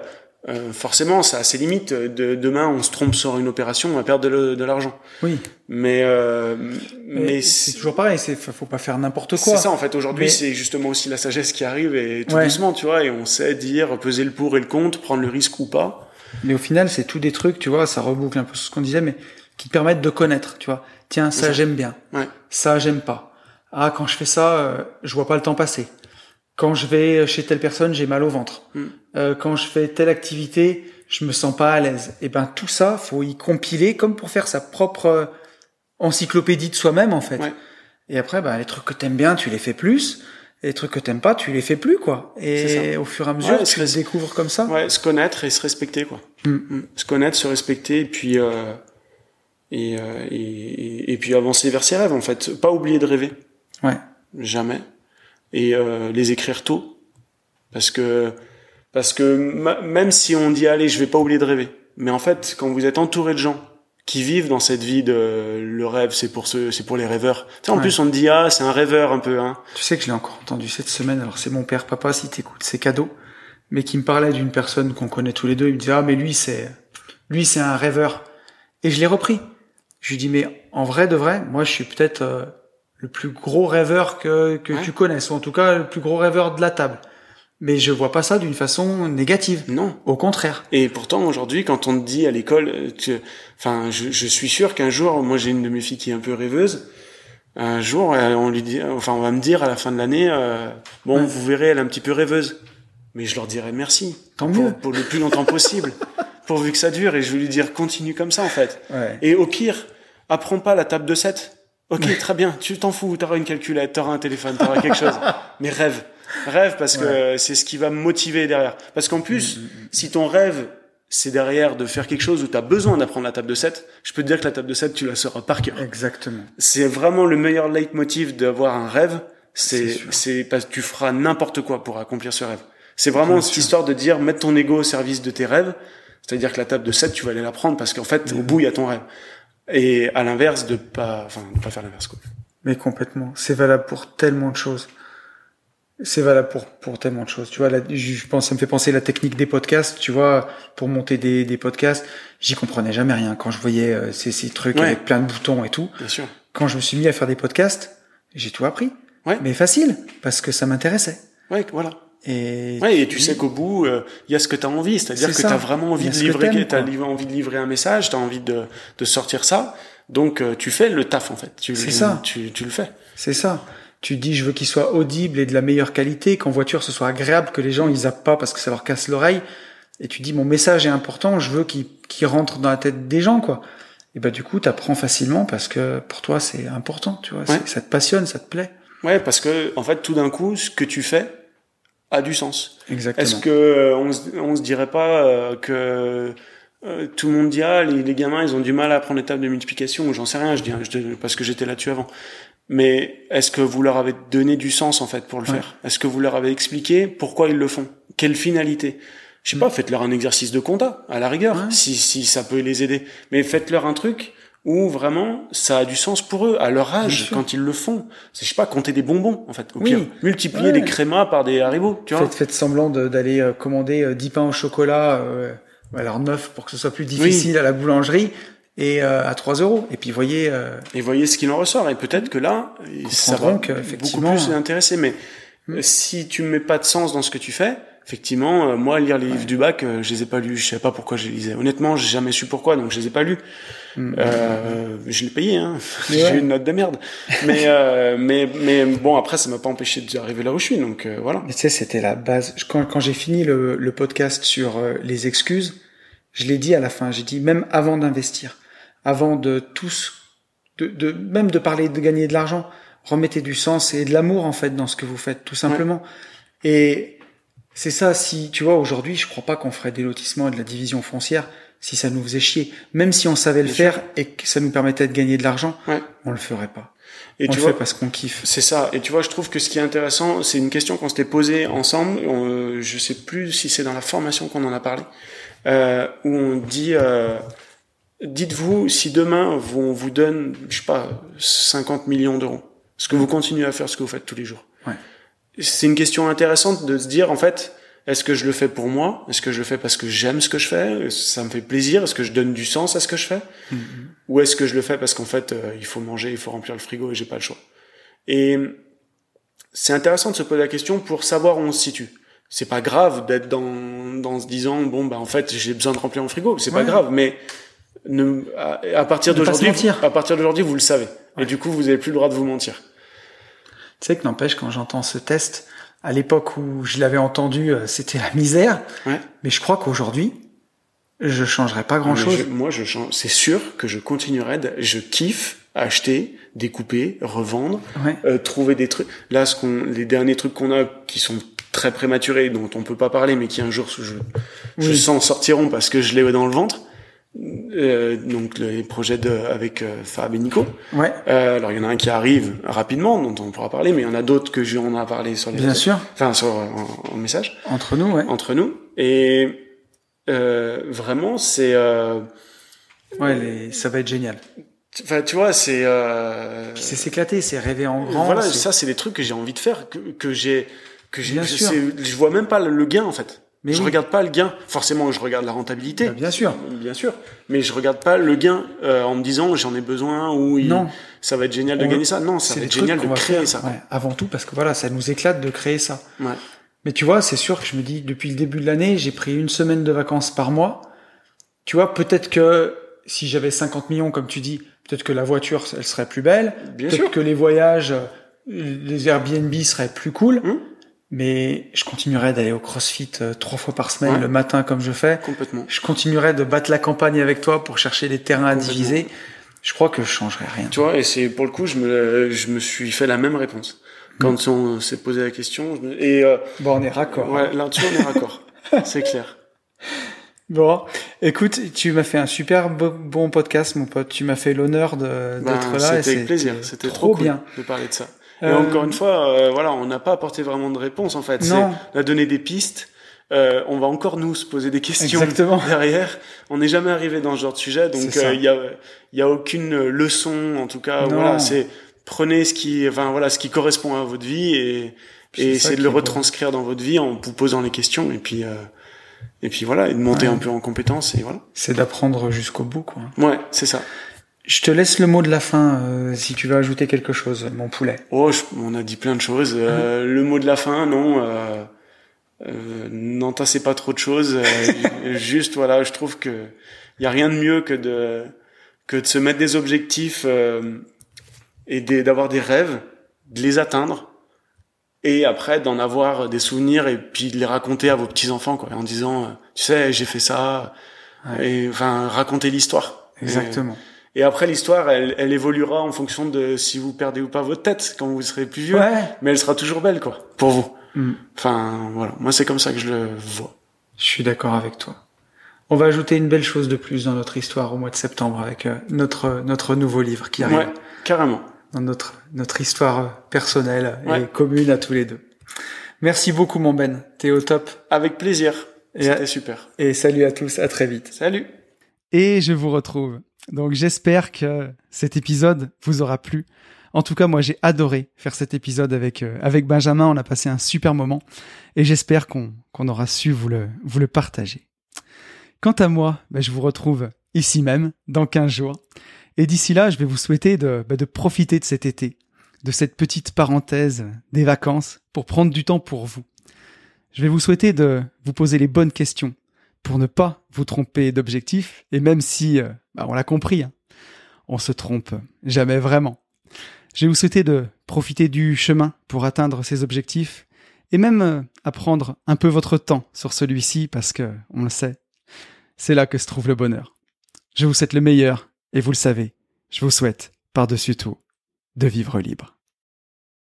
euh, forcément, ça a ses limites. De, demain, on se trompe sur une opération, on va perdre de, l'argent. Oui. Mais euh, Mais mais c'est c'est toujours pareil, c'est faut pas faire n'importe quoi. c'est ça en fait. Aujourd'hui, Mais- c'est justement aussi la sagesse qui arrive et tout Ouais. doucement, tu vois. Et on sait dire peser le pour et le contre, prendre le risque ou pas. Mais au final, c'est tout des trucs, tu vois, ça reboucle un peu ce qu'on disait, mais qui te permettent de connaître, tu vois. Tiens, ça ça. j'aime bien. Ouais. Ça j'aime pas. Ah, quand je fais ça, euh, je vois pas le temps passer. Quand je vais chez telle personne, j'ai mal au ventre. Mm. Euh, quand je fais telle activité, je me sens pas à l'aise. Et ben tout ça, faut y compiler comme pour faire sa propre euh, encyclopédie de soi-même en fait. Ouais. Et après, bah, les trucs que t'aimes bien, tu les fais plus. Et les trucs que t'aimes pas, tu les fais plus quoi. Et au fur et à mesure, Ouais, tu les découvres comme ça. Ouais, se connaître et se respecter, quoi. Mm. Mm. Se connaître, se respecter, et puis euh, et, euh, et, et, et puis avancer vers ses rêves, en fait. Pas oublier de rêver. Ouais. jamais et euh, les écrire tôt parce que parce que même si on dit allez je vais pas oublier de rêver mais en fait quand vous êtes entouré de gens qui vivent dans cette vie de le rêve c'est pour ceux c'est pour les rêveurs tu sais, en Ouais. plus on te dit ah c'est un rêveur un peu hein Tu sais que je l'ai encore entendu cette semaine. Alors c'est mon père, papa, si t'écoutes, c'est cadeau. Mais qui me parlait d'une personne qu'on connaît tous les deux. Il me disait ah mais lui c'est lui c'est un rêveur. Et je l'ai repris. Je lui dis mais en vrai de vrai, moi je suis peut-être euh, le plus gros rêveur que que Ouais. tu connaisses, ou en tout cas le plus gros rêveur de la table. Mais je vois pas ça d'une façon négative. non Au contraire. et pourtant aujourd'hui quand on te dit à l'école euh, tu enfin je, je suis sûr qu'un jour moi j'ai une de mes filles qui est un peu rêveuse un jour on lui dit enfin on va me dire à la fin de l'année euh, bon Ouais. vous verrez elle est un petit peu rêveuse mais je leur dirai merci Tant pour, mieux. pour le plus longtemps <laughs> possible, pourvu que ça dure. Et je vais lui dire, continue comme ça, en fait. Ouais. Et au pire, apprends pas la table de 7. Ok, très bien. Tu t'en fous. T'auras une calculette, t'auras un téléphone, t'auras quelque chose. <laughs> Mais rêve, rêve parce que c'est ce qui va me motiver derrière. Parce qu'en plus, si ton rêve c'est derrière de faire quelque chose où tu as besoin d'apprendre la table de 7, je peux te dire que la table de 7, tu la sauras par cœur. Exactement. C'est vraiment le meilleur leitmotiv d'avoir un rêve. C'est, c'est parce que tu feras n'importe quoi pour accomplir ce rêve. C'est vraiment cette histoire de dire, mettre ton ego au service de tes rêves. C'est-à-dire que la table de 7, tu vas aller la prendre parce qu'en fait, au bout, il y a ton rêve. Et à l'inverse, de pas, enfin, de pas faire l'inverse, quoi. Mais complètement. C'est valable pour tellement de choses. C'est valable pour pour tellement de choses. Tu vois, là, je pense, ça me fait penser à la technique des podcasts. Tu vois, pour monter des, des podcasts, j'y comprenais jamais rien quand je voyais euh, ces, ces trucs avec plein de boutons et tout. Bien sûr. Quand je me suis mis à faire des podcasts, j'ai tout appris. Ouais. Mais facile, parce que ça m'intéressait. Ouais, voilà. Et, ouais, et tu sais qu'au bout, il y a ce que tu as envie, c'est-à-dire que tu as vraiment envie de livrer, tu as envie de livrer un message, tu as envie de, de sortir ça. Donc euh, tu fais le taf en fait. Tu, c'est ça. Tu, tu le fais. C'est ça tu dis je veux qu'il soit audible et de la meilleure qualité, qu'en voiture ce soit agréable, que les gens ils zappent pas parce que ça leur casse l'oreille. Et tu dis mon message est important, je veux qu'il qu'il rentre dans la tête des gens quoi. Et bah du coup t'apprends facilement parce que pour toi c'est important, tu vois, ça te passionne, ça te plaît. Ouais, parce que en fait tout d'un coup ce que tu fais a du sens. Exactement. Est-ce que euh, on, se, on se dirait pas euh, que euh, tout le monde dit ah les, les, gamins ils ont du mal à apprendre les tables de multiplication ou j'en sais rien je dis je, parce que j'étais là-dessus avant mais est-ce que vous leur avez donné du sens en fait pour le faire? Est-ce que vous leur avez expliqué pourquoi ils le font? Quelle finalité? Je sais mm. pas, faites-leur un exercice de compta à la rigueur, si si ça peut les aider. Mais faites-leur un truc où vraiment ça a du sens pour eux à leur âge quand ils le font. C'est je sais pas compter des bonbons en fait. Au pire, multiplier des crémas par des haribots. Tu faites, faites semblant d'aller euh, commander 10 euh, pains au chocolat. Euh, alors neuf pour que ce soit plus difficile à la boulangerie et euh, à 3 euros. Et puis voyez. Euh, et voyez ce qu'il en ressort. Et peut-être que là, ça va beaucoup plus intéresser. Mais hmm. si tu mets pas de sens dans ce que tu fais, effectivement, euh, moi lire les livres du bac, je les ai pas lus. Je sais pas pourquoi je les lisais. Honnêtement, j'ai jamais su pourquoi, donc je les ai pas lus. Hmm. je l'ai payé, hein. <laughs> j'ai eu une note de merde. mais mais mais bon, après, ça m'a pas empêché d'arriver là où je suis. Donc voilà. tu sais, c'était la base. Quand quand j'ai fini le, le podcast sur les excuses. Je l'ai dit à la fin, j'ai dit même avant d'investir, avant de tous, de, de, même de parler de gagner de l'argent, remettez du sens et de l'amour en fait dans ce que vous faites, tout simplement. Et c'est ça. Si tu vois aujourd'hui, je crois pas qu'on ferait des lotissements et de la division foncière si ça nous faisait chier. Même si on savait le faire et que ça nous permettait de gagner de l'argent, ouais. on le ferait pas. Et on tu le vois, fait parce qu'on kiffe. C'est ça. Et tu vois, je trouve que ce qui est intéressant, c'est une question qu'on s'était posée ensemble. On, je sais plus si c'est dans la formation qu'on en a parlé, euh, où on dit. Euh, Dites-vous, si demain on vous donne, je sais pas, 50 millions d'euros, est-ce que vous continuez à faire ce que vous faites tous les jours ouais. C'est une question intéressante de se dire, en fait, est-ce que je le fais pour moi? Est-ce que je le fais parce que j'aime ce que je fais? Ça me fait plaisir? Est-ce que je donne du sens à ce que je fais? Mm-hmm. Ou est-ce que je le fais parce qu'en fait, euh, il faut manger, il faut remplir le frigo et j'ai pas le choix? Et c'est intéressant de se poser la question pour savoir où on se situe. C'est pas grave d'être dans, dans se disant, bon, bah en fait, j'ai besoin de remplir mon frigo. C'est pas grave, mais ne, à, partir d'aujourd'hui, à partir d'aujourd'hui, vous le savez. Et du coup, vous avez plus le droit de vous mentir. Tu sais que n'empêche, quand j'entends ce test, à l'époque où je l'avais entendu, euh, c'était la misère. Ouais. Mais je crois qu'aujourd'hui, je changerai pas grand chose. moi, je change. C'est sûr que je continuerai. De, je kiffe acheter, découper, revendre, euh, trouver des trucs. Là, ce qu'on, les derniers trucs qu'on a qui sont très prématurés, dont on peut pas parler, mais qui un jour je, je sens sortiront parce que je l'ai dans le ventre. Euh, donc les projets de, avec euh, Fab et Nico. Ouais. Euh, alors il y en a un qui arrive rapidement, dont on pourra parler, mais il y en a d'autres que je, on a parlé sur les. Bien sûr. Enfin sur en, message. Entre nous, ouais. Entre nous. Et euh, vraiment, c'est. Euh, ouais, les, ça va être génial. Enfin, tu vois, c'est. Euh, c'est s'éclater, c'est rêver en grand. Voilà, ça, c'est des trucs que j'ai envie de faire, que, que j'ai, que j'ai. Je, je vois même pas le gain en fait. Mais je regarde pas le gain. Forcément, je regarde la rentabilité. Bah, bien sûr. Bien sûr. Mais je regarde pas le gain euh, en me disant j'en ai besoin ou non. ça va être génial de gagner ça. Non, ça va être génial de créer ça. Ouais, avant tout parce que voilà, ça nous éclate de créer ça. Ouais. Mais tu vois, c'est sûr que je me dis depuis le début de l'année, j'ai pris une semaine de vacances par mois. Tu vois, peut-être que si j'avais 50 millions comme tu dis, peut-être que la voiture elle serait plus belle. Bien peut-être que les voyages, les Airbnb seraient plus cool. Hum mais je continuerai d'aller au CrossFit euh, trois fois par semaine le matin comme je fais. Complètement. Je continuerai de battre la campagne avec toi pour chercher des terrains à diviser. Je crois que je changerai rien. Tu vois, et c'est pour le coup, je me, je me suis fait la même réponse quand Mm. on s'est posé la question. je me- Et euh, Bon, on est raccord. ouais, là-dessus, on est raccord. <laughs> c'est clair. Bon, écoute, tu m'as fait un super bo- bon podcast, mon pote. Tu m'as fait l'honneur Ben, d'être là. et C'était avec plaisir. C'était trop, cool bien. de parler de ça. Et Euh, encore une fois, euh, voilà, on n'a pas apporté vraiment de réponse en fait. Non. On a donné des pistes. Euh, on va encore nous se poser des questions Exactement. <laughs> derrière. On n'est jamais arrivé dans ce genre de sujet, donc ça. euh, il y a il y a aucune leçon en tout cas. Non. Voilà, c'est prenez ce qui, enfin voilà, ce qui correspond à votre vie et et essayez de le beau. retranscrire dans votre vie en vous posant les questions et puis euh, et puis voilà, et de monter Ouais. un peu en compétence et voilà. C'est d'apprendre jusqu'au bout, quoi. Ouais, c'est ça. Je te laisse le mot de la fin, euh, si tu veux ajouter quelque chose, mon poulet. Oh, je- on a dit plein de choses. Euh, Le mot de la fin, non. Euh, euh, N'entassez pas trop de choses. euh, <laughs> juste, voilà, je trouve que il y a rien de mieux que de que de se mettre des objectifs euh, et d'avoir des rêves, de les atteindre et après d'en avoir des souvenirs et puis de les raconter à vos petits enfants, quoi, en disant, tu sais, j'ai fait ça. Ouais. Et enfin, raconter l'histoire. Exactement. Et après, l'histoire, elle, elle évoluera en fonction de si vous perdez ou pas votre tête quand vous serez plus vieux. Ouais. Mais elle sera toujours belle, quoi, pour vous. Mm. Enfin, voilà. Moi, c'est comme ça que je le vois. Je suis d'accord avec toi. On va ajouter une belle chose de plus dans notre histoire au mois de septembre avec euh, notre notre nouveau livre qui arrive Ouais, carrément. dans notre notre histoire euh, personnelle et Ouais. commune à tous les deux. Merci beaucoup mon Ben, t'es au top Avec plaisir. Et C'était super. et salut à tous, à très vite. Salut. Et je vous retrouve. Donc j'espère que cet épisode vous aura plu. En tout cas, moi j'ai adoré faire cet épisode avec euh, avec Benjamin. On a passé un super moment et j'espère qu'on qu'on aura su vous le vous le partager. Quant à moi, ben, je vous retrouve ici même dans 15 jours. Et d'ici là, je vais vous souhaiter de, ben, de profiter de cet été, de cette petite parenthèse des vacances pour prendre du temps pour vous. Je vais vous souhaiter de vous poser les bonnes questions pour ne pas vous tromper d'objectif. Et même si, euh, bah, on l'a compris, hein, on se trompe jamais vraiment. Je vais vous souhaiter de profiter du chemin pour atteindre ces objectifs et même euh, à prendre un peu votre temps sur celui-ci parce que, on le sait, c'est là que se trouve le bonheur. Je vous souhaite le meilleur et vous le savez, je vous souhaite, par-dessus tout, de vivre libre.